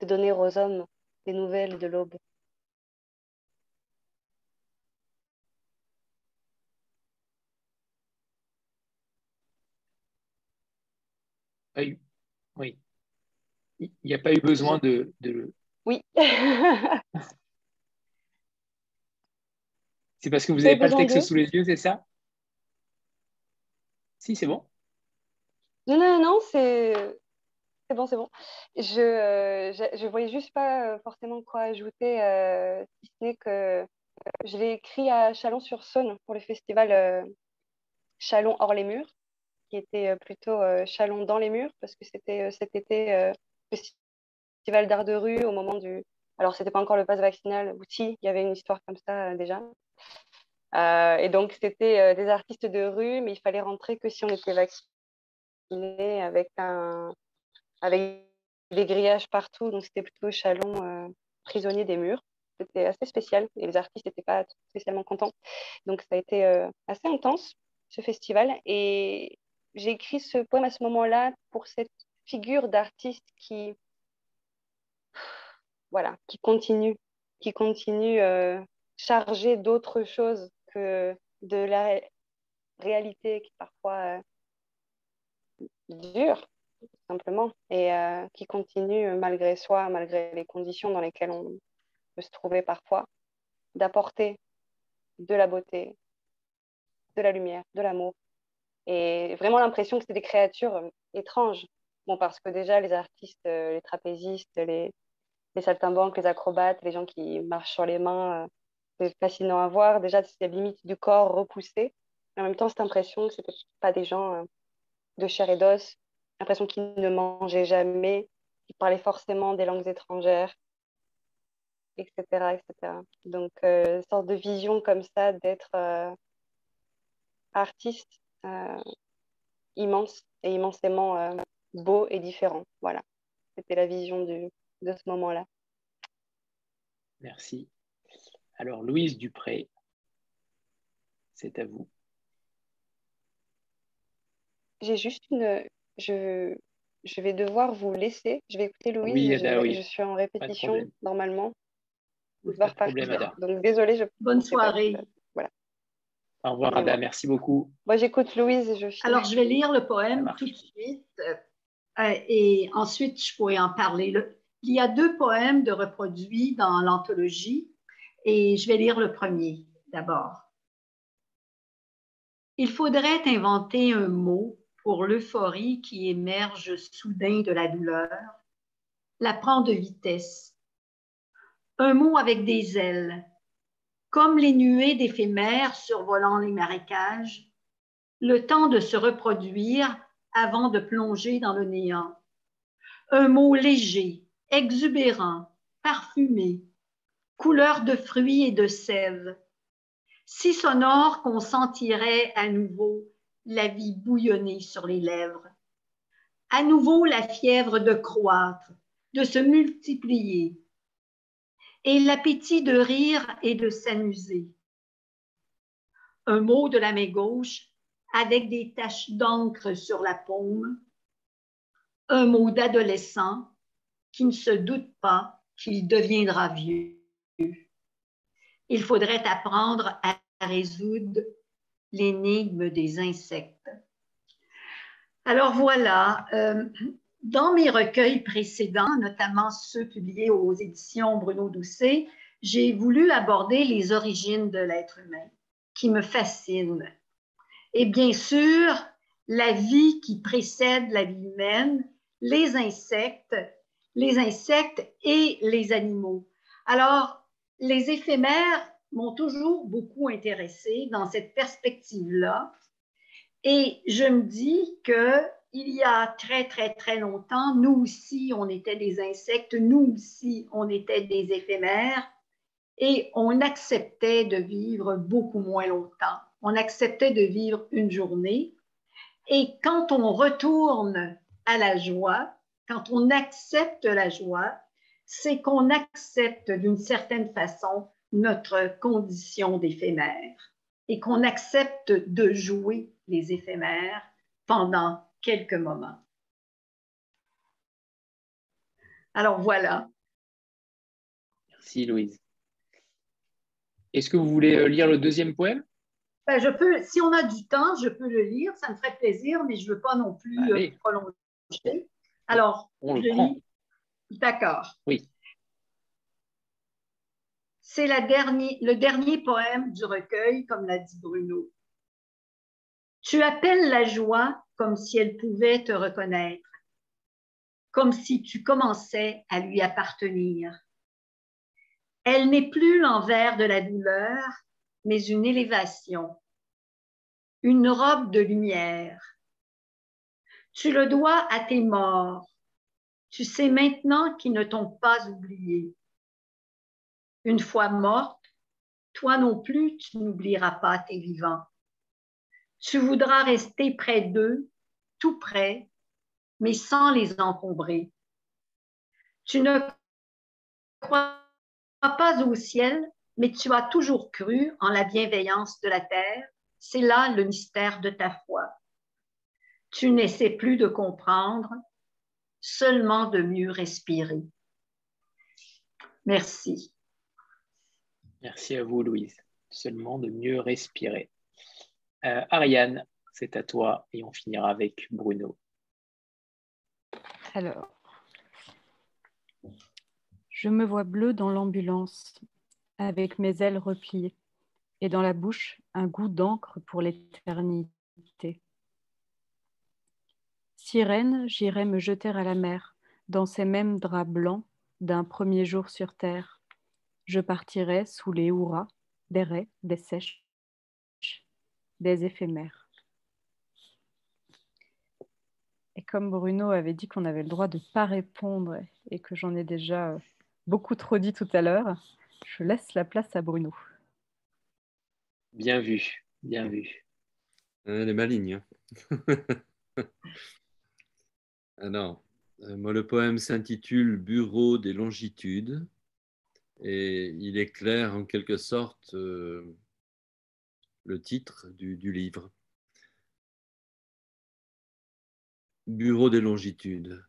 de donner aux hommes des nouvelles de l'aube. Oui. oui. Il n'y a pas eu besoin de, de... Oui. c'est parce que vous n'avez pas le texte sous les yeux, c'est ça? Si, c'est bon. Non, non, non, c'est c'est bon, c'est bon. Je, euh, je, voyais juste pas euh, forcément quoi ajouter, euh, si ce n'est que je l'ai écrit à Chalon-sur-Saône pour le festival Chalon hors les murs, qui était plutôt Chalon dans les murs, parce que c'était cet été festival d'art de rue au moment du. Alors, c'était pas encore le pass vaccinal, ou si, il y avait une histoire comme ça déjà. et donc, c'était des artistes de rue, mais il fallait rentrer que si on était vacciné avec un, avec des grillages partout. Donc, c'était plutôt Chalon euh, prisonnier des murs. C'était assez spécial et les artistes n'étaient pas spécialement contents. Donc, ça a été euh, assez intense, ce festival. Et j'ai écrit ce poème à ce moment-là pour cette figure d'artiste qui, voilà, qui continue, qui continue euh, chargé d'autres choses que de la réalité qui parfois dure simplement, et euh, qui continue malgré soi, malgré les conditions dans lesquelles on peut se trouver parfois, d'apporter de la beauté, de la lumière, de l'amour. Et vraiment l'impression que c'est des créatures euh, étranges. Bon, parce que déjà, les artistes, euh, les trapézistes, les, les saltimbanques, les acrobates, les gens qui marchent sur les mains, c'est fascinant à voir. Déjà, c'est la limite du corps repoussé. En même temps, cette impression que ce pas des gens de chair et d'os, l'impression qu'il ne mangeait jamais, qu'il parlait forcément des langues étrangères, etc. etc. Donc, euh, une sorte de vision comme ça d'être euh, artiste euh, immense et immensément beau et différent. Voilà, c'était la vision de ce moment-là. Merci. Alors, Louise Dupré, c'est à vous. J'ai juste une, je, je vais devoir vous laisser. Je vais écouter Louise. je, suis en répétition normalement. Donc désolé. Je... Bonne soirée. Au revoir Ada, merci beaucoup. Moi j'écoute Louise. Je Alors je vais lire le poème tout de suite euh, et ensuite je pourrais en parler. Il y a deux poèmes de reproduits dans l'anthologie et je vais lire le premier. d'abord. Il faudrait inventer un mot pour l'euphorie qui émerge soudain de la douleur, la prend de vitesse. Un mot avec des ailes, comme les nuées d'éphémères survolant les marécages, le temps de se reproduire avant de plonger dans le néant. Un mot léger, exubérant, parfumé, couleur de fruits et de sève, si sonore qu'on sentirait à nouveau la vie bouillonner sur les lèvres, à nouveau la fièvre de croître, de se multiplier, et l'appétit de rire et de s'amuser. Un mot de la main gauche avec des taches d'encre sur la paume, un mot d'adolescent qui ne se doute pas qu'il deviendra vieux. Il faudrait apprendre à résoudre l'énigme des insectes. Alors voilà, euh, dans mes recueils précédents, notamment ceux publiés aux éditions Bruno Doucet, j'ai voulu aborder les origines de l'être humain, qui me fascinent. Et bien sûr, la vie qui précède la vie humaine, les insectes, les insectes et les animaux. Alors, les éphémères m'ont toujours beaucoup intéressée dans cette perspective-là. Et je me dis que il y a très, très, très longtemps, nous aussi, on était des insectes, nous aussi, on était des éphémères et on acceptait de vivre beaucoup moins longtemps. On acceptait de vivre une journée. Et quand on retourne à la joie, quand on accepte la joie, c'est qu'on accepte d'une certaine façon notre condition d'éphémère et qu'on accepte de jouer les éphémères pendant quelques moments. Alors voilà. Merci Louise. Est-ce que vous voulez euh, lire le deuxième poème? Ben, je peux, si on a du temps, je peux le lire, ça me ferait plaisir, mais je ne veux pas non plus euh, prolonger. Alors, on je le lis. D'accord. Oui. C'est le dernier poème du recueil, comme l'a dit Bruno. Tu appelles la joie comme si elle pouvait te reconnaître, comme si tu commençais à lui appartenir. Elle n'est plus l'envers de la douleur, mais une élévation, une robe de lumière. Tu le dois à tes morts. Tu sais maintenant qu'ils ne t'ont pas oublié. Une fois morte, toi non plus, tu n'oublieras pas tes vivants. Tu voudras rester près d'eux, tout près, mais sans les encombrer. Tu ne crois pas au ciel, mais tu as toujours cru en la bienveillance de la terre. C'est là le mystère de ta foi. Tu n'essaies plus de comprendre, seulement de mieux respirer. Merci. Merci à vous, Louise. Seulement de mieux respirer. Euh, Ariane, c'est à toi et on finira avec Bruno. Alors, je me vois bleu dans l'ambulance, avec mes ailes repliées, et dans la bouche un goût d'encre pour l'éternité. Sirène, j'irai me jeter à la mer, dans ces mêmes draps blancs d'un premier jour sur terre. Je partirai sous les hurrahs des raies, des sèches, des éphémères. Et comme Bruno avait dit qu'on avait le droit de ne pas répondre et que j'en ai déjà beaucoup trop dit tout à l'heure, je laisse la place à Bruno. Bien vu, bien vu. Elle est maligne. hein. Alors, euh, moi, le poème s'intitule Bureau des longitudes et il éclaire en quelque sorte euh, le titre du, du livre. Bureau des longitudes.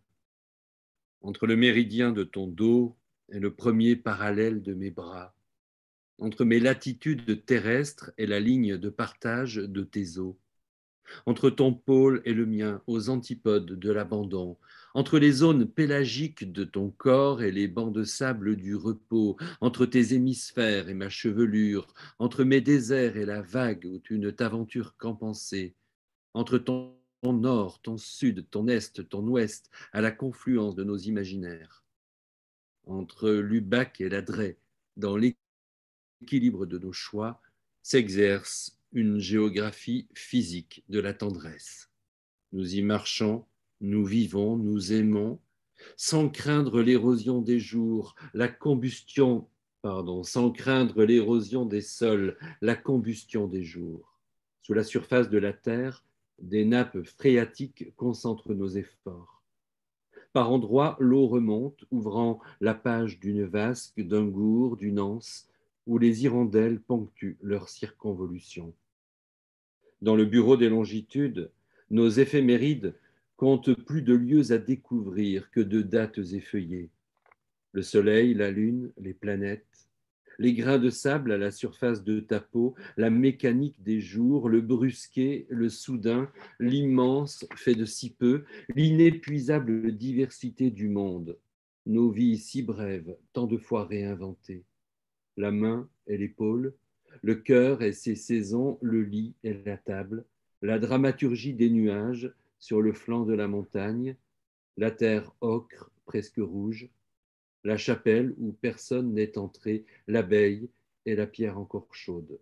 Entre le méridien de ton dos et le premier parallèle de mes bras, entre mes latitudes terrestres et la ligne de partage de tes eaux. entre ton pôle et le mien, aux antipodes de l'abandon, entre les zones pélagiques de ton corps et les bancs de sable du repos, entre tes hémisphères et ma chevelure, entre mes déserts et la vague où tu ne t'aventures qu'en pensée, entre ton nord, ton sud, ton est, ton ouest, à la confluence de nos imaginaires, entre l'Ubac et la Drée, dans l'équilibre de nos choix, s'exerce une géographie physique de la tendresse. Nous y marchons, nous vivons, nous aimons, sans craindre l'érosion des jours, la combustion, pardon, sans craindre l'érosion des sols, la combustion des jours. Sous la surface de la terre, des nappes phréatiques concentrent nos efforts. Par endroits, l'eau remonte, ouvrant la page d'une vasque, d'un gour, d'une anse, où les hirondelles ponctuent leur circonvolution. Dans le bureau des longitudes, nos éphémérides comptent plus de lieux à découvrir que de dates effeuillées. Le soleil, la lune, les planètes, les grains de sable à la surface de ta peau, la mécanique des jours, le brusquet, le soudain, l'immense fait de si peu, l'inépuisable diversité du monde, nos vies si brèves, tant de fois réinventées, la main et l'épaule, le cœur et ses saisons, le lit et la table, la dramaturgie des nuages sur le flanc de la montagne, la terre ocre presque rouge, la chapelle où personne n'est entré, l'abeille et la pierre encore chaude.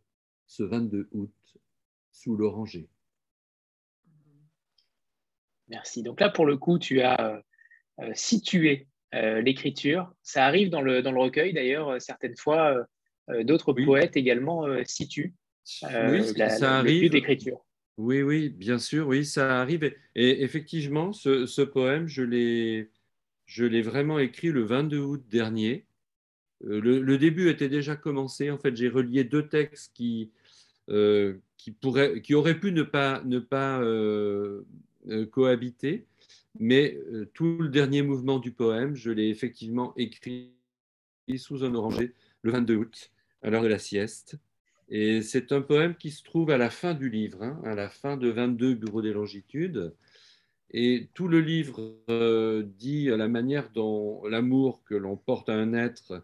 Ce 22 août, sous l'oranger. Merci. Donc là, pour le coup, tu as euh, situé euh, l'écriture. Ça arrive dans le, dans le recueil, d'ailleurs, certaines fois, euh, d'autres poètes également situent oui, la, ça arrive. d'écriture. Oui, oui, bien sûr, oui, ça arrive. Et, et effectivement, ce, ce poème, je l'ai je l'ai vraiment écrit le 22 août dernier. Euh, le, début était déjà commencé. En fait, j'ai relié deux textes qui, euh, qui, pourraient, qui auraient pu ne pas, ne pas euh, cohabiter, mais tout le dernier mouvement du poème, je l'ai effectivement écrit sous un oranger le 22 août, à l'heure de la sieste. Et c'est un poème qui se trouve à la fin du livre, hein, à la fin de 22 Bureaux des longitudes. Et tout le livre euh, dit la manière dont l'amour que l'on porte à un être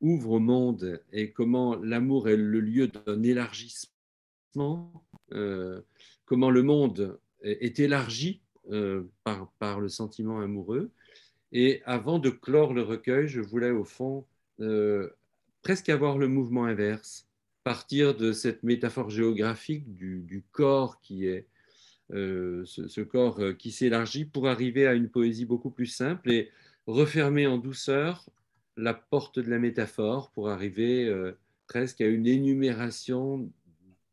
ouvre au monde et comment l'amour est le lieu d'un élargissement, euh, comment le monde est élargi euh, par, le sentiment amoureux. Et avant de clore le recueil, je voulais au fond presque avoir le mouvement inverse, partir de cette métaphore géographique du, corps qui est ce, ce, corps euh, qui s'élargit pour arriver à une poésie beaucoup plus simple et refermer en douceur la porte de la métaphore pour arriver euh, presque à une énumération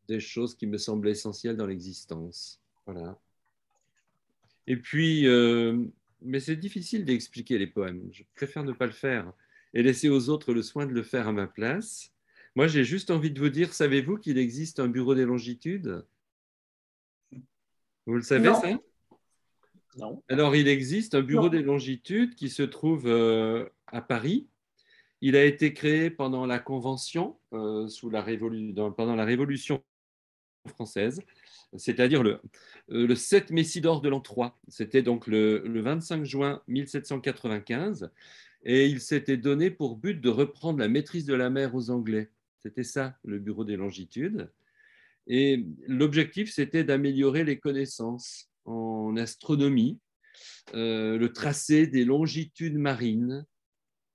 des choses qui me semblent essentielles dans l'existence. Voilà. Et puis, euh, mais c'est difficile d'expliquer les poèmes. Je préfère ne pas le faire et laisser aux autres le soin de le faire à ma place. Moi, j'ai juste envie de vous dire, savez-vous qu'il existe un bureau des longitudes? Vous le savez, non. ça? Non. Alors, il existe un bureau Non. des longitudes qui se trouve euh, à Paris. Il a été créé pendant la Convention, euh, sous la révolu- dans- pendant la Révolution française, c'est-à-dire le, euh, le 7 Messidor de l'an 3. C'était donc le, le 25 juin 1795. Et il s'était donné pour but de reprendre la maîtrise de la mer aux Anglais. C'était ça, le bureau des longitudes. Et l'objectif, c'était d'améliorer les connaissances en astronomie, euh, le tracé des longitudes marines.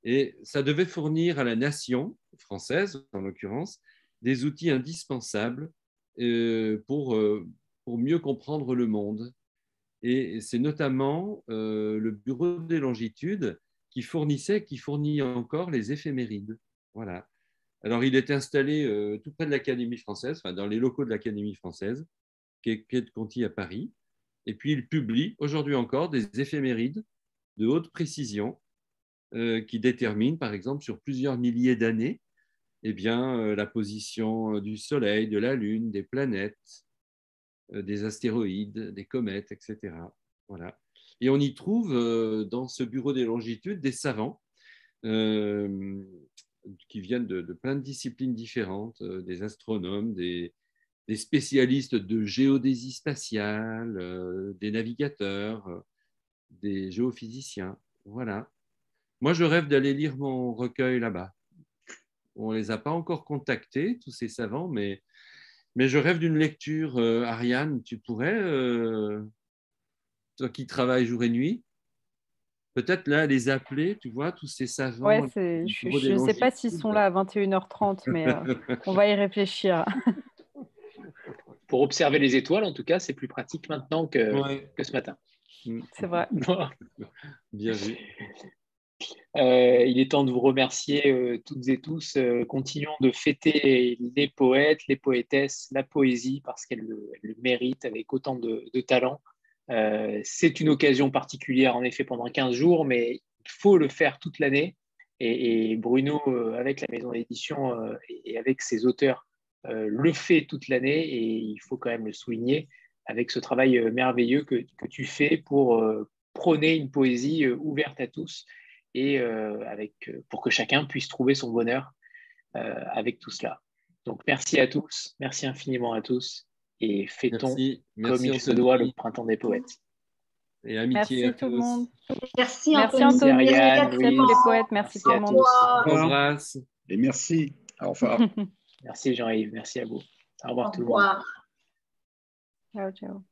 Et ça devait fournir à la nation française, en l'occurrence, des outils indispensables euh, pour, euh, pour mieux comprendre le monde. Et c'est notamment le Bureau des longitudes qui fournissait, qui fournit encore les éphémérides. Voilà. Alors, il est installé euh, tout près de l'Académie française, enfin, dans les locaux de l'Académie française, qui est quai de Conti à Paris. Et puis, il publie aujourd'hui encore des éphémérides de haute précision euh, qui déterminent, par exemple, sur plusieurs milliers d'années, eh bien, euh, la position du Soleil, de la Lune, des planètes, des astéroïdes, des comètes, etc. Voilà. Et on y trouve dans ce bureau des longitudes des savants qui viennent de, plein de disciplines différentes, euh, des astronomes, des, spécialistes de géodésie spatiale, euh, des navigateurs, euh, des géophysiciens. Voilà. Moi, je rêve d'aller lire mon recueil là-bas. On ne les a pas encore contactés, tous ces savants, mais, mais je rêve d'une lecture. Ariane, tu pourrais, toi qui travailles jour et nuit, peut-être là les appeler, tu vois, tous ces savants. Ouais, je ne sais pas s'ils sont là à 21h30, mais on va y réfléchir. pour observer les étoiles, en tout cas, c'est plus pratique maintenant que, que ce matin. Mm. C'est vrai. Bien vu. Euh, il est temps de vous remercier euh, toutes et tous. Euh, continuons de fêter les poètes, les poétesses, la poésie, parce qu'elle le, mérite avec autant de, talent. C'est une occasion particulière, en effet, pendant 15 jours, mais il faut le faire toute l'année. Et, Bruno, avec la maison d'édition et avec ses auteurs euh, le fait toute l'année et il faut quand même le souligner avec ce travail euh, merveilleux que, tu fais pour euh, prôner une poésie ouverte à tous et pour que chacun puisse trouver son bonheur avec tout cela. Donc merci à tous, merci infiniment à tous et fêtons comme il se doit le printemps des poètes. Et amitié merci à tout le monde. Merci, merci Anthony. Merci, à tous les poètes. Merci, tout le monde. Et merci. Au revoir. Merci Jean-Yves, merci à vous. Au revoir tout le monde. Ciao, ciao.